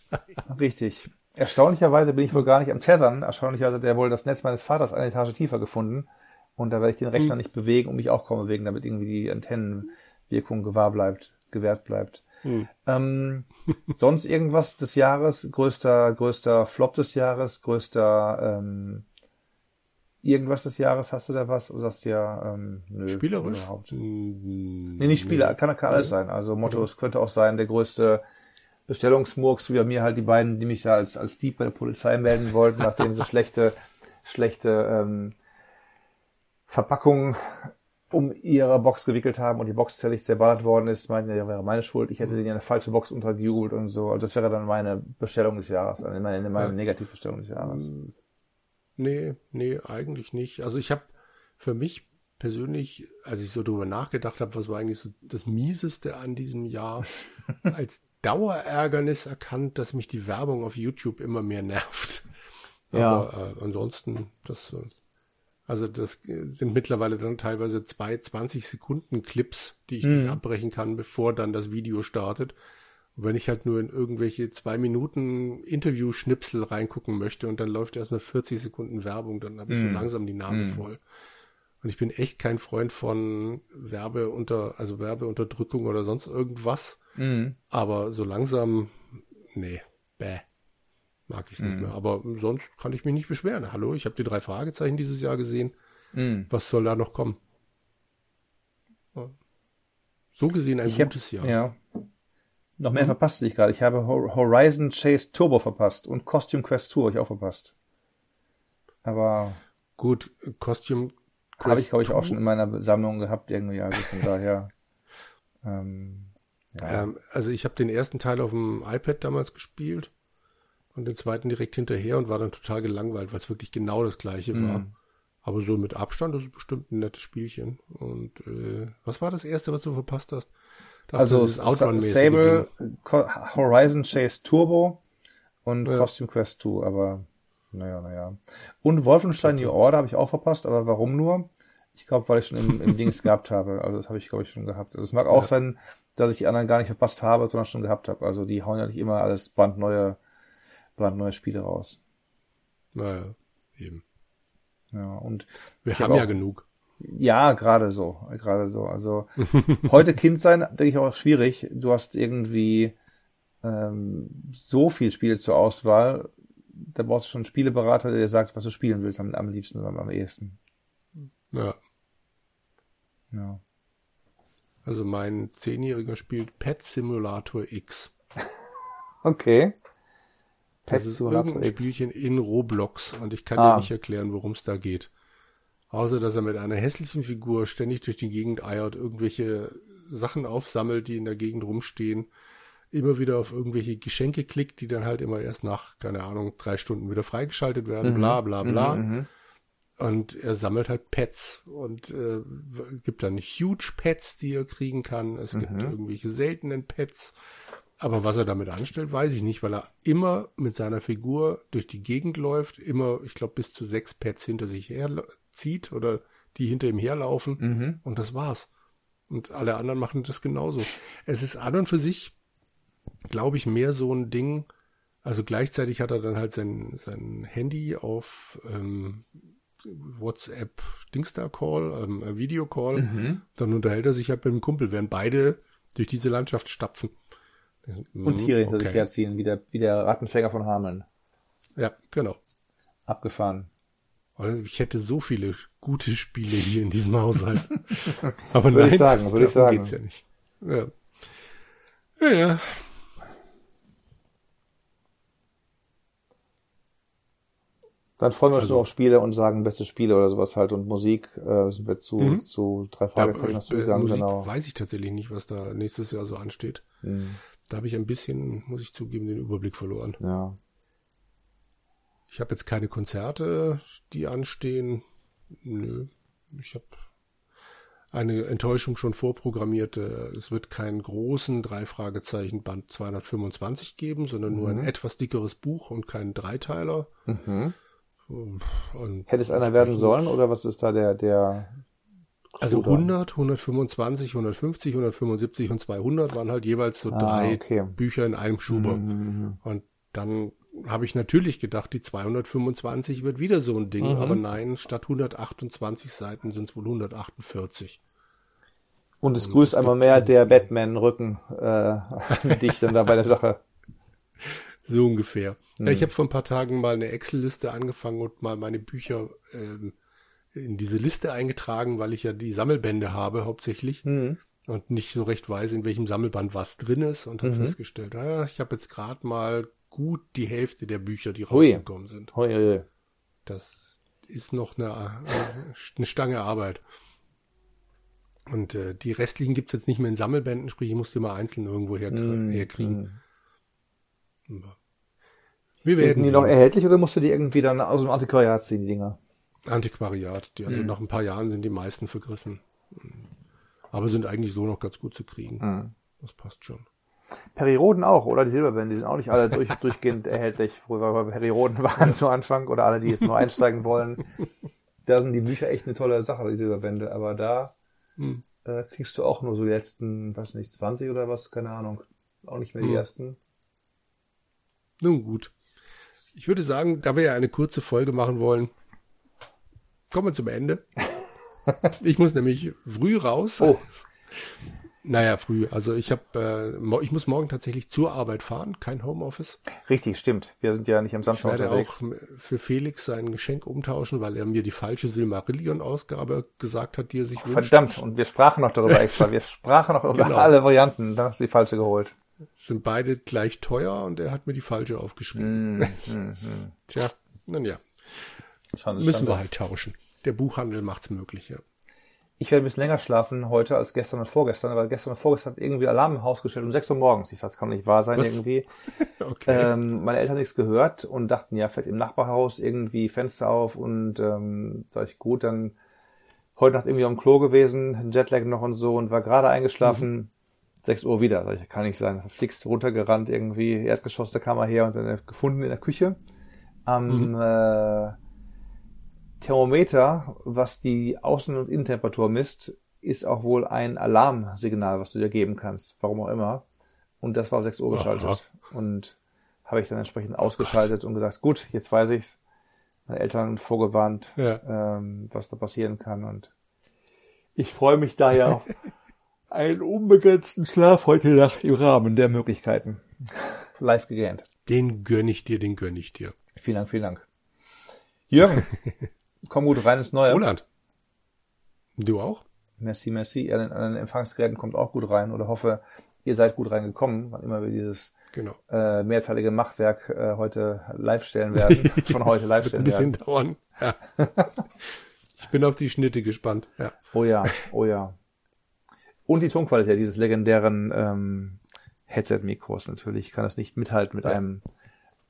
richtig. Erstaunlicherweise bin ich wohl gar nicht am Tethern. Erstaunlicherweise hat er wohl das Netz meines Vaters eine Etage tiefer gefunden. Und da werde ich den Rechner hm. nicht bewegen und mich auch kaum bewegen, damit irgendwie die Antennenwirkung gewahr bleibt, gewährt bleibt. Hm. Ähm, sonst irgendwas des Jahres, größter, größter Flop des Jahres, größter ähm, irgendwas des Jahres? Hast du da was? Oder sagst du ja, ähm, nö, Spielerisch? Überhaupt? Nee, nicht Spieler, nee. kann, kann alles sein. Also Motto, es könnte auch sein, der größte Bestellungsmurks, wie bei mir halt die beiden, die mich da als, als Dieb bei der Polizei melden wollten, nachdem sie schlechte, schlechte ähm, Verpackungen um ihre Box gewickelt haben und die Box zerlich zerballert worden ist, meinten, ja, wäre meine Schuld, ich hätte mhm. denen eine falsche Box untergejubelt und so. Also das wäre dann meine Bestellung des Jahres, also meine, meine ja. Negativbestellung des Jahres. Nee, nee, eigentlich nicht. Also ich habe für mich persönlich, als ich so drüber nachgedacht habe, was war eigentlich so das Mieseste an diesem Jahr, als Dauerärgernis erkannt, dass mich die Werbung auf YouTube immer mehr nervt. Ja. Aber äh, ansonsten, das, äh, also das sind mittlerweile dann teilweise zwei 20 Sekunden Clips, die ich mhm. nicht abbrechen kann, bevor dann das Video startet. Und wenn ich halt nur in irgendwelche zwei Minuten Interview-Schnipsel reingucken möchte und dann läuft erstmal 40 Sekunden Werbung, dann habe ich mm. so langsam die Nase mm. voll. Und ich bin echt kein Freund von Werbeunter, also Werbeunterdrückung oder sonst irgendwas. Mm. Aber so langsam, nee, bäh, mag ich es nicht mehr. Aber sonst kann ich mich nicht beschweren. Hallo, ich habe die drei Fragezeichen dieses Jahr gesehen. Was soll da noch kommen? So gesehen ein ich gutes hab, Jahr. Ja, Noch mehr mhm. verpasst ich gerade. Ich habe Horizon Chase Turbo verpasst und Costume Quest 2 habe ich auch verpasst. Aber. Gut, Costume Quest Habe ich, glaube ich, auch schon in meiner Sammlung gehabt, irgendwie. Also von daher. Ähm, ja. ähm, also ich habe den ersten Teil auf dem iPad damals gespielt und den zweiten direkt hinterher und war dann total gelangweilt, weil es wirklich genau das gleiche mhm. war. Aber so mit Abstand, das ist bestimmt ein nettes Spielchen. Und äh, was war das erste, was du verpasst hast? Das also Sable, Horizon Chase Turbo und ja. Costume Quest 2, aber naja, naja. Und Wolfenstein New Order habe ich auch verpasst, aber warum nur? Ich glaube, weil ich schon im, im Dings gehabt habe. Also das habe ich, glaube ich, schon gehabt. Also es mag auch ja. sein, dass ich die anderen gar nicht verpasst habe, sondern schon gehabt habe. Also die hauen ja nicht immer alles brandneue, brandneue Spiele raus. Naja, eben. Ja, und wir haben hab ja genug. Ja, gerade so, gerade so. Also heute Kind sein, denke ich auch schwierig. Du hast irgendwie ähm, so viel Spiele zur Auswahl. Da brauchst du schon einen Spieleberater, der dir sagt, was du spielen willst am, am liebsten oder am ehesten. Ja. Ja. Also mein Zehnjähriger spielt Pet Simulator X. okay. Pet das ist Simulator irgendein X. Spielchen in Roblox und ich kann ah. dir nicht erklären, worum es da geht. Außer, dass er mit einer hässlichen Figur ständig durch die Gegend eiert, irgendwelche Sachen aufsammelt, die in der Gegend rumstehen, immer wieder auf irgendwelche Geschenke klickt, die dann halt immer erst nach, keine Ahnung, drei Stunden wieder freigeschaltet werden, mhm. bla bla bla. Mhm, mhm. und er sammelt halt Pets und äh, gibt dann huge Pets, die er kriegen kann. Es gibt mhm. irgendwelche seltenen Pets. Aber was er damit anstellt, weiß ich nicht, weil er immer mit seiner Figur durch die Gegend läuft, immer, ich glaube, bis zu sechs Pets hinter sich her zieht oder die hinter ihm herlaufen mhm. und das war's. Und alle anderen machen das genauso. Es ist an und für sich, glaube ich, mehr so ein Ding. Also gleichzeitig hat er dann halt sein, sein Handy auf ähm, WhatsApp Dingstar Call, ähm, Video Call. Mhm. Dann unterhält er sich halt mit dem Kumpel, während beide durch diese Landschaft stapfen. Und Tiere hinter okay. sich herziehen, wie der, wie der Rattenfänger von Hameln. Ja, genau. Abgefahren. Ich hätte so viele gute Spiele hier in diesem Haushalt. Aber würde nein, ich sagen, würde ich sagen. geht's ja nicht. Ja. Ja, ja. Dann freuen wir uns also, nur auf Spiele und sagen beste Spiele oder sowas halt und Musik äh, sind wir zu, mhm. zu drei Fragezeichen ja, zugegangen, Musik genau. Weiß ich tatsächlich nicht, was da nächstes Jahr so ansteht. Mhm. Da habe ich ein bisschen, muss ich zugeben, den Überblick verloren. Ja. Ich habe jetzt keine Konzerte, die anstehen. Nö. Ich habe eine Enttäuschung schon vorprogrammiert. Es wird keinen großen drei Fragezeichen Band 225 geben, sondern mhm. nur ein mhm. etwas dickeres Buch und keinen Dreiteiler. Mhm. Hätte es einer werden sollen oder was ist da der der also 100, 125, 150, 175 und 200 waren halt jeweils so ah, drei okay. Bücher in einem Schuber. Mhm. Und dann habe ich natürlich gedacht, die 225 wird wieder so ein Ding, mhm. aber nein, statt 128 Seiten sind es wohl 148. Und es Und grüßt einmal mehr der Batman-Rücken äh, dich dann da bei der Sache. So ungefähr. Mhm. Ja, ich habe vor ein paar Tagen mal eine Excel-Liste angefangen und mal meine Bücher ähm, in diese Liste eingetragen, weil ich ja die Sammelbände habe hauptsächlich. Mhm und nicht so recht weiß, in welchem Sammelband was drin ist und habe mhm. festgestellt, ah, ich habe jetzt gerade mal gut die Hälfte der Bücher, die rausgekommen sind. Hui, hui. Das ist noch eine, eine Stange Arbeit. Und äh, die restlichen gibt's jetzt nicht mehr in Sammelbänden, sprich, ich muss die mal einzeln irgendwo her, mm, herkriegen. Mm. Wir werden Sind die noch erhältlich oder musst du die irgendwie dann aus dem Antiquariat ziehen, die Dinger? Antiquariat, die, also mm. nach ein paar Jahren sind die meisten vergriffen. Aber sind eigentlich so noch ganz gut zu kriegen. Mm. Das passt schon. Periroden auch, oder die Silberbände, die sind auch nicht alle durch, durchgehend erhältlich, wo wir bei Periroden waren zu Anfang, oder alle, die jetzt nur einsteigen wollen. Da sind die Bücher echt eine tolle Sache, die Silberbände, aber da hm. äh, kriegst du auch nur so die letzten, weiß nicht, 20 oder was, keine Ahnung. Auch nicht mehr die hm. ersten. Nun gut. Ich würde sagen, da wir ja eine kurze Folge machen wollen, kommen wir zum Ende. ich muss nämlich früh raus. Oh. Naja, früh. Also ich habe, äh, ich muss morgen tatsächlich zur Arbeit fahren, kein Homeoffice. Richtig, stimmt. Wir sind ja nicht am Samstag ich werde unterwegs. auch für Felix sein Geschenk umtauschen, weil er mir die falsche Silmarillion-Ausgabe gesagt hat, die er sich wünscht. Verdammt, und wir sprachen noch darüber extra. Wir sprachen noch über genau. alle Varianten. Da hast du die falsche geholt. Sind beide gleich teuer und er hat mir die falsche aufgeschrieben. Mm, mm, mm. Tja, nun ja. Schande, Müssen Schande. wir halt tauschen. Der Buchhandel macht's möglich, ja. Ich werde ein bisschen länger schlafen heute als gestern und vorgestern, aber gestern und vorgestern hat irgendwie Alarm im Haus gestellt um 6 Uhr morgens. Ich dachte, das kann nicht wahr sein Was? irgendwie. okay. Ähm, meine Eltern nichts gehört und dachten, ja, vielleicht im Nachbarhaus irgendwie Fenster auf und ähm, sag ich, gut, dann heute Nacht irgendwie am Klo gewesen, Jetlag noch und so und war gerade eingeschlafen. Mhm. 6 Uhr wieder, sag ich, kann nicht sein. Fliegst runtergerannt irgendwie, Erdgeschoss, da kam er her und dann gefunden in der Küche. Am mhm. äh, Thermometer, was die Außen- und Innentemperatur misst, ist auch wohl ein Alarmsignal, was du dir geben kannst, warum auch immer. Und das war auf 6 Uhr geschaltet. Aha. Und habe ich dann entsprechend ausgeschaltet oh und gesagt, gut, jetzt weiß ich's. Meine Eltern vorgewarnt, ja. ähm, was da passieren kann. Und ich freue mich daher auf einen unbegrenzten Schlaf heute Nacht im Rahmen der Möglichkeiten. Live gegähnt. Den gönn ich dir, den gönn ich dir. Vielen Dank, vielen Dank. Jürgen, komm gut rein ins Neue. Roland. Du auch? Merci, merci. An den, an den Empfangsgeräten kommt auch gut rein oder hoffe, ihr seid gut reingekommen, wann immer wir dieses genau. äh, mehrteilige Machwerk äh, heute live stellen werden. Von heute live stellen werden. Ein bisschen dauern. Ja. ich bin auf die Schnitte gespannt. Ja. Oh ja, oh ja. Und die Tonqualität dieses legendären ähm, Headset-Mikros natürlich. Ich kann das nicht mithalten mit ja. einem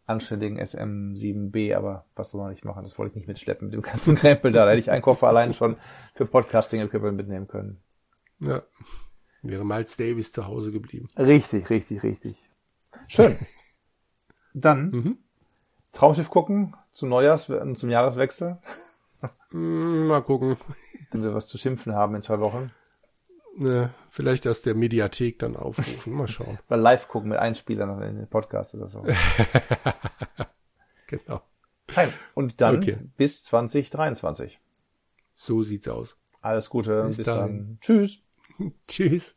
anständigen SM7B, aber was soll man nicht machen? Das wollte ich nicht mitschleppen mit dem ganzen Krempel da. Da hätte ich einen Koffer allein schon für Podcasting-Equipment mitnehmen können. Ja. Wäre Miles Davis zu Hause geblieben. Richtig, richtig, richtig. Schön. Dann mhm. Traumschiff gucken zum Neujahrs, zum Jahreswechsel. Mm, mal gucken. Wenn wir was zu schimpfen haben in zwei Wochen. Ne, vielleicht aus der Mediathek dann aufrufen. Mal schauen. Mal live gucken mit Einspielern in den Podcast oder so. genau. Nein. Und dann okay. bis 2023. So sieht's aus. Alles Gute. Bis, bis dann. dann. Tschüss. Tschüss.